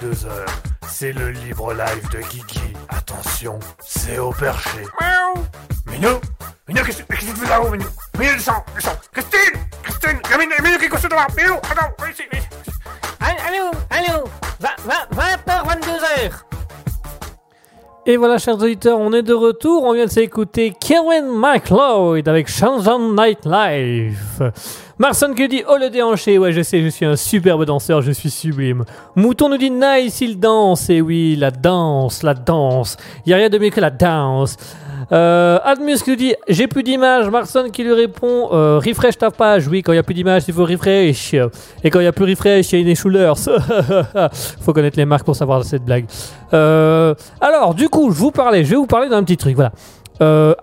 Speaker 1: 22h. C'est le libre live de Guigui. Attention, c'est au perché.
Speaker 2: Miaou.
Speaker 1: Minou Minou, qu'est-ce qu'est-ce que tu fais là-haut, Minou? Minou, descends, descends Christine Christine a Minou, Minou qui est couché devant Minou, attends, viens ici, viens ici.
Speaker 2: Allô, allô, 20h, 22h.
Speaker 3: Et voilà, chers auditeurs, on est de retour. On vient de s'écouter Kevin McLeod avec Chanson Night Live. Marson qui dit Oh le déhanché, ouais, je sais, je suis un superbe danseur, je suis sublime. Mouton nous dit Nice, il danse. Et oui, la danse, la danse. Y a rien de mieux que la danse. Euh, Admus qui nous dit J'ai plus d'image. Marson qui lui répond euh, Refresh ta page. Oui, quand il n'y a plus d'image, il faut refresh. Et quand il n'y a plus refresh, il y a une échouleur. <laughs> faut connaître les marques pour savoir cette blague. Euh, alors, du coup, je vous parlais, je vais vous parler d'un petit truc. Voilà. Euh,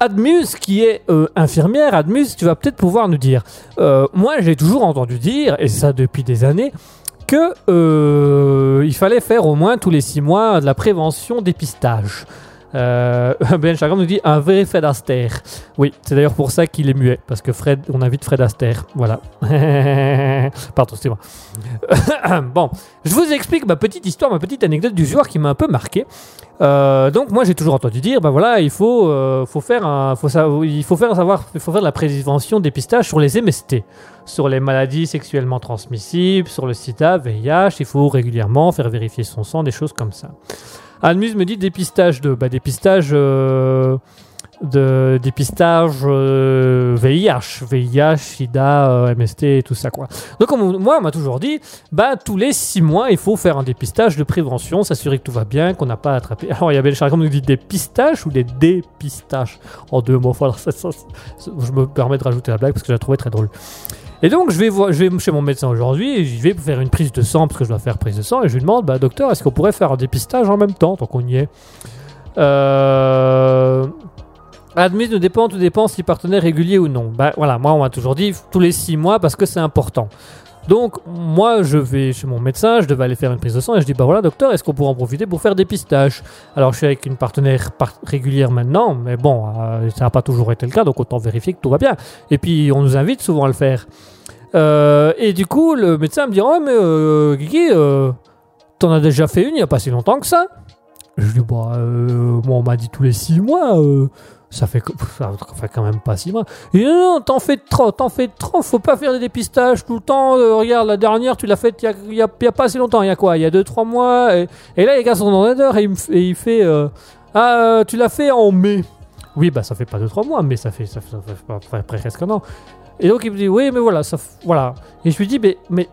Speaker 3: Admus, qui est euh, infirmière, Admus, tu vas peut-être pouvoir nous dire. Euh, moi, j'ai toujours entendu dire, et ça depuis des années, que euh, il fallait faire au moins tous les six mois de la prévention dépistage. Euh, <laughs> ben nous dit un vrai Fred Astaire. Oui, c'est d'ailleurs pour ça qu'il est muet, parce que Fred, on invite Fred Astaire. Voilà. <laughs> Pardon, c'est moi. <coughs> bon, je vous explique ma petite histoire, ma petite anecdote du jour qui m'a un peu marqué. Euh, donc moi j'ai toujours entendu dire, ben voilà, il faut, euh, faut faire un, il faut faire savoir, il faut faire de la prévention dépistage sur les MST, sur les maladies sexuellement transmissibles, sur le SIDA, VIH. Il faut régulièrement faire vérifier son sang, des choses comme ça. Admuse me dit dépistage de, bah dépistage euh, de dépistage euh, VIH, VIH, SIDA, euh, MST et tout ça quoi. Donc on- moi on m'a toujours dit, bah tous les six mois il faut faire un dépistage de prévention, s'assurer que tout va bien, qu'on n'a pas attrapé. Alors il y avait le qui nous dit dépistage ou des dépistages en deux mots. <laughs> Je me permets de rajouter la blague parce que je la trouvais très drôle. Et donc je vais, je vais chez mon médecin aujourd'hui et je vais faire une prise de sang parce que je dois faire prise de sang et je lui demande, bah docteur, est-ce qu'on pourrait faire un dépistage en même temps tant qu'on y est? Euh... Admis ne dépend, tout dépend si partenaire régulier ou non. Bah voilà, moi on m'a toujours dit tous les six mois parce que c'est important. Donc moi je vais chez mon médecin, je devais aller faire une prise de sang et je dis bah voilà docteur, est-ce qu'on pourrait en profiter pour faire des pistages Alors je suis avec une partenaire par- régulière maintenant, mais bon, euh, ça n'a pas toujours été le cas, donc autant vérifier que tout va bien. Et puis on nous invite souvent à le faire. Euh, et du coup le médecin me dit oh mais euh, Guigui, euh, t'en as déjà fait une il n'y a pas si longtemps que ça? Je dis bah moi on m'a dit tous les six mois. Ça fait, quand même pas six mois. Et non, non, t'en fais trop, t'en fais trop, faut pas faire des dépistages tout le temps. euh, regarde, la dernière, tu l'as faite il y a, pas si longtemps, il y a quoi Il y a 2-3 mois. Et, là, il regarde son ordinateur et il, et il fait euh, Ah, euh, tu l'as fait en mai. Oui, bah ça fait pas 2-3 mois, mais ça fait, ça fait, presque un an. Et donc il me dit Oui, mais voilà, ça, voilà. Et je lui dis Mais, mais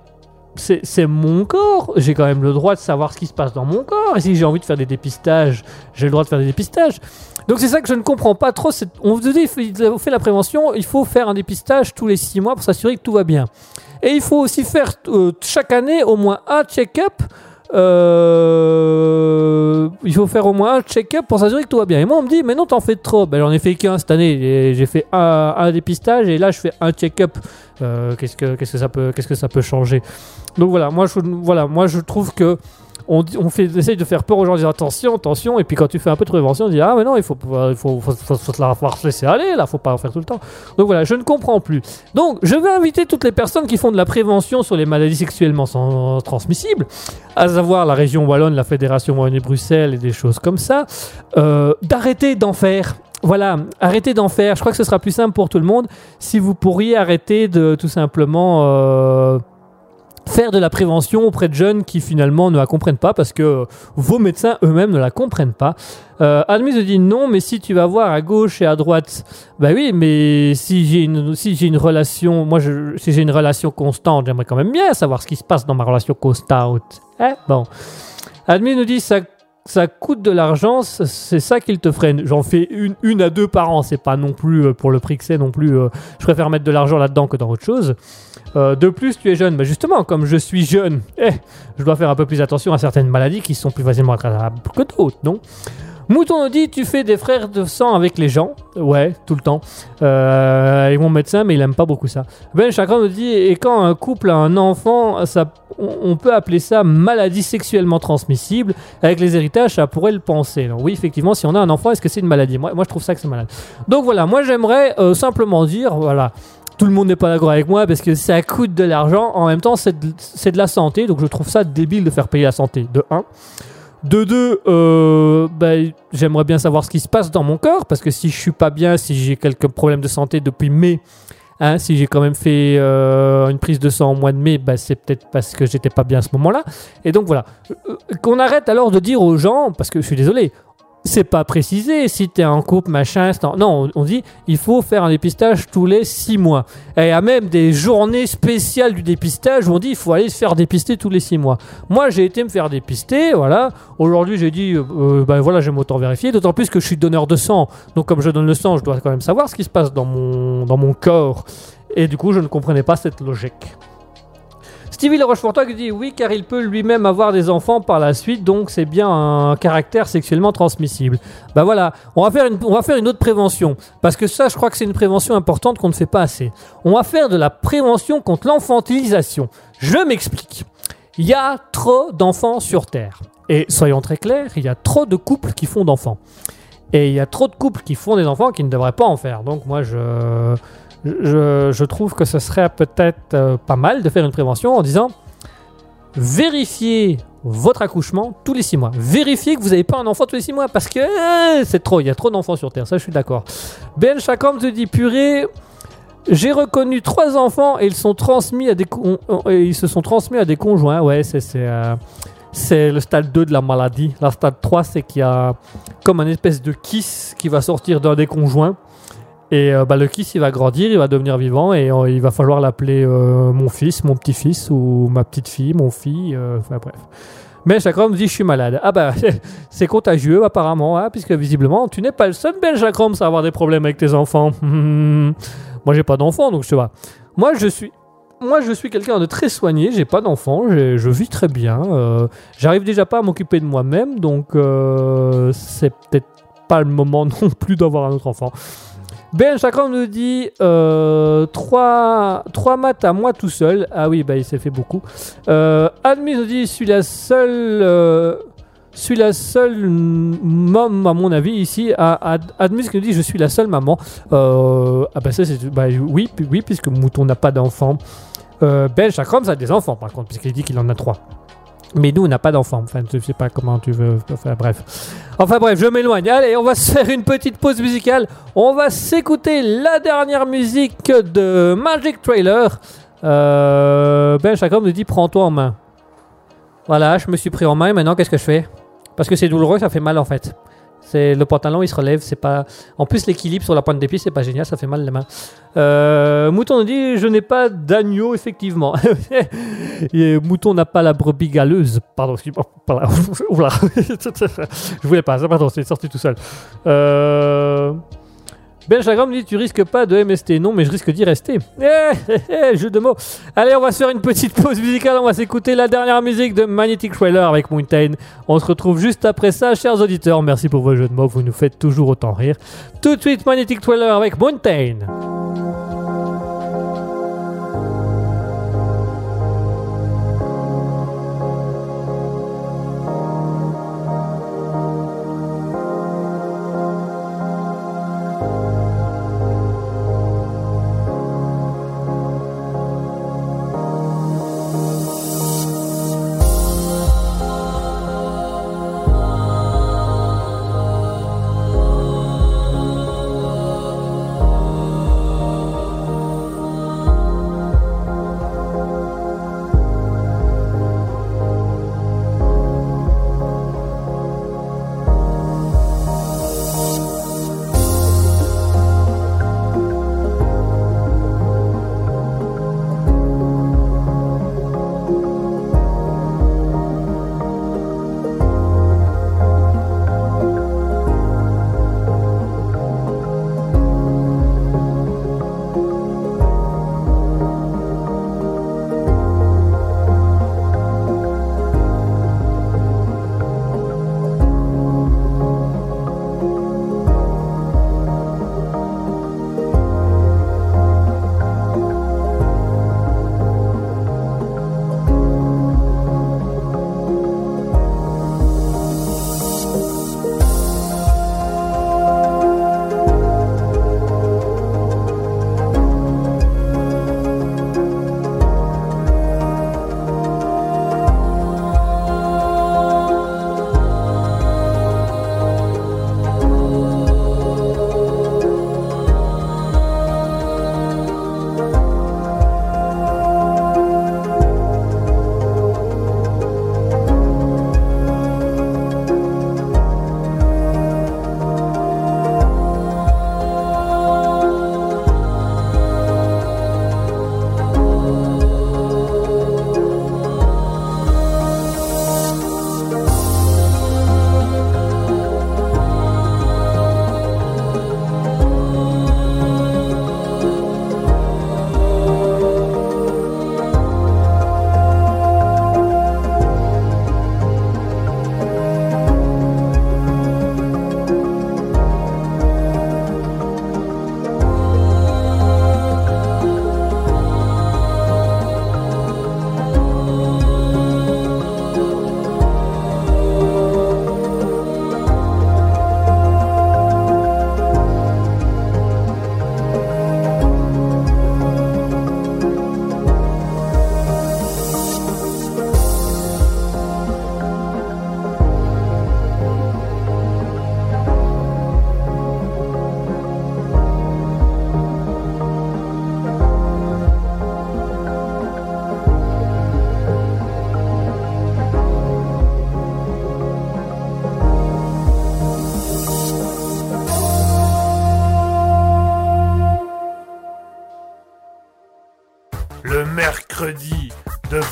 Speaker 3: c'est mon corps, j'ai quand même le droit de savoir ce qui se passe dans mon corps. Et si j'ai envie de faire des dépistages, j'ai le droit de faire des dépistages. Donc c'est ça que je ne comprends pas trop. On vous dit, il fait la prévention, il faut faire un dépistage tous les six mois pour s'assurer que tout va bien. Et il faut aussi faire euh, chaque année au moins un check-up. euh, il faut faire au moins un check-up pour s'assurer que tout va bien. Et moi on me dit mais non t'en fais trop. Ben j'en ai fait qu'un cette année. J'ai fait un, dépistage et là je fais un check-up. Euh, qu'est-ce que ça peut changer? Donc voilà moi voilà moi je trouve que on, on fait, essaye de faire peur aux gens, en attention, attention, et puis quand tu fais un peu de prévention, on dit ah mais non, il faut, il faut, faut, faut- la faut se laisser aller, là, faut pas en faire tout le temps. Donc voilà, je ne comprends plus. Donc je vais inviter toutes les personnes qui font de la prévention sur les maladies sexuellement transmissibles, à savoir la région Wallonne, la Fédération Wallonie-Bruxelles et des choses comme ça, euh, d'arrêter d'en faire. Voilà, arrêtez d'en faire. Je crois que ce sera plus simple pour tout le monde si vous pourriez arrêter de tout simplement euh, faire de la prévention auprès de jeunes qui finalement ne la comprennent pas parce que vos médecins eux-mêmes ne la comprennent pas. Euh, Admise dit non, mais si tu vas voir à gauche et à droite, bah oui, mais si j'ai une, si j'ai une relation, moi, si j'ai une relation constante, j'aimerais quand même bien savoir ce qui se passe dans ma relation constante. Hein bon. Admise nous dit ça, ça coûte de l'argent, c'est ça qu'il te freine. J'en fais une, une à deux par an, c'est pas non plus euh, pour le prix que c'est non plus. euh, je préfère mettre de l'argent là-dedans que dans autre chose. Euh, de plus, tu es jeune. Mais justement, comme je suis jeune, eh, je dois faire un peu plus attention à certaines maladies qui sont plus facilement attrapables que d'autres, non? Mouton nous dit Tu fais des frères de sang avec les gens Ouais, tout le temps. Euh, mon médecin, mais il aime pas beaucoup ça. Ben Chakra nous dit Et quand un couple a un enfant, ça, on, on peut appeler ça maladie sexuellement transmissible. Avec les héritages, ça pourrait le penser. Donc, oui, effectivement, si on a un enfant, est-ce que c'est une maladie? Moi, moi, je trouve ça que c'est malade. Donc voilà, moi, j'aimerais euh, simplement dire Voilà. Tout le monde n'est pas d'accord avec moi parce que ça coûte de l'argent. En même temps, c'est de, de la santé, donc je trouve ça débile de faire payer la santé. De 1. De 2, euh, ben, j'aimerais bien savoir ce qui se passe dans mon corps parce que si je suis pas bien, si j'ai quelques problèmes de santé depuis mai, hein, si j'ai quand même fait euh, une prise de sang au mois de mai, ben, c'est peut-être parce que j'étais pas bien à ce moment-là. Et donc voilà. Euh, Qu'on arrête alors de dire aux gens, parce que je suis désolé, c'est pas précisé si t'es en couple, machin. Non, on- dit il faut faire un dépistage tous les 6 mois. Et il y a même des journées spéciales du dépistage où on dit il faut aller se faire dépister tous les 6 mois. Moi, j'ai été me faire dépister, voilà. Aujourd'hui, j'ai dit euh, euh, ben voilà, j'aime autant vérifier. D'autant plus que je suis donneur de sang. Donc, comme je donne le sang, je dois quand même savoir ce qui se passe dans mon corps. Et du coup, je ne comprenais pas cette logique. Stevie Le Rochefortois qui dit oui car il peut lui-même avoir des enfants par la suite donc c'est bien un caractère sexuellement transmissible. Bah voilà, on va faire une, on va faire une autre prévention parce que ça je crois que c'est une prévention importante qu'on ne fait pas assez. On va faire de la prévention contre l'enfantilisation. Je m'explique. Il y a trop d'enfants sur Terre et soyons très clairs, il y a trop de couples qui font d'enfants. Et il y a trop de couples qui font des enfants qui ne devraient pas en faire. Donc moi je je, trouve que ce serait peut-être euh, pas mal de faire une prévention en disant vérifiez votre accouchement tous les 6 mois. Vérifiez que vous n'avez pas un enfant tous les 6 mois parce que euh, c'est trop, il y a trop d'enfants sur Terre, ça je suis d'accord. Ben Chakram te dit purée, j'ai reconnu trois enfants et ils sont transmis à des euh, ils se sont transmis à des conjoints. Ouais, c'est euh, le stade 2 de la maladie. La stade 3, c'est qu'il y a comme un espèce de kiss qui va sortir d'un des conjoints. Et euh, bah, le kiss, il va grandir, il va devenir vivant et euh, il va falloir l'appeler euh, mon fils, mon petit-fils ou ma petite fille, mon fille, enfin bref. Mais Chakram dit je suis malade. Ah bah <laughs> c'est contagieux apparemment, hein, puisque visiblement tu n'es pas le seul Ben Chakram à avoir des problèmes avec tes enfants. <laughs> Moi j'ai pas d'enfants donc je sais pas. Moi je suis moi, je suis quelqu'un de très soigné, j'ai pas d'enfants, j'ai- je vis très bien. J'arrive déjà pas à m'occuper de moi-même, donc c'est peut-être pas le moment <laughs> non plus d'avoir un autre enfant. Ben Chakram nous dit 3, maths à moi tout seul. Ah oui, bah il s'est fait beaucoup. Euh, Admis nous dit je suis la seule. euh, je suis la seule maman, à mon avis, ici. À, Ad- Admus qui nous dit Je suis la seule maman. Euh, ah, bah, ça, c'est. Bah, oui, oui, puisque Mouton n'a pas d'enfant. Euh, ben Chakram, ça a des enfants, par contre, puisqu'il dit qu'il en a trois. Mais nous, on n'a pas d'enfants. Enfin, je sais pas comment tu veux. Enfin, bref. Enfin, bref, je m'éloigne. Allez, on va se faire une petite pause musicale. On va s'écouter la dernière musique de Magic Trailer. Euh, ben Chakram nous dit Prends-toi en main. Voilà, je me suis pris en main maintenant, qu'est-ce que je fais? Parce que c'est douloureux, ça fait mal en fait. C'est le pantalon, il se relève, c'est pas. En plus, l'équilibre sur la pointe des pieds, c'est pas génial, ça fait mal les mains. Euh, Mouton nous dit je n'ai pas d'agneau effectivement. <laughs> Et Mouton n'a pas la brebis galeuse. Pardon, excuse-moi. <laughs> <laughs> Je voulais pas, pardon, c'est sorti tout seul. Euh... Ben Chagram dit tu risques pas de MST. Non, mais je risque d'y rester. Eh, eh, eh, jeu de mots. Allez, on va se faire une petite pause musicale. On va s'écouter la dernière musique de Magnetic Trailer avec Mountain. On se retrouve juste après ça, chers auditeurs. Merci pour vos jeux de mots. Vous nous faites toujours autant rire. Tout de suite, Magnetic Trailer avec Mountain.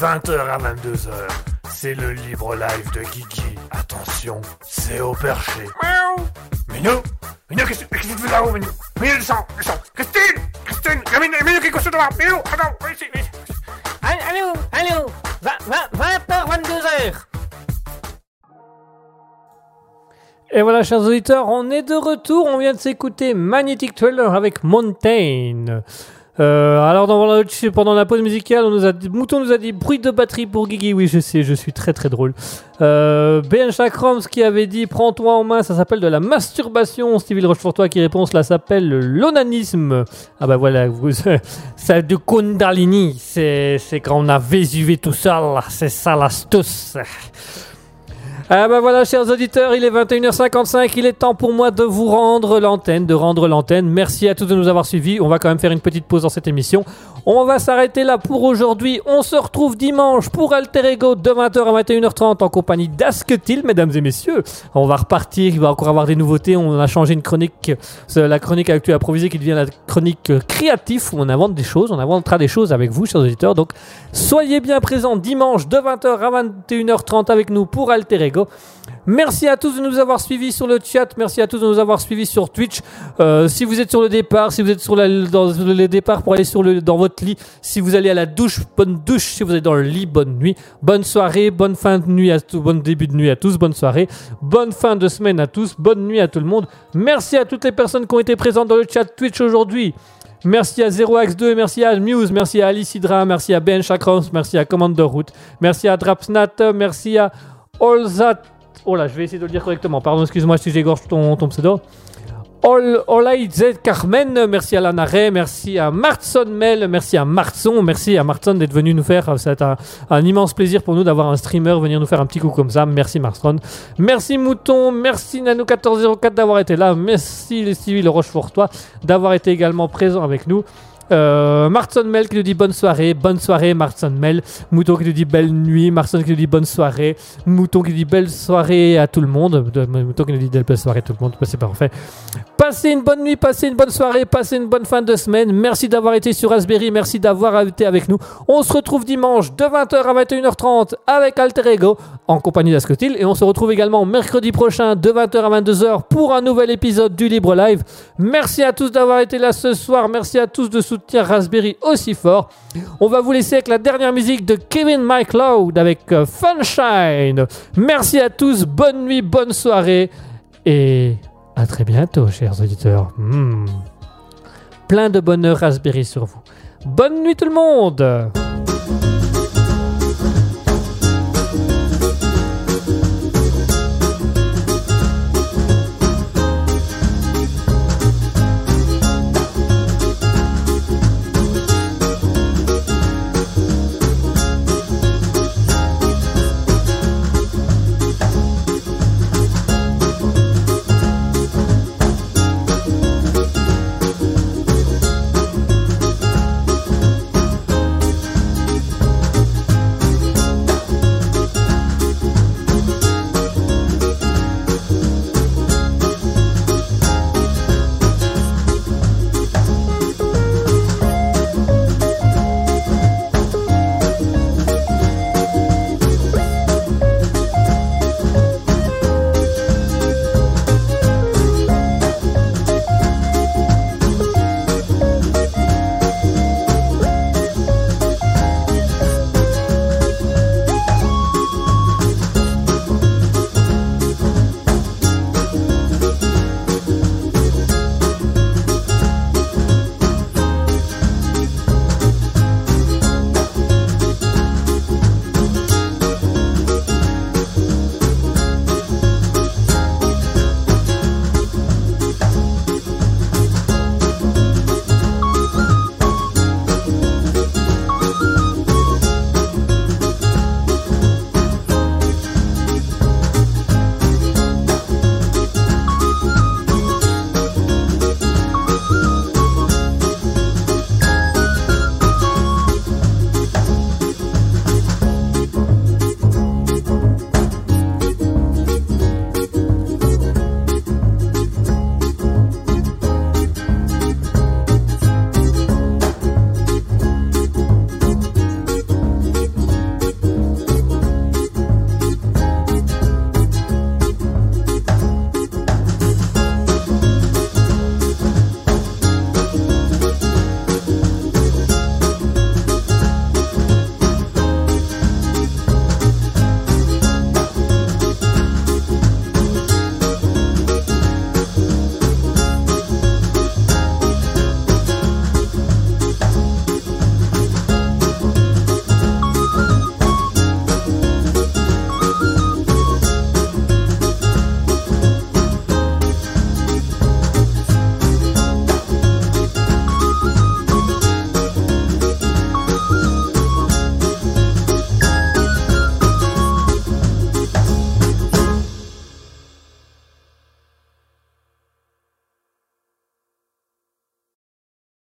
Speaker 1: 20h à 22h, c'est le libre live de Guigui. Attention, c'est au perché. Miaou Minou Minou, qu'est-ce que tu fais là-haut, Minou? Minou, descends, descends Christine Christine Minou, Minou, qu'est-ce que tu fais là Minou, attends, viens ici, viens ici.
Speaker 2: Allô, allô 20h, 22h
Speaker 3: Et voilà, chers auditeurs, on est de retour. On vient de s'écouter Magnetic Trailer avec Montaigne. Euh, alors, pendant la pause musicale, Mouton nous a dit bruit de batterie pour Guigui. Oui, je sais, je suis très très drôle. Euh, Ben Chakroms qui avait dit prends-toi en main, ça s'appelle de la masturbation. Stevie Rochefortois qui répond, cela s'appelle l'onanisme. Ah bah voilà, vous, <laughs> c'est du Kundalini. C'est quand on a Vésuvé tout seul. C'est ça l'astuce. Ah bah voilà, chers auditeurs, il est 21h55, il est temps pour moi de vous rendre l'antenne, de rendre l'antenne. Merci à tous de nous avoir suivis. On va quand même faire une petite pause dans cette émission. On va s'arrêter là pour aujourd'hui. On se retrouve dimanche pour Alter Ego de 20h à 21h30 en compagnie d'Asketil, mesdames et messieurs. On va repartir, il va encore avoir des nouveautés. On a changé une chronique, c'est la chronique actuelle improvisée qui devient la chronique euh, créatif où on invente des choses, on inventera des choses avec vous, chers auditeurs. Donc soyez bien présents dimanche de 20h à 21h30 avec nous pour Alter Ego. Merci à tous de nous avoir suivis sur le chat. Merci à tous de nous avoir suivis sur Twitch. Euh, si vous êtes sur le départ, si vous êtes sur dans le départ pour aller sur le, dans votre lit, si vous allez à la douche, bonne douche. Si vous êtes dans le lit, bonne nuit. Bonne soirée, bonne fin de nuit à tous, bon début de nuit à tous, bonne soirée. Bonne fin de semaine à tous, bonne nuit à tout le monde. Merci à toutes les personnes qui ont été présentes dans le chat Twitch aujourd'hui. Merci à 0x2, merci à Muse, merci à Alice Hydra, merci à Ben Chakrons, merci à Commander Route, merci à Drapsnat, merci à Olzat. Oh là, je vais essayer de le dire correctement. Pardon, excuse-moi si j'égorge ton, ton pseudo. Ol, Olaïd Carmen, merci à Lanare, merci à Martson Mel, merci à Martson, merci à Martson d'être venu nous faire. C'est un, immense plaisir pour nous d'avoir un streamer venir nous faire un petit coup comme ça. Merci Martson. Merci Mouton, merci Nano1404 d'avoir été là. Merci les civils Rochefortois d'avoir été également présent avec nous. Euh, Mel qui nous dit bonne soirée, bonne soirée Martson Mel. Mouton qui nous dit belle nuit, Martson qui nous dit bonne soirée, Mouton qui nous dit belle soirée à tout le monde, De- Mouton qui nous dit belle soirée à tout le monde, c'est parfait. Passez une bonne nuit, passez une bonne soirée, passez une bonne fin de semaine. Merci d'avoir été sur Raspberry, merci d'avoir été avec nous. On se retrouve dimanche de 20h à 21h30 avec Alter Ego en compagnie d'Ascotil et on se retrouve également mercredi prochain de 20h à 22h pour un nouvel épisode du Libre Live. Merci à tous d'avoir été là ce soir, merci à tous de soutenir Raspberry aussi fort. On va vous laisser avec la dernière musique de Kevin McLeod avec euh, Funshine. Merci à tous, bonne nuit, bonne soirée et à très bientôt, chers auditeurs. Hmm. Plein de bonheur Raspberry sur vous. Bonne nuit tout le monde